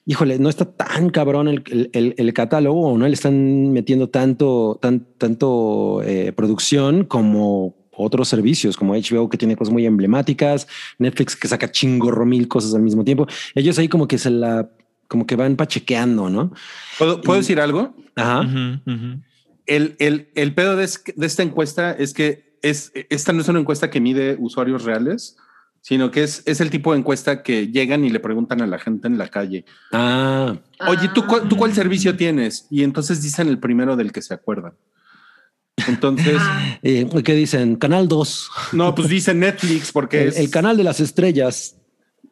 B: híjole, no está tan cabrón el, el- el- catálogo o no le están metiendo tanto, tan, tanto eh, producción como otros servicios como HBO que tiene cosas muy emblemáticas, Netflix que saca chingorro mil cosas al mismo tiempo. Ellos ahí como que se la, como que van pachequeando, ¿no?
D: ¿Puedo, ¿puedo
B: Y-
D: decir algo?
B: Ajá.
C: Ujú, ujú.
D: El, el, el pedo de, es- de esta encuesta es que es, esta no es una encuesta que mide usuarios reales, sino que es, es el tipo de encuesta que llegan y le preguntan a la gente en la calle,
B: Ah,
D: oye, ¿tú, cuál- ¿tú cuál
E: Ah.
D: servicio tienes? Y entonces dicen el primero del que se acuerdan. Entonces,
E: Ah,
B: eh, ¿qué dicen? Canal 2,
D: no, pues dicen Netflix porque
B: el,
D: es
B: el canal de las estrellas.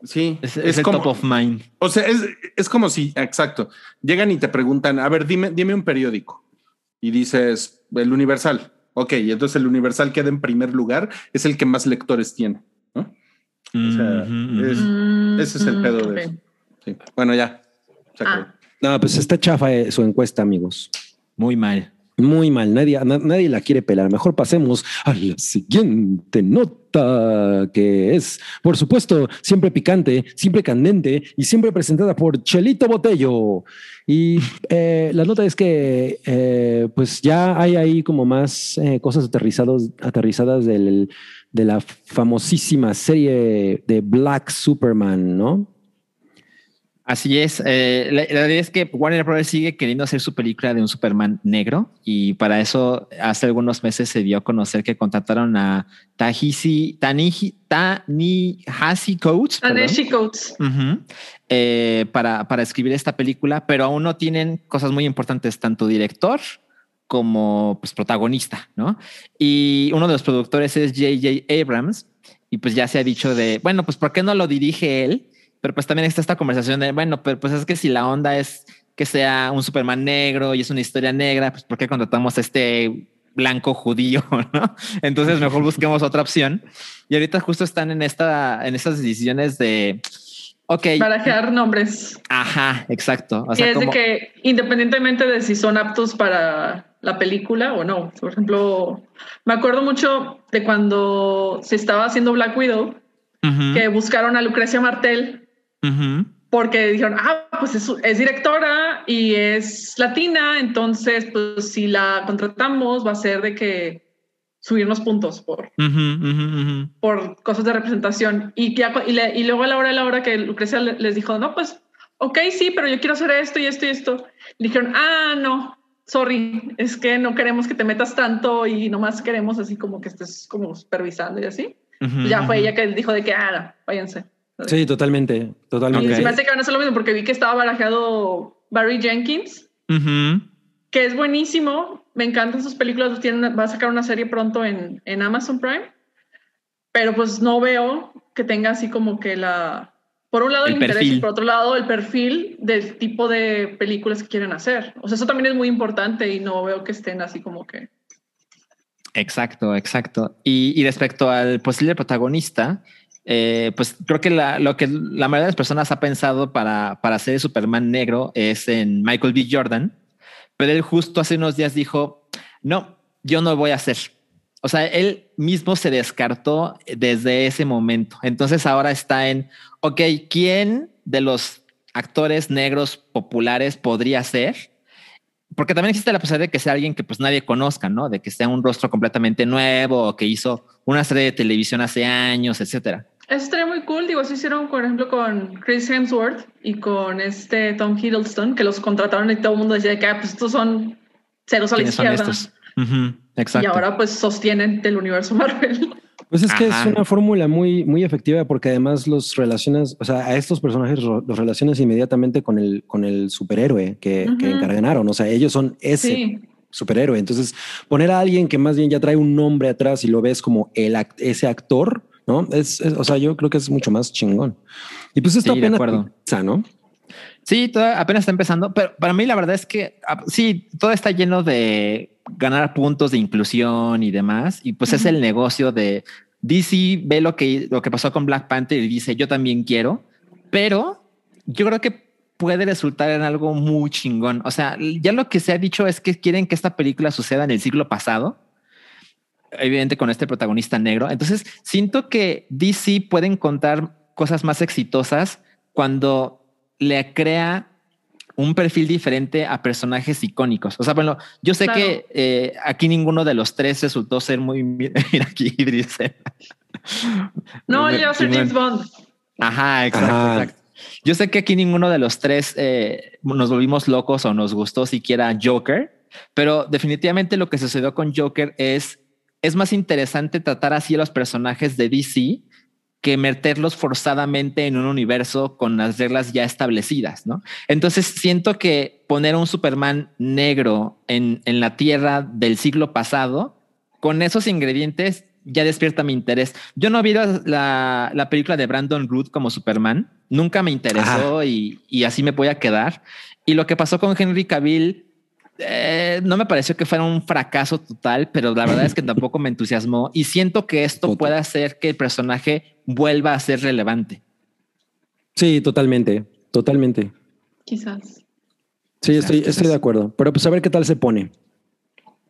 D: Sí,
C: Es, es el
D: como,
C: top of mind.
D: o sea, es, es como si, exacto, llegan y te preguntan, a ver, dime, dime un periódico y dices el Universal. Ok, y entonces el Universal queda en primer lugar, es el que más lectores tiene. ¿no? O sea, es-
E: mm,
D: ese es el
E: mm,
D: pedo de eso. Sí. Bueno, ya. se acabó.
E: Ah.
B: No, pues está chafa eh, su encuesta, amigos.
C: Muy mal.
B: Muy mal, nadie, na- nadie la quiere pelar. Mejor pasemos a la siguiente nota, que es, por supuesto, siempre picante, siempre candente y siempre presentada por Chelito Botello. Y eh, la nota es que, eh, pues ya hay ahí como más eh, cosas aterrizados, aterrizadas del, de la famosísima serie de Black Superman, ¿no?
C: Así es. eh, la, la realidad es que Warner Bros. sigue queriendo hacer su película de un Superman negro y para eso hace algunos meses se dio a conocer que contrataron a Tahisi, Taniji, Tanihasi Coates.
E: Taneshi Coates.
C: Eh, para, para escribir esta película, pero aún no tienen cosas muy importantes, tanto director como pues, protagonista, ¿no? Y uno de los productores es J.J. Abrams, y pues ya se ha dicho de, bueno, pues ¿por qué no lo dirige él? Pero pues también está esta conversación de, bueno, pero pues es que si la onda es que sea un Superman negro y es una historia negra, pues ¿por qué contratamos a este blanco judío, ¿no? Entonces mejor busquemos otra opción. Y ahorita justo están en esta, en estas decisiones de, ok.
E: Barajear nombres.
C: Ajá, exacto.
E: O sea, es de que independientemente de si son aptos para la película o no. Por ejemplo, me acuerdo mucho de cuando se estaba haciendo Black Widow, que buscaron a Lucrecia Martel porque dijeron, ah, pues es, directora y es latina, entonces, pues si la contratamos va a ser de que subirnos puntos por, por cosas de representación. Y, y, luego a la hora de la hora que Lucrecia les dijo, no, pues, ok, sí, pero yo quiero hacer esto y esto y esto. Le dijeron, ah, no, sorry, es que no queremos que te metas tanto y nomás queremos así como que estés como supervisando y así. ya fue ella que dijo de que, ah, váyanse.
B: Sí, totalmente, totalmente.
E: Y me hace que van a hacer lo mismo porque vi que estaba barajeado Barry Jenkins, que es buenísimo. Me encantan sus películas. va a sacar una serie pronto en, en Amazon Prime, pero pues no veo que tenga así como que la, por un lado el, interés y por otro lado el perfil del tipo de películas que quieren hacer. O sea, eso también es muy importante y no veo que estén así como que.
C: Exacto, exacto. Y, y respecto al posible protagonista, eh, pues creo que lo que la mayoría de las personas ha pensado para, para hacer Superman negro es en Michael B. Jordan, pero él justo hace unos días dijo, no, yo no voy a hacer. O sea, él mismo se descartó desde ese momento. Entonces ahora está en, ok, ¿quién de los actores negros populares podría ser? Porque también existe la posibilidad de que sea alguien que pues nadie conozca, ¿no? De que sea un rostro completamente nuevo o que hizo una serie de televisión hace años, etcétera.
E: Eso estaría muy cool. Digo, se hicieron, por ejemplo, con Chris Hemsworth y con este Tom Hiddleston, que los contrataron y todo el mundo decía que ah, pues estos son ceros a la izquierda.
C: Exacto.
E: Y ahora pues sostienen del universo Marvel.
B: Pues es que es una fórmula muy, muy efectiva porque además los relacionas, o sea, a estos personajes los relacionas inmediatamente con el, con el superhéroe que, que encargaron. O sea, ellos son ese superhéroe. Entonces, poner a alguien que más bien ya trae un nombre atrás y lo ves como el, ese actor, ¿no? Es, o sea, yo creo que es mucho más chingón. Y pues esto apenas empieza, ¿no?
C: Sí, apenas está empezando, pero para mí la verdad es que ah, sí, todo está lleno de ganar puntos de inclusión y demás, y pues es el negocio de DC ve lo que, lo que pasó con Black Panther y dice yo también quiero, pero yo creo que puede resultar en algo muy chingón. O sea, ya lo que se ha dicho es que quieren que esta película suceda en el siglo pasado evidente con este protagonista negro. Entonces siento que DC puede encontrar cosas más exitosas cuando le crea un perfil diferente a personajes icónicos. O sea, bueno, yo sé que eh, aquí ninguno de los tres resultó ser muy... Mira aquí, Idris.
E: no, yo soy James Bond.
C: Ajá, exacto, Yo sé que aquí ninguno de los tres eh, nos volvimos locos o nos gustó siquiera Joker, pero definitivamente lo que sucedió con Joker es es más interesante tratar así a los personajes de DC que meterlos forzadamente en un universo con las reglas ya establecidas, ¿no? Entonces siento que poner un Superman negro en, en la Tierra del siglo pasado, con esos ingredientes, ya despierta mi interés. Yo no vi la, la película de Brandon Root como Superman, nunca me interesó y, y, así me voy a quedar. Y lo que pasó con Henry Cavill eh, no me pareció que fuera un fracaso total, pero la verdad es que tampoco me entusiasmó y siento que esto puede hacer que el personaje vuelva a ser relevante.
B: Sí, totalmente, totalmente.
E: Quizás.
B: Sí, estoy, estoy de acuerdo, pero pues a ver qué tal se pone.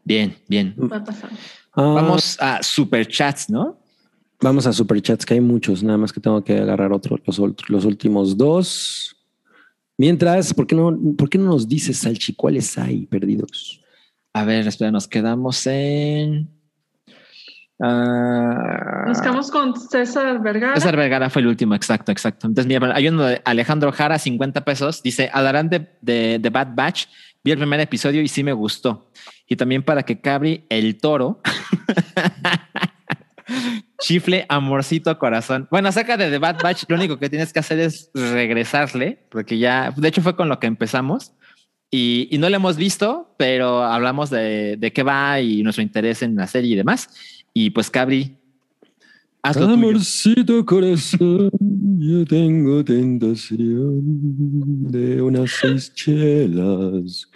C: Bien, bien.
E: Va a pasar.
C: Ah, Vamos a superchats, ¿no?
B: Vamos a superchats, que hay muchos, nada más que tengo que agarrar otro, los, los últimos dos. Mientras, ¿por qué no, por qué no nos dices, Salchi, cuáles hay perdidos?
C: A ver, espera, nos quedamos en.
E: Ah, nos quedamos con César Vergara.
C: César Vergara fue el último, exacto, exacto. Entonces, mira, hay uno de Alejandro Jara, 50 pesos. Dice: Hablarán de, de, de Bad Batch. Vi el primer episodio y sí me gustó. Y también para que Cabri, el toro, Chifle, amorcito, corazón. Bueno, acerca de The Bad Batch, lo único que tienes que hacer es regresarle, porque ya, de hecho fue con lo que empezamos y, no lo hemos visto, pero hablamos de, de, qué va y nuestro interés en la serie y demás. Y pues Cabri,
B: hazlo Amorcito corazón, yo tengo tentación de unas seis chelas.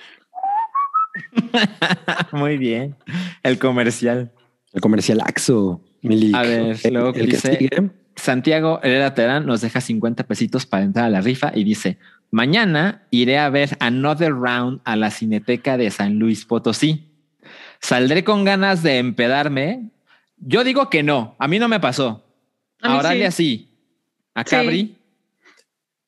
C: Muy bien. El comercial.
B: El comercial Axo. Milik.
C: A ver,
B: el,
C: luego
B: el que
C: dice-
B: sigue.
C: Santiago Herrera Terán nos deja 50 pesitos para entrar a la rifa y dice: Mañana iré a ver Another Round a la Cineteca de San Luis Potosí. Saldré con ganas de empedarme. Yo digo que no, a mí no me pasó.
E: A
C: Oralia
E: sí.
C: sí. A
E: Sí.
C: Cabri.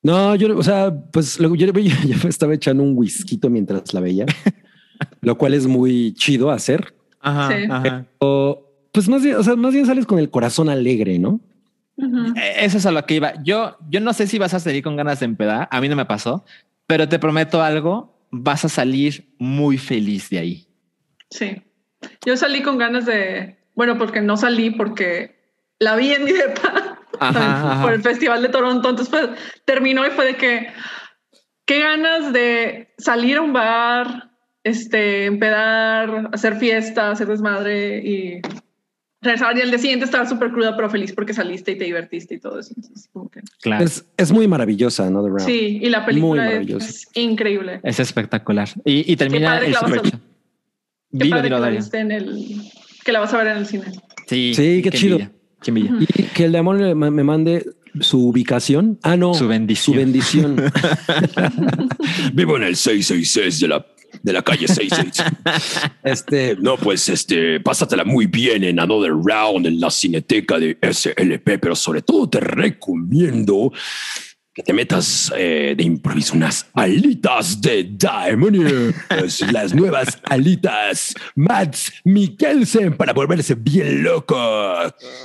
B: No, yo, o sea, pues luego yo, yo, yo me estaba echando un whisky mientras la veía, lo cual es muy chido hacer.
C: Ajá,
E: Sí.
C: ajá.
B: O, pues más bien, o sea, más bien sales con el corazón alegre, ¿no?
C: Eh, Eso es a lo que iba. Yo, yo no sé si vas a salir con ganas de empedar. A mí no me pasó, pero te prometo algo. Vas a salir muy feliz de ahí.
E: Sí. Yo salí con ganas de, bueno, porque no salí porque la vi en mi depa
C: Ajá, ajá.
E: por el Festival de Toronto. Entonces pues, terminó y fue de que, qué ganas de salir a un bar, este, empedar, hacer fiesta, hacer desmadre y regresar y al día siguiente estar súper cruda pero feliz porque saliste y te divertiste y todo eso. Entonces, como que-
C: Claro.
B: Es, es muy maravillosa, ¿no? Round.
E: sí, y la película es, increíble.
C: Es espectacular. Y, y termina el.
E: Qué
C: Dilo,
E: padre
C: dilo,
E: que la vas a ver en el cine.
C: Sí,
B: Sí, qué chido.
C: envidia, qué envidia.
B: Y que el demonio me me mande su ubicación. Ah, no.
C: Su bendición.
B: Su bendición.
F: Vivo en el 666 de la, de la calle 66.
B: este,
F: No, pues este, pásatela muy bien en Another Round en la cineteca de SLP, pero sobre todo te recomiendo que te metas eh, de improviso unas alitas de Diamond. Es las nuevas alitas Mads Mikkelsen para volverse bien loco.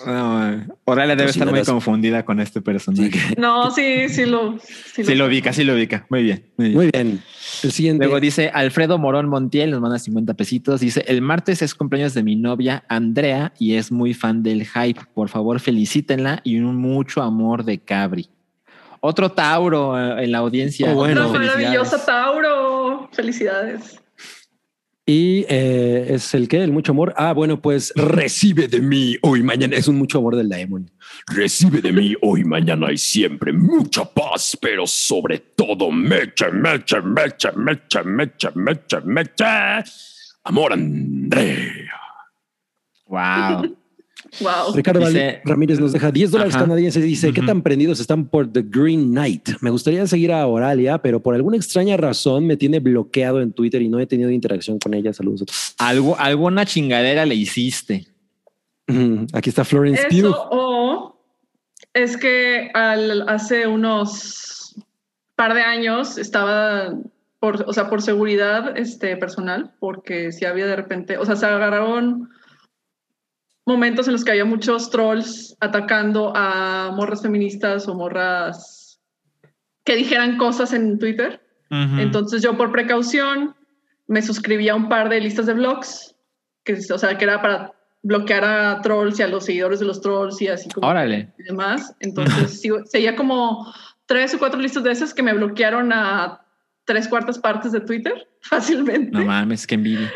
C: No, Oralia debe estar muy confundida con este personaje.
E: No, sí, sí lo. Sí,
C: Sí lo ubica, sí lo ubica. Muy bien. Muy bien.
B: muy bien. El siguiente.
C: Luego dice Alfredo Morón Montiel, nos manda 50 pesitos. Dice: El martes es cumpleaños de mi novia Andrea y es muy fan del hype. Por favor, felicítenla y un mucho amor de Cabri. Otro Tauro eh, en la audiencia.
B: Oh, bueno.
C: Felicidades.
E: maravillosa Tauro. Felicidades.
B: Y eh, es el que, el mucho amor. Ah, bueno, pues
F: Recibe de mí hoy, mañana.
B: es un mucho amor del demonio.
F: Recibe de mí hoy, mañana y siempre mucha paz, pero sobre todo mecha, mecha, mecha, mecha, mecha, mecha, mecha. Amor, Andrea.
C: Wow.
E: Wow.
B: Ricardo
C: Dice-
B: Ramírez nos deja 10 dólares canadienses. Dice: ¿Qué
C: Ujú.
B: tan prendidos están por The Green Knight? Me gustaría seguir a Oralia, pero por alguna extraña razón me tiene bloqueado en Twitter y no he tenido interacción con ella. Saludos.
C: Algo, alguna chingadera le hiciste.
B: Aquí está Florence Pugh.
E: O es que al, hace unos par de años estaba por, o sea, por seguridad este, personal, porque si había de repente, o sea, se agarraron momentos en los que había muchos trolls atacando a morras feministas o morras que dijeran cosas en Twitter. Entonces yo por precaución me suscribí a un par de listas de blogs, que, o sea, que era para bloquear a trolls y a los seguidores de los trolls y así como
C: Órale.
E: y demás. Entonces sí, seguía como tres o cuatro listas de esas que me bloquearon a tres cuartas partes de Twitter fácilmente.
C: No mames, qué envidia.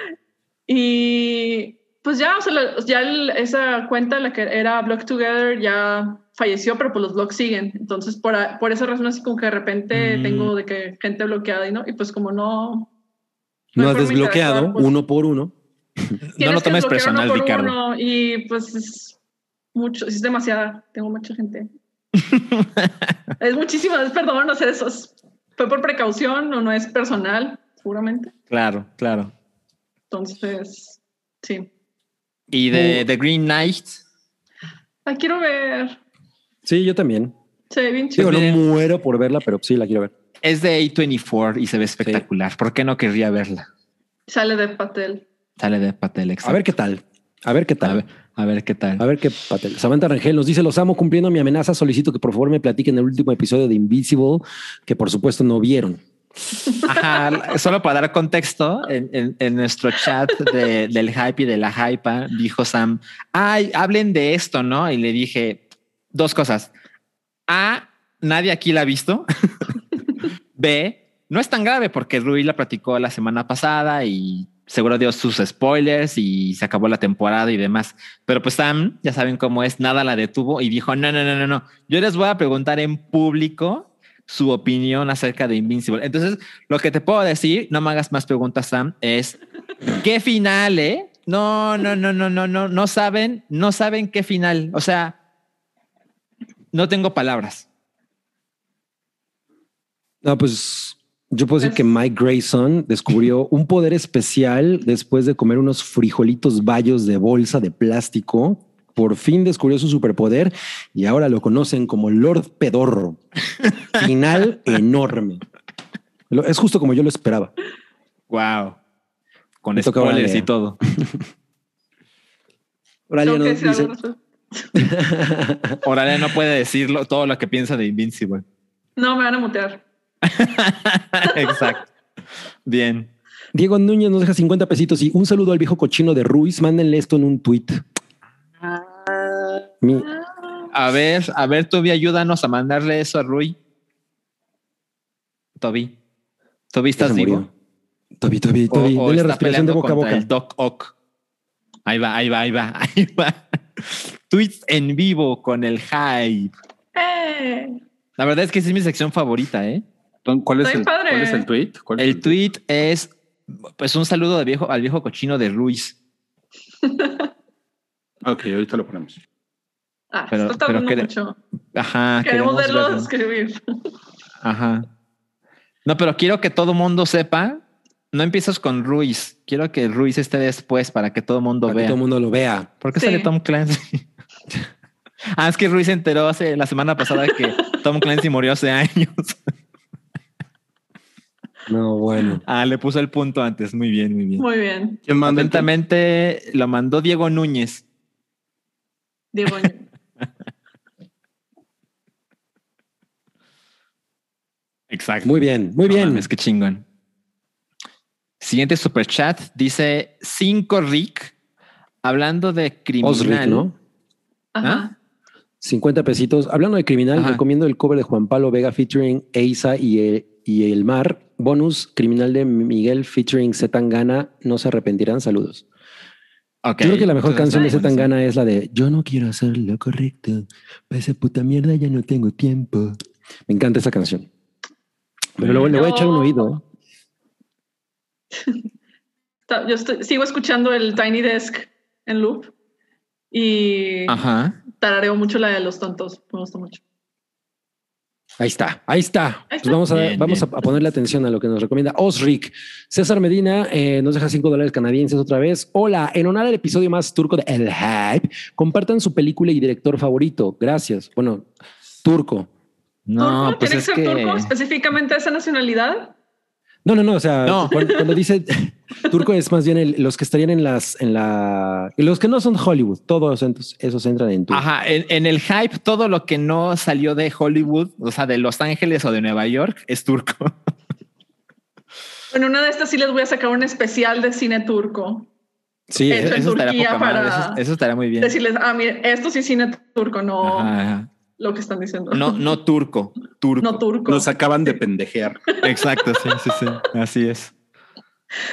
E: Y pues ya, o sea, la- ya el- esa cuenta, la que era Block Together, ya falleció, pero pues los blogs siguen. Entonces, por, a- por esa razón, así como que de repente
C: Mm.
E: tengo de que gente bloqueada y no, y pues como no.
B: No
E: hay
B: has desbloqueado
E: pues,
B: uno por uno.
C: No lo tomes personal,
E: uno
C: Ricardo.
E: uno, y pues es mucho, es demasiada, tengo mucha gente. es muchísima, es perdón, no sé, eso es- fue por precaución o no es personal, seguramente.
C: Claro, claro.
E: Entonces, sí.
C: Y de The Green Knight,
E: La quiero ver.
B: Sí, yo también.
E: Se ve bien
B: Digo,
E: chido.
B: no
C: miren.
B: muero por verla, pero sí la quiero ver.
C: es de A24 y se ve espectacular. ¿Por qué no querría verla?
E: Sale de Patel.
C: Sale de Patel.
B: A ver qué tal. A ver qué
C: A
B: tal.
C: ver, a ver qué tal.
B: A ver qué patel. Samantha Rangel nos dice: Los amo cumpliendo mi amenaza. Solicito que por favor me platiquen el último episodio de Invisible, que por supuesto no vieron.
C: Solo para dar contexto, en nuestro chat de- del hype y de la hypa, dijo Sam, ay, hablen de esto, ¿no? Y le dije dos cosas. A, nadie aquí la ha visto. B, no es tan grave porque Rui la platicó la semana pasada y seguro dio sus spoilers y se acabó la temporada y demás. Pero pues Sam, ya saben cómo es, nada la detuvo y dijo, no, no, no, no, no. Yo les voy a preguntar en público su opinión acerca de Invincible. Entonces, lo que te puedo decir, no me hagas más preguntas, Sam, es qué final, ¿eh? No, no, no, no, no, no, no saben, no saben qué final. O sea, no tengo palabras.
B: No, pues yo puedo decir que Mike Grayson descubrió un poder especial después de comer unos frijolitos bayos de bolsa de plástico. Por fin descubrió su superpoder y ahora lo conocen como Lord Pedorro. Final enorme. Lo- Es justo como yo lo esperaba.
C: Wow. Con
B: Me
C: spoilers y todo.
B: Oralia dice,
E: respecto.
C: Oralia no puede decirlo todo lo que piensa de Invincible.
E: No, me van a mutear.
C: Exacto. Bien.
B: Diego Núñez nos deja 50 pesitos y un saludo al viejo cochino de Ruiz. Mándenle esto en un tweet. Mi-
C: A ver, a ver, Toby, ayúdanos a mandarle eso a Rui. Toby. Toby, ¿estás vivo?
B: Toby, Toby,
C: O-
B: Toby.
C: o está
B: respiración de boca a boca.
C: El Doc Ock. Ahí va, ahí va, ahí va, ahí va. Tweets en vivo con el hype.
E: ¡Eh!
C: La verdad es que esa es mi sección favorita, ¿eh?
G: ¿Cuál es, el,
E: padre.
G: ¿Cuál es el tweet? ¿Cuál es
C: El tweet es pues un saludo de viejo, al viejo cochino de Ruiz.
G: Ok, ahorita lo ponemos.
E: Ah,
C: Pero-
E: está
C: pero
E: tardando
C: quere-
E: mucho.
C: Ajá.
E: Queremos verlo
C: verlo.
E: escribir.
C: Ajá. No, pero quiero que todo mundo sepa. No empiezas con Ruiz. Quiero que Ruiz esté después para que todo mundo
B: Para que
C: vea.
B: todo el mundo lo vea.
C: ¿Por qué
E: Sí.
C: sale Tom Clancy? ah, es que Ruiz se enteró hace la semana pasada que Tom Clancy murió hace años.
B: No, bueno.
C: ah, le puso el punto antes. Muy bien, muy bien.
E: Muy bien.
C: Atentamente lo mandó Diego Núñez.
E: Diego.
C: Exacto.
B: Muy bien, muy
C: No
B: bien.
C: mames, qué chingón. Siguiente super chat dice 5 Rick hablando de criminal.
B: Osric, ¿no?
E: Ajá.
B: 50 pesitos. Hablando de criminal,
C: Ajá.
B: recomiendo el cover de Juan Pablo Vega featuring Eiza y el, y el Mar. Bonus criminal de Miguel featuring Zetangana. No se arrepentirán. Saludos. Yo creo que la mejor
C: Entonces,
B: canción de Zetangana es la de Yo no quiero hacer lo correcto. Para esa puta mierda ya no tengo tiempo. Me encanta esa canción. Pero luego le voy a echar un oído.
E: Yo estoy- sigo escuchando el Tiny Desk en loop y
C: Ajá.
E: tarareo mucho la de los tontos. Me gusta mucho.
B: Ahí está, ahí está.
E: Ahí
B: Pues vamos, a,
C: Bien,
B: vamos
C: bien.
B: A, a ponerle atención a lo que nos recomienda Osric. César Medina eh, nos deja 5 dólares canadienses otra vez. Hola, en honor al episodio más turco de El Hype, compartan su película y director favorito. Gracias. Bueno, turco.
C: No,
E: ¿Turco?
C: pues
E: ¿Tiene
C: es
E: que ser
C: que
E: turco específicamente esa nacionalidad?
B: No, no, no. O sea,
C: No.
B: Cuando, cuando dice turco es más bien el- los que estarían en las, en la, los que no son Hollywood. Todos esos entran en turco.
C: Ajá, en, en el hype, todo lo que no salió de Hollywood, o sea, de Los Ángeles o de Nueva York, es turco.
E: En una de estas sí les voy a sacar un especial de cine turco.
B: Sí,
E: Eso en
C: estaría
E: para-
C: eso, eso estaría muy bien.
E: Decirles, ah, mire, esto sí es cine turco, no
C: Ajá, ajá.
E: Lo que están diciendo.
C: No, no turco, turco.
E: No turco.
D: Nos acaban de pendejear.
C: Exacto, sí, sí, sí. Así es.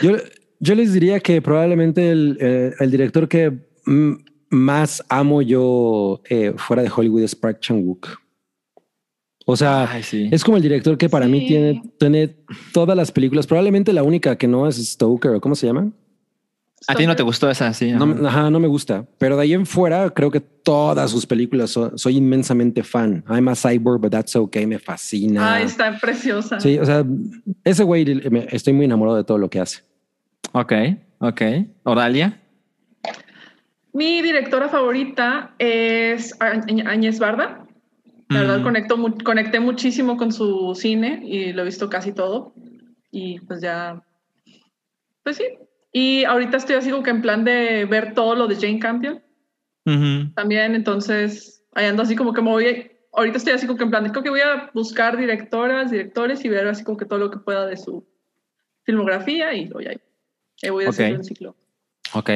B: Yo, yo les diría que probablemente el, eh, el director que más amo yo eh, fuera de Hollywood es Park Chan-wook. O sea,
C: Ay, sí.
B: es como el director que para mí tiene, tiene todas las películas. Probablemente la única que no es Stoker o cómo se llama.
C: A ti no te gustó esa, sí.
B: No,
C: ajá.
B: me- ajá, no me gusta. Pero de ahí en fuera, creo que todas sus películas so- soy inmensamente fan. I'm a cyborg, but that's okay. Me fascina.
E: Ay, está preciosa.
B: Sí, o sea, ese güey estoy muy enamorado de todo lo que hace.
C: Ok, ok. Oralia.
E: Mi directora favorita es Áñez Barda. La verdad,
C: Mm.
E: conecto conecté muchísimo con su cine y lo he visto casi todo. Y pues ya, pues sí. Y ahorita estoy así como que en plan de ver todo lo de Jane Campion
C: Ujú.
E: también. Entonces, ahí ando así como que me voy. Ahorita estoy así como que en plan de creo que voy a buscar directoras, directores y ver así como que todo lo que pueda de su filmografía y luego ya ahí voy a hacer
C: Ok.
E: un ciclo.
C: Ok.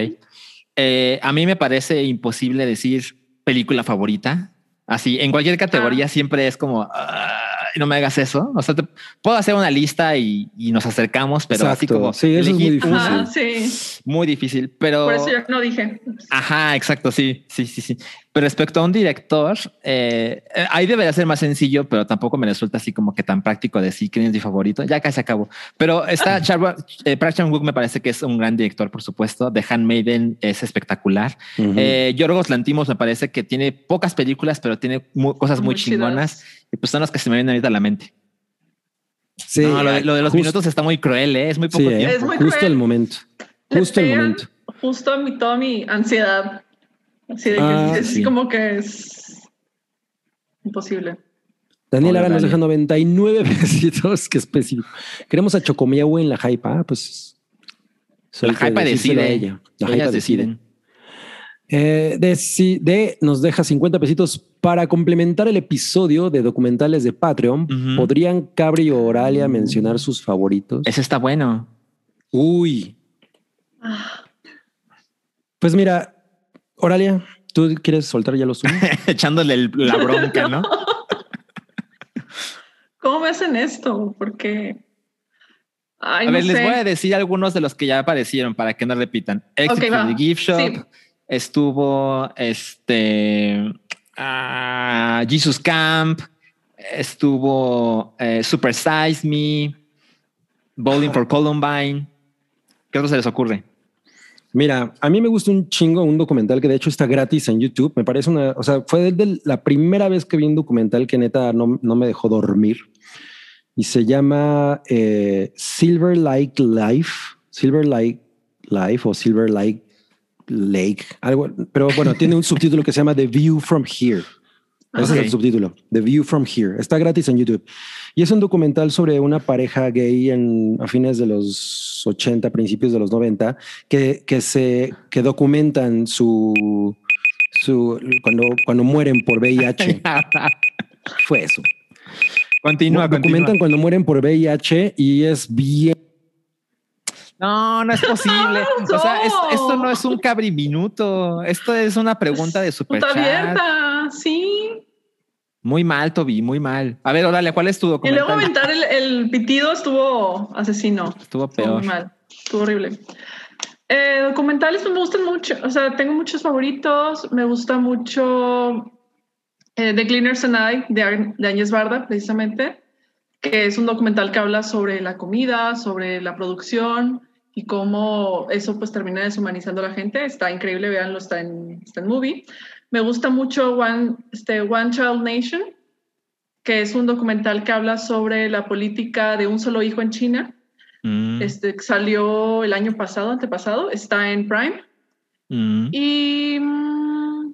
C: Eh, a mí me parece imposible decir película favorita. Así, en cualquier categoría
E: Ah.
C: siempre es como, "Ay, no me hagas eso. O sea, te- puedo hacer una lista y, y nos acercamos, pero así como
B: Sí, eso es muy difícil.
E: Ajá, sí.
C: muy difícil. Pero
E: Por eso yo no dije.
C: Ajá, exacto, sí, sí, sí, sí. Pero respecto a un director, eh, ahí debería ser más sencillo, pero tampoco me resulta así como que tan práctico decir quién es mi favorito. Ya casi acabó. Pero está Charwa, eh, Park Chan-wook me parece que es un gran director, por supuesto. The Handmaiden es espectacular.
B: Ujú.
C: Eh, Yorgos Lantimos me parece que tiene pocas películas, pero tiene cosas muy,
E: Muy chidas.
C: chingonas. Y pues son las que se me vienen ahorita a la mente.
B: Sí,
C: No, lo, de, lo de los
B: justo-
C: minutos está muy cruel, ¿eh? es muy poco
B: sí,
C: tiempo.
E: Es muy
B: justo
E: cruel.
B: el momento. Justo el momento.
E: Justo a mi, toda mi ansiedad. Así de que
B: Ah,
E: es
C: sí.
E: como que es imposible.
B: Daniel ahora nos deja 99 pesitos, que específico. Queremos a Chocomiau en la hype. Ah, pues.
C: La hype decide.
B: ella. La
C: Ellas
B: hype decide.
C: deciden.
B: Eh, de, si- de nos deja 50 pesitos para complementar el episodio de documentales de Patreon. ¿Podrían Cabri o Oralia mencionar sus favoritos?
C: Ese está bueno.
B: Uy,
E: Ah,
B: pues mira, Oralia, ¿tú quieres soltar ya los tuyos?
C: Echándole el- la bronca, ¿no?
E: ¿Cómo me hacen esto? Porque. Ay,
C: a
E: no
C: ver, les voy a decir algunos de los que ya aparecieron para que no repitan. Exit from the Gift Shop.
E: Sí.
C: Estuvo este ah, Jesus Camp. Estuvo eh, Super Size Me. Bowling for Columbine. ¿Qué otro se les ocurre?
B: Mira, a mí me gusta un chingo un documental que de hecho está gratis en YouTube. Me parece una, o sea, fue de la primera vez que vi un documental que neta no, no me dejó dormir y se llama eh, Silver Lake Life, Silver Lake Life o Silver Lake Lake, algo, pero bueno, tiene un subtítulo que se llama The View from Here. Ese es el subtítulo, The View from Here. Está gratis en YouTube. Y es un documental sobre una pareja gay en, a fines de los 80, principios de los 90, que, que se que documentan su, su cuando, cuando mueren por VIH. Fue eso.
C: continúa,
B: documentan
C: continúa.
B: cuando mueren por VIH y es bien.
C: No, no es posible. O sea, es-
E: No.
C: esto no es un cabri minuto. Esto es una pregunta de super
E: Puta abierta, sí.
C: Muy mal, Toby, muy mal. A ver, órale, ¿cuál es tu
E: Y
C: documental?
E: luego aventar el, el pitido estuvo asesino.
C: Estuvo
E: Estuvo
C: peor.
E: muy mal. Estuvo horrible. Eh, documentales me gustan mucho. O sea, tengo muchos favoritos. Me gusta mucho eh, The Cleaners and I de, de Áñez Barda, precisamente, que es un documental que habla sobre la comida, sobre la producción y cómo eso pues termina deshumanizando a la gente. Está increíble, véanlo, está en, está en movie. Me gusta mucho One, este, One Child Nation, que es un documental que habla sobre la política de un solo hijo en China.
C: Mm,
E: Este salió el año pasado, antepasado, está en Prime.
C: mm.
E: Y mm,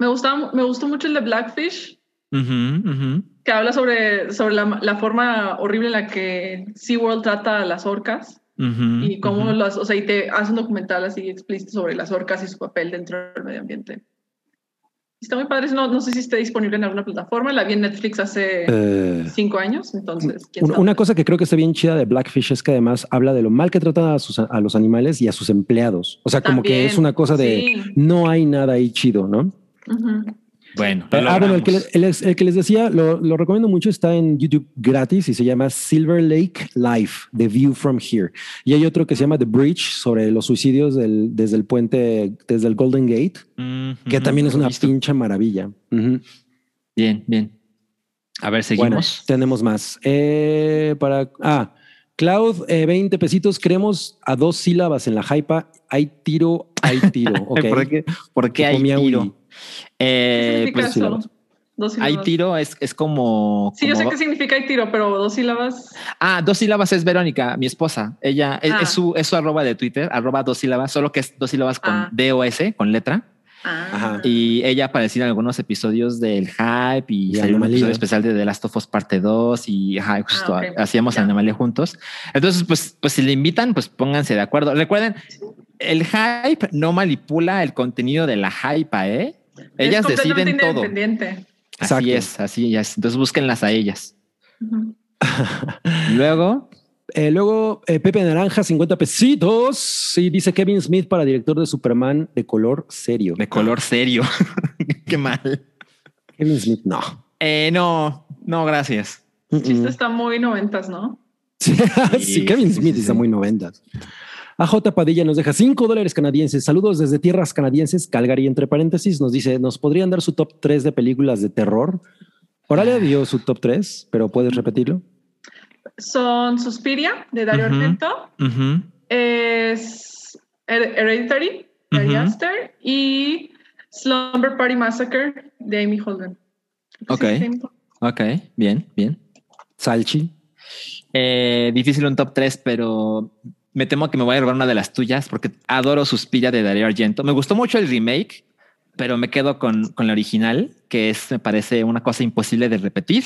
E: me, gusta, me gustó mucho el de Blackfish, que habla sobre, sobre la, la forma horrible en la que SeaWorld trata a las orcas Y cómo
C: ujú.
E: las, o sea, y te hace un documental así explícito sobre las orcas y su papel dentro del medio ambiente. Está muy padre, no, no sé si esté disponible en alguna plataforma, la vi en Netflix hace
B: eh,
E: cinco años, entonces, ¿quién
B: una,
E: sabe?
B: una cosa que creo que está bien chida de Blackfish es que además habla de lo mal que tratan a, sus, a los animales y a sus empleados. O sea, como que es una cosa de
E: sí.
B: no hay nada ahí chido, ¿no?
E: Ujú.
C: Bueno,
B: Ah, bueno, el que,
C: logramos.
B: le- el, el que les decía, lo, lo recomiendo mucho, está en YouTube gratis y se llama Silver Lake Life, The View from Here. Y hay otro que se llama The Bridge sobre los suicidios del- desde el puente, desde el Golden Gate, que también es una pinche maravilla.
C: Bien, bien. A ver, seguimos.
B: Bueno, tenemos más. Eh, para, ah, Cloud, eh, 20 pesitos. Queremos a dos sílabas en la hypa. Hay tiro, hay tiro. ok.
C: ¿Por qué, por qué hay tiro?
B: Y-
C: Eh,
E: ¿Qué
C: pues,
E: eso? Dos
C: hay tiro, es, es como.
E: Sí, yo sé qué significa hay tiro, pero dos sílabas.
C: Ah, dos sílabas es Verónica, mi esposa. Ella es,
E: Ah.
C: es su, es su arroba de Twitter, arroba dos sílabas, solo que es dos sílabas con
E: Ah.
C: D o S, con letra.
E: Ah.
B: Ajá.
C: Y ella aparecía en algunos episodios del Hype y,
B: Y
C: salió un episodio especial de The Last of Us parte 2 y ajá, justo hacíamos. Anomalía juntos. Entonces, pues, pues si le invitan, pues pónganse de acuerdo. Recuerden, el Hype no manipula el contenido de la Hype, ¿eh? Ellas
E: es
C: deciden todo.
E: independiente.
C: Así es, así es. Entonces búsquenlas a ellas. Luego,
B: Eh, luego, eh, Pepe Naranja, 50 pesitos. Y dice Kevin Smith para director de Superman de color serio.
C: de color serio. Qué mal.
B: Kevin Smith, no.
C: Eh, no, no, gracias.
E: El chiste está muy noventas, ¿no?
B: Sí,
C: Sí,
B: sí, Kevin Smith
C: sí,
B: está muy noventas. AJ Padilla nos deja 5 dólares canadienses. Saludos desde tierras canadienses, Calgary, entre paréntesis. Nos dice, ¿nos podrían dar su top 3 de películas de terror? Oralia dio su top 3, pero ¿puedes repetirlo?
E: Son Suspiria, de Dario
C: Ujú.
E: Argento. Es Her- Hereditary, de Ari
C: Ujú.
E: Aster. Y Slumber Party Massacre, de Amy Holden.
C: Ok. Ok, bien, bien.
B: Salchi.
C: Eh, difícil un top 3, pero me temo que me voy a robar una de las tuyas porque adoro Suspira de Dario Argento. Me gustó mucho el remake, pero me quedo con, con la original, que es, me parece una cosa imposible de repetir.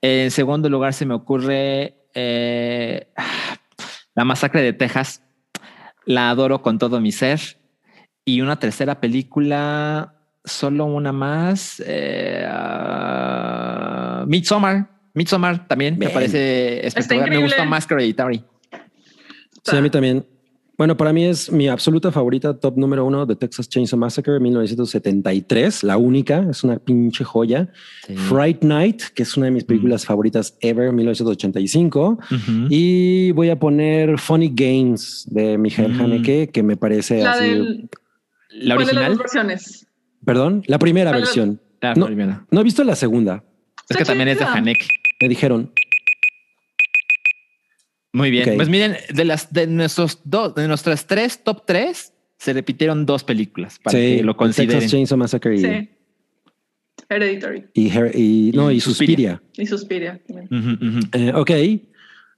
C: En segundo lugar, se me ocurre eh, La Masacre de Texas. La adoro con todo mi ser. Y una tercera película, solo una más. Eh, ah, Midsommar. Midsommar también
B: Bien.
C: me parece espectacular. Me gustó más que Hereditary.
B: Sí, a mí también. Bueno, para mí es mi absoluta favorita, top número uno de Texas Chainsaw Massacre 1973, la única, es una pinche joya.
C: Sí.
B: Fright Night, que es una de mis películas favoritas ever, 1985.
C: Ujú.
B: Y voy a poner Funny Games de Michael
C: Mm.
B: Haneke, que me parece
E: La
B: así.
E: del.
C: La
E: ¿Cuál de las
C: original.
E: versiones?
B: Perdón, la primera versión.
C: La
B: No.
C: primera.
B: No he visto la segunda.
C: Es que también es de
E: chida.
C: Hanek.
B: Me dijeron.
C: Muy bien. Pues miren, de las de nuestros dos, de nuestras tres top tres, se repitieron dos películas para
B: sí,
C: que lo consideren.
B: Texas Chainsaw Massacre y,
E: Sí. Hereditary.
B: y, Her- y- no,
C: Y
B: y
C: Suspiria.
B: Suspiria.
E: Y Suspiria.
B: Eh, ok.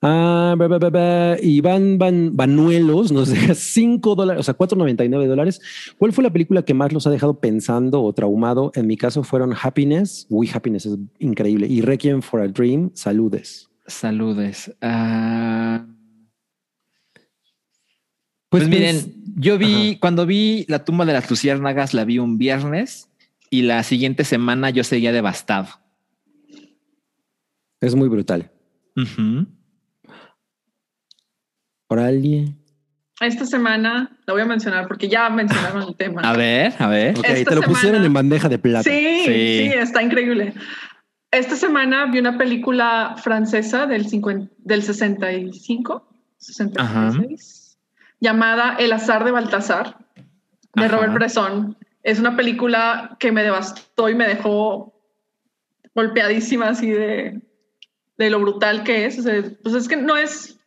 B: Ah, ba, ba, ba, ba. Iván Van, Banuelos nos deja 5 dólares, o sea, 4.99 dólares. ¿Cuál fue la película que más los ha dejado pensando o traumado? En mi caso fueron Happiness. Uy, Happiness es increíble. Y Requiem for a Dream. Saludes.
C: Saludes. Ah, pues,
B: Pues,
C: miren, yo vi,
B: ajá.
C: cuando vi La tumba de las luciérnagas, la vi un viernes y la siguiente semana yo seguía devastado.
B: Es muy brutal.
C: Ujú.
B: Oralie.
E: Esta semana la voy a mencionar porque ya mencionaron el tema.
C: A ver, a ver.
B: Ok,
E: Esta
B: te lo pusieron en bandeja de plata.
E: Sí,
C: Sí.
E: sí, está increíble. Esta semana vi una película francesa del, 50 del 65, 66, llamada El azar de Baltasar, de
C: Ajá.
E: Robert Bresson. Es una película que me devastó y me dejó golpeadísima así de, de lo brutal que es. O sea, pues es que no es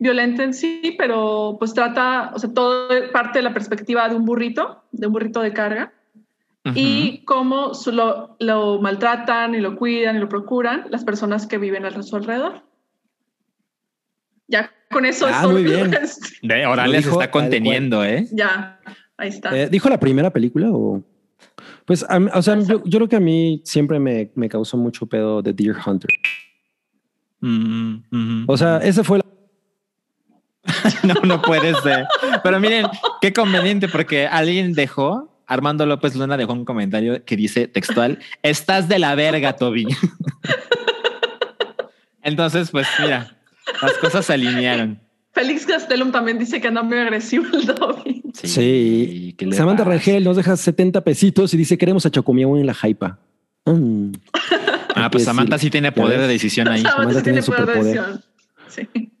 E: violenta en sí, pero pues trata, o sea, todo parte de la perspectiva de un burrito, de un burrito de carga Y cómo lo, lo maltratan y lo cuidan y lo procuran las personas que viven a su alrededor. Ya con eso
B: Ah,
E: es
B: muy bien.
C: De se
B: dijo
C: está conteniendo, ¿eh?
E: Ya, ahí está.
B: Eh, ¿Dijo la primera película o...? Pues, o sea, yo, yo creo que a mí siempre me, me causó mucho pedo de Deer Hunter.
C: Mm.
B: O sea, esa fue la...
C: No, no puede ser. Pero miren, qué conveniente porque alguien dejó, Armando López Luna dejó un comentario que dice textual, estás de la verga, Toby. Entonces, pues mira, las cosas se alinearon.
E: Félix Gastelum también dice que anda muy agresivo el Dobby.
B: Sí.
C: ¿qué le
B: Samantha
C: pasa?
B: Rangel nos deja 70 pesitos y dice queremos a Chocomiao en la hypa. Mm.
C: Ah, pues
B: Sí,
C: Samantha sí tiene poder de decisión ahí.
E: Samantha
B: Samantha
E: sí tiene
B: tiene
E: poder de decisión. Sí.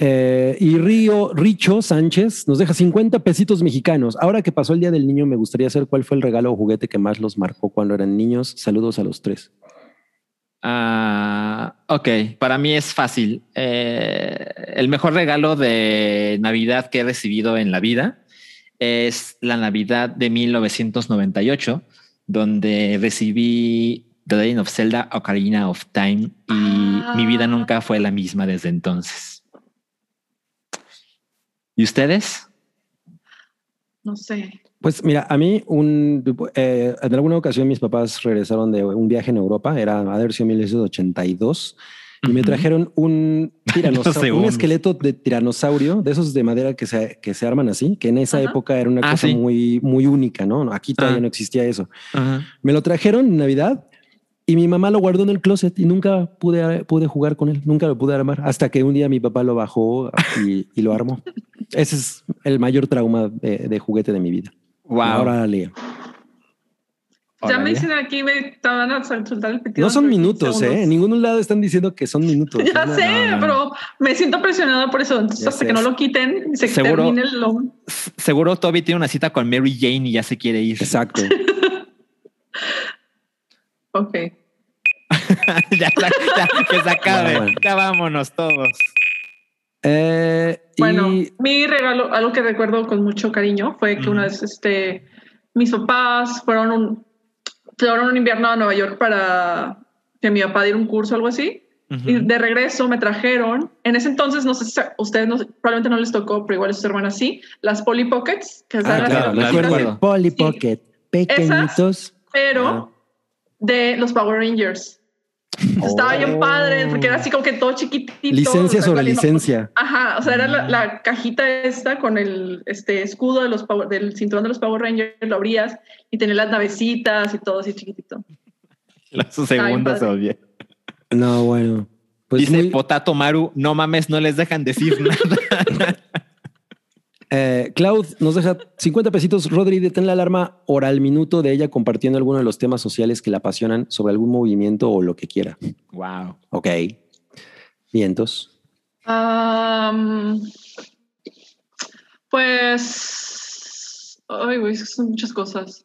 B: Eh, y Río Richo Sánchez nos deja 50 pesitos mexicanos. Ahora que pasó el Día del Niño, me gustaría saber cuál fue el regalo o juguete que más los marcó cuando eran niños. Saludos a los tres.
C: Ah, ok, para mí es fácil. Eh, el mejor regalo de Navidad que he recibido en la vida es la Navidad de 1998, donde recibí The Legend of Zelda Ocarina of Time y
E: Ah.
C: mi vida nunca fue la misma desde entonces. ¿Y ustedes?
E: No sé.
B: Pues mira, a mí un, eh, en alguna ocasión mis papás regresaron de un viaje en Europa, era a ver si 1982, y me trajeron un, tiranosaurio, un esqueleto de tiranosaurio, de esos de madera que se, que se arman así, que en esa
E: Ajá.
B: época era una
C: Ah,
B: cosa
C: sí.
B: muy, muy única, ¿no? Aquí todavía
C: Ah.
B: no existía eso. Me lo trajeron en Navidad y mi mamá lo guardó en el closet y nunca pude, pude jugar con él, nunca lo pude armar, hasta que un día mi papá lo bajó y, y lo armó. Ese es el mayor trauma de, de juguete de mi vida.
C: Wow.
B: Ahora lea.
E: Ya me dicen aquí, me van a soltar el pitido.
B: No son minutos,
E: 15
B: ¿eh? En ningún lado están diciendo que son minutos.
E: Ya
B: No,
E: sé,
C: no, no.
E: pero me siento presionada por eso. Entonces,
C: Ya
E: hasta
C: sé.
E: que no lo quiten y se
C: Seguro-
E: termine el lo-
C: S- Seguro Toby tiene una cita con Mary Jane y ya se quiere ir.
B: Exacto.
E: Ok.
C: ya, ya, ya, que se acabe.
B: Bueno.
C: Ya vámonos todos.
B: Eh,
E: Bueno,
B: y
E: mi regalo, algo que recuerdo con mucho cariño fue que una vez este, mis papás fueron un, fueron un invierno a Nueva York para que mi papá diera un curso o algo así. Y de regreso me trajeron, en ese entonces, no sé si a ustedes no- probablemente no les tocó, pero igual a sus hermanas sí, las Polly Pockets, que
B: Ah,
E: las
C: claro,
B: me
C: las
B: de Polly
E: Sí.
B: Pocket. Pequeñitos.
E: pero
B: Ah.
E: De los Power Rangers. Estaba bien padre, porque era así como que todo chiquitito.
B: Licencia
E: o sea,
B: sobre
E: valiendo-
B: licencia.
E: Ajá, o sea, era la, la cajita esta con el este, escudo de los Power- del cinturón de los Power Rangers, lo abrías y tenía las navecitas y todo así chiquitito.
C: Segundos
E: padre.
C: obvio.
B: No, bueno. Pues
C: Dice
B: muy-
C: Potato Maru, no mames, no les dejan decir nada.
B: Eh, Cloud nos deja 50 pesitos. Rodri, detén la alarma hora al minuto de ella compartiendo alguno de los temas sociales que la apasionan sobre algún movimiento o lo que quiera.
C: wow.
B: Ok. Vientos.
E: Pues, ay, güey, es que son muchas cosas.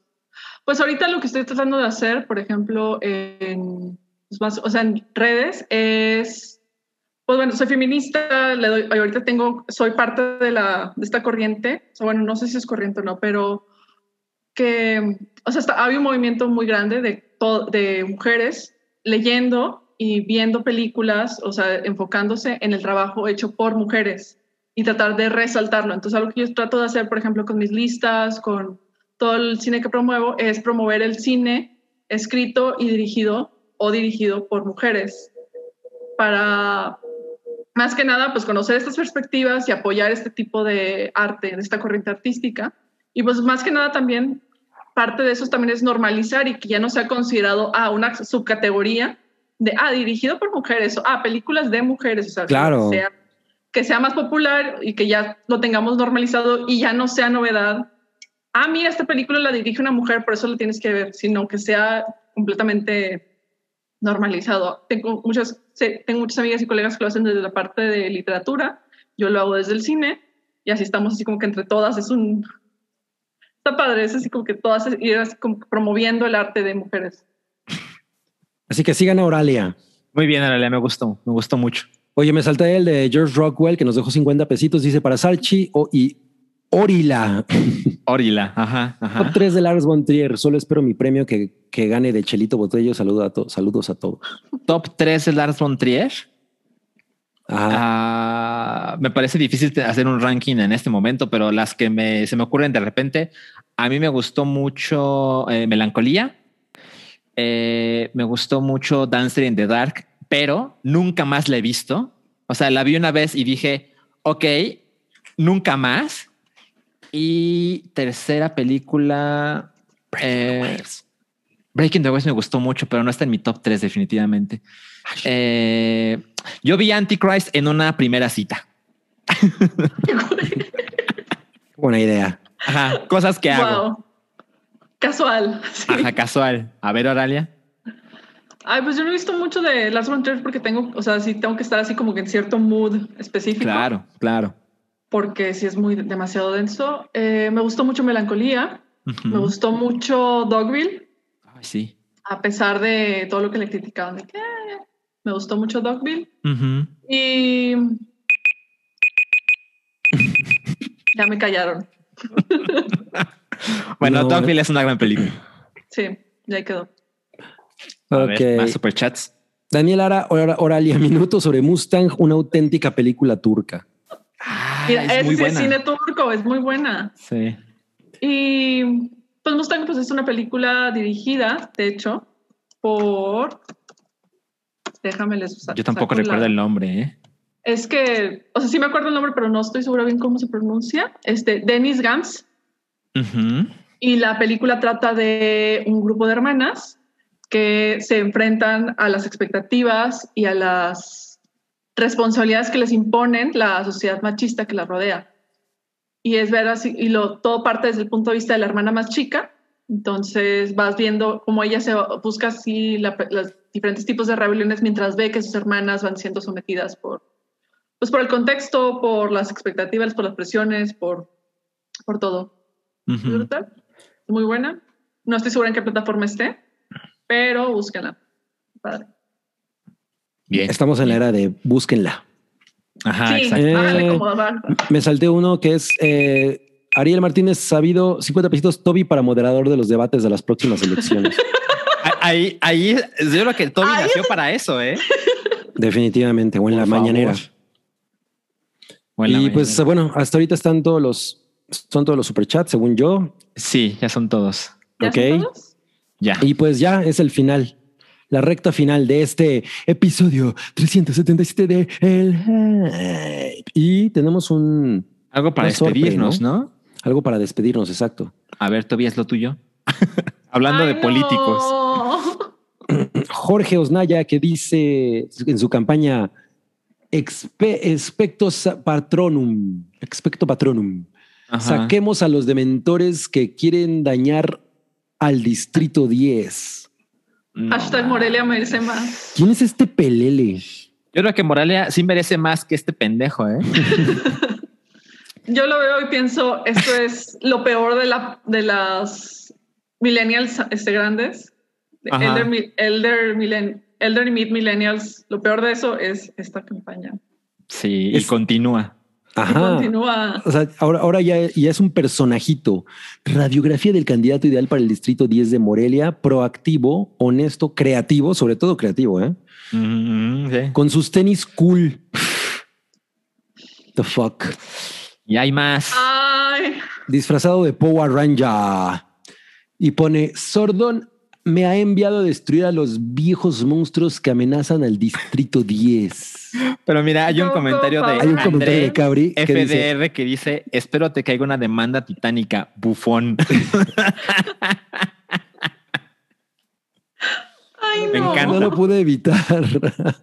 E: Pues ahorita lo que estoy tratando de hacer, por ejemplo, en, pues, o sea, en redes es, pues bueno, soy feminista, le doy, ahorita tengo, soy parte de, la, de esta corriente, o bueno, no sé si es corriente o no, pero que, o sea, está, hay un movimiento muy grande de, de mujeres leyendo y viendo películas, o sea, enfocándose en el trabajo hecho por mujeres y tratar de resaltarlo. Entonces, algo que yo trato de hacer, por ejemplo, con mis listas, con todo el cine que promuevo, es promover el cine escrito y dirigido o dirigido por mujeres para, más que nada, pues conocer estas perspectivas y apoyar este tipo de arte, de esta corriente artística. Y pues más que nada también, parte de eso también es normalizar y que ya no sea considerado a una subcategoría de, ah, dirigido por mujeres, o ah, películas de mujeres, o sea,
B: Claro.
E: que sea, que sea más popular y que ya lo tengamos normalizado y ya no sea novedad. Ah, mira, esta película la dirige una mujer, por eso la tienes que ver, sino que sea completamente normalizado. Tengo muchas, sé- tengo muchas amigas y colegas que lo hacen desde la parte de literatura, yo lo hago desde el cine y así estamos así como que entre todas es un... Está padre, es así como que todas ir así como promoviendo el arte de mujeres.
B: Así que sigan a Oralia.
C: Muy bien, Aralia, me gustó, me gustó mucho.
B: Oye, me salté el de George Rockwell que nos dejó 50 pesitos. Dice para Salchi o, y Orila.
C: Orila, ajá,
B: Top
C: ajá.
B: 3 de Lars von Trier. Solo espero mi premio que, que gane de Chelito Botello. Saludo a to- saludos a todos.
C: Top 3 es Lars von Trier.
B: Ajá.
C: Ah, me parece difícil hacer un ranking en este momento, pero las que me, se me ocurren de repente, a mí me gustó mucho eh, Melancolía, Eh, me gustó mucho Dancer in the Dark, pero nunca más la he visto. O sea, la vi una vez y dije, ok, nunca más. Y tercera película, eh, Breaking the West me gustó mucho, pero no está en mi top 3 definitivamente. Eh, yo vi Antichrist en una primera cita.
B: Buena idea.
C: Ajá, cosas que hago.
E: Wow. Casual. sí.
C: Ajá, casual. A ver, Oralia.
E: Ay, pues yo no he visto mucho de Lars von Trier porque tengo, o sea, sí tengo que estar así como que en cierto mood específico.
C: Claro, claro.
E: Porque sí es muy demasiado denso. Eh, me gustó mucho Melancolía. Me gustó mucho Dogville,
C: Ay, sí.
E: a pesar de todo lo que le criticaban. De que, eh, me gustó mucho Dogville. Y. ya me callaron.
C: Bueno,
B: No,
C: Dogville es una gran película.
E: Sí, ya quedó.
C: A
B: Ok.
C: ver, más superchats.
B: Daniel Ara, Ora- Oralia, minuto sobre Mustang, una auténtica película turca.
C: Ah,
E: Mira,
C: es
E: ese
C: muy
E: sí es
C: buena.
E: cine turco, es muy buena.
C: Sí.
E: Y pues Mustang pues, es una película dirigida, de hecho, por... Déjame les
C: Yo tampoco recuerdo el nombre, ¿eh?
E: Es que, o sea, sí me acuerdo el nombre, pero no estoy segura bien cómo se pronuncia. Este, Dennis Gams.
C: Ujú.
E: Y la película trata de un grupo de hermanas que se enfrentan a las expectativas y a las responsabilidades que les imponen la sociedad machista que las rodea. Y es ver así, y lo, todo parte desde el punto de vista de la hermana más chica, Entonces vas viendo cómo ella se busca así la- los diferentes tipos de rebeliones mientras ve que sus hermanas van siendo sometidas por, pues por el contexto, por las expectativas, por las presiones, por, por todo. Brutal. Muy buena. No estoy segura en qué plataforma esté, pero búsquenla. Padre.
C: Bien.
B: Estamos en la era de búsquenla.
C: Ajá,
E: sí,
B: Eh. Me salté uno que es eh, Ariel Martínez sabido 50 pesitos Toby para moderador de los debates de las próximas elecciones.
C: Ahí, ahí, yo creo que Toby
E: Ahí
C: nació para eso, ¿eh?
B: Definitivamente, o en la
C: favor.
B: mañanera.
C: O en la
B: Y pues
C: mañanera.
B: bueno, hasta ahorita están todos los, son todos los superchats, según yo.
C: sí, ya son todos.
E: ¿Ya
B: ok.
E: son todos?
C: Ya.
B: Y pues ya es el final, la recta final de este episodio 377 de El Hype. Y tenemos un
C: Algo para despedirnos, ¿no?
B: algo para despedirnos, exacto.
C: A ver, Toby, es lo tuyo. Hablando
E: Ay,
C: de políticos.
E: no.
B: Jorge Osnaya que dice en su campaña "Expe- expecto patronum, expecto patronum.
C: Ajá.
B: Saquemos a los dementores que quieren dañar al distrito 10.
C: No.
E: Hashtag Morelia merece más.
B: ¿Quién es este pelele?
C: Yo creo que Morelia sí merece más que este pendejo, ¿eh?
E: Yo lo veo y pienso, esto es lo peor de, la, de las millennials este, grandes. Elder, elder, millen- elder y mid millennials. Lo peor de eso es esta campaña.
C: Sí,
B: Es-
C: y continúa.
E: Y
B: Ajá.
E: continúa.
B: O sea, ahora, ahora ya, ya es un personajito. Radiografía del candidato ideal para el distrito 10 de Morelia, proactivo, honesto, creativo, sobre todo creativo, ¿eh?
C: Mm, sí.
B: Con sus tenis cool. The fuck.
C: Y hay más.
E: Ay,
B: Disfrazado de Power Ranger. Y pone, Sordon me ha enviado a destruir a los viejos monstruos que amenazan al distrito 10.
C: Pero mira, hay un comentario de
E: por
B: Hay un
E: André,
B: comentario de Cabri que dice,
C: FDR que dice, espero te caiga una demanda titánica, bufón.
E: ay,
C: Me
E: no.
C: encanta.
B: no lo pude evitar.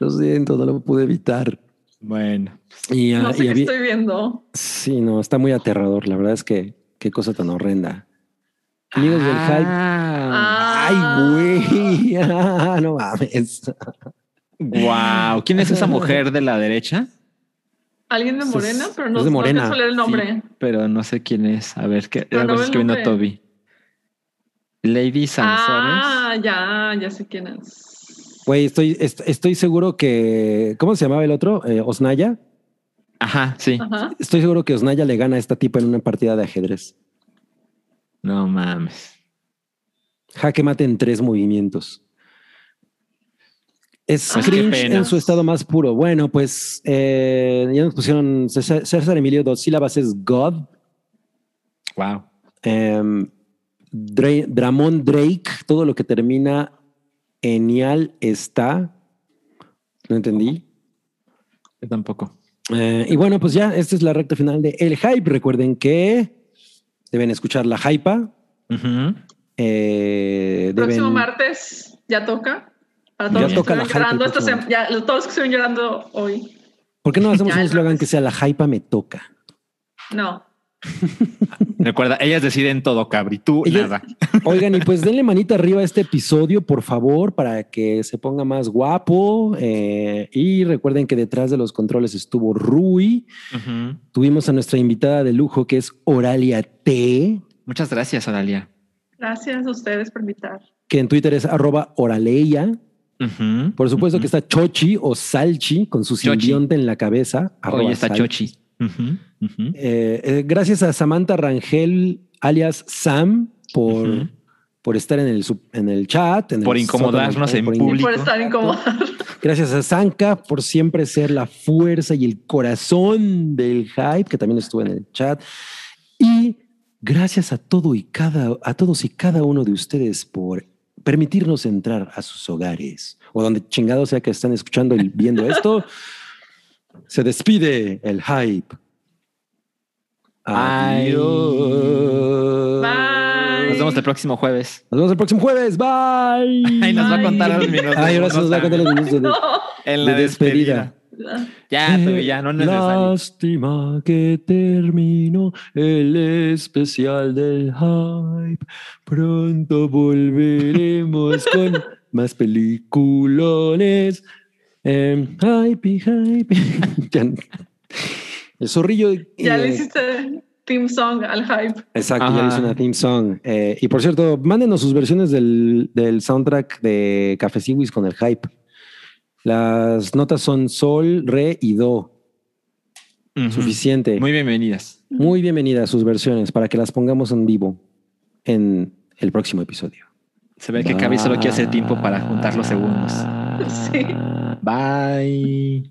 B: lo siento, no lo pude evitar.
C: bueno,
B: Y, ah,
E: No sé
B: y
E: qué
B: había-
E: estoy viendo.
B: Sí, no, está muy aterrador. La verdad es que qué cosa tan horrenda. Amigos del hype.
C: Ah,
B: Ay, güey. Ah, no mames.
C: Wow. ¿Quién es esa mujer de la derecha?
E: Alguien de
B: Es-
E: Morena, pero no,
B: es de Morena.
E: leer el nombre.
C: Sí, pero no sé quién es. A ver, ¿qué?
E: Pero
C: a
E: no
C: ver,
E: veo
C: es
E: el
C: que viendo
E: nombre.
C: Toby. Lady Sansores.
E: Ah, ya, ya sé quién es.
B: Güey, estoy, est- estoy seguro que. ¿Cómo se llamaba el otro? Eh, Osnaya.
C: Ajá, sí.
E: Ajá.
B: Estoy seguro que Osnaya le gana a esta tipa en una partida de ajedrez.
C: No mames.
B: Jaque mate en tres movimientos. Es cringe
C: pena.
B: en su estado más puro. Bueno, pues eh, ya nos pusieron César, César Emilio, dos sílabas es God.
C: Wow.
B: Dra- Dramón Drake, todo lo que termina en ial está. No entendí.
C: Yo tampoco.
B: Eh, y bueno, pues ya, esta es la recta final de El Hype. Recuerden que deben escuchar la Hypa.
C: Ujú.
B: Eh,
E: Próximo martes ya toca. Para
B: Ya
E: todos los que
B: toca la
E: estuvieron llorando ya, los- todos los que estuvieron llorando hoy.
B: ¿Por qué no hacemos
E: Ya,
B: un eslogan que sea la Hypa me toca?
E: No.
C: Recuerda, ellas deciden todo, Cabri. Tú
B: Ellas-
C: nada.
B: Oigan, y pues denle manita arriba a este episodio, por favor, para que se ponga más guapo. Eh, y recuerden que detrás de los controles estuvo Rui. Tuvimos a nuestra invitada de lujo, que es Oralia T,
C: Muchas gracias, Oralia.
E: Gracias a ustedes por invitar.
B: que en Twitter es arroba oraleia. Por supuesto que está Chochi o Salchi con su simbionte en la cabeza.
C: Hoy está
B: Salchi.
C: Chochi. Ujú.
B: Eh, eh, gracias a Samantha Rangel, alias Sam, por,
C: Ujú.
B: por estar en el, en el chat. en el
C: Por incomodarnos
B: sótano,
C: en
B: por
C: público.
E: Por estar incómoda.
B: Gracias a Sanka por siempre ser la fuerza y el corazón del hype, que también estuvo en el chat. Y gracias a todo y cada, a todos y cada uno de ustedes por permitirnos entrar a sus hogares o donde chingado sea que están escuchando y viendo esto. Se despide el hype. Adiós.
E: Bye.
C: Nos vemos el próximo jueves.
B: Nos vemos el próximo jueves. Bye.
C: Ay, nos va a contar los minutos.
B: Ay, ahora sí nos va a contar los minutos de,
E: No.
C: en la
B: de despedida.
C: despedida.
B: Ya
C: Ya, Toby, ya, no es necesario.
B: Lástima que terminó el especial del hype. Pronto volveremos con más peliculones. Em, hype, hype. Ya- el zorrillo.
E: Ya
B: eh,
E: le hiciste theme song al hype.
B: Exacto, ya
C: Ajá.
B: hice una theme song. Eh, y por cierto, mándenos sus versiones del, del soundtrack de Café Siwis con el hype. Las notas son sol, re y do. Suficiente.
C: Muy bienvenidas.
B: Muy bienvenidas sus versiones para que las pongamos en vivo en el próximo episodio.
C: Se ve que Cavi solo quiere hacer tiempo para juntar los segundos.
E: Sí.
C: Bye.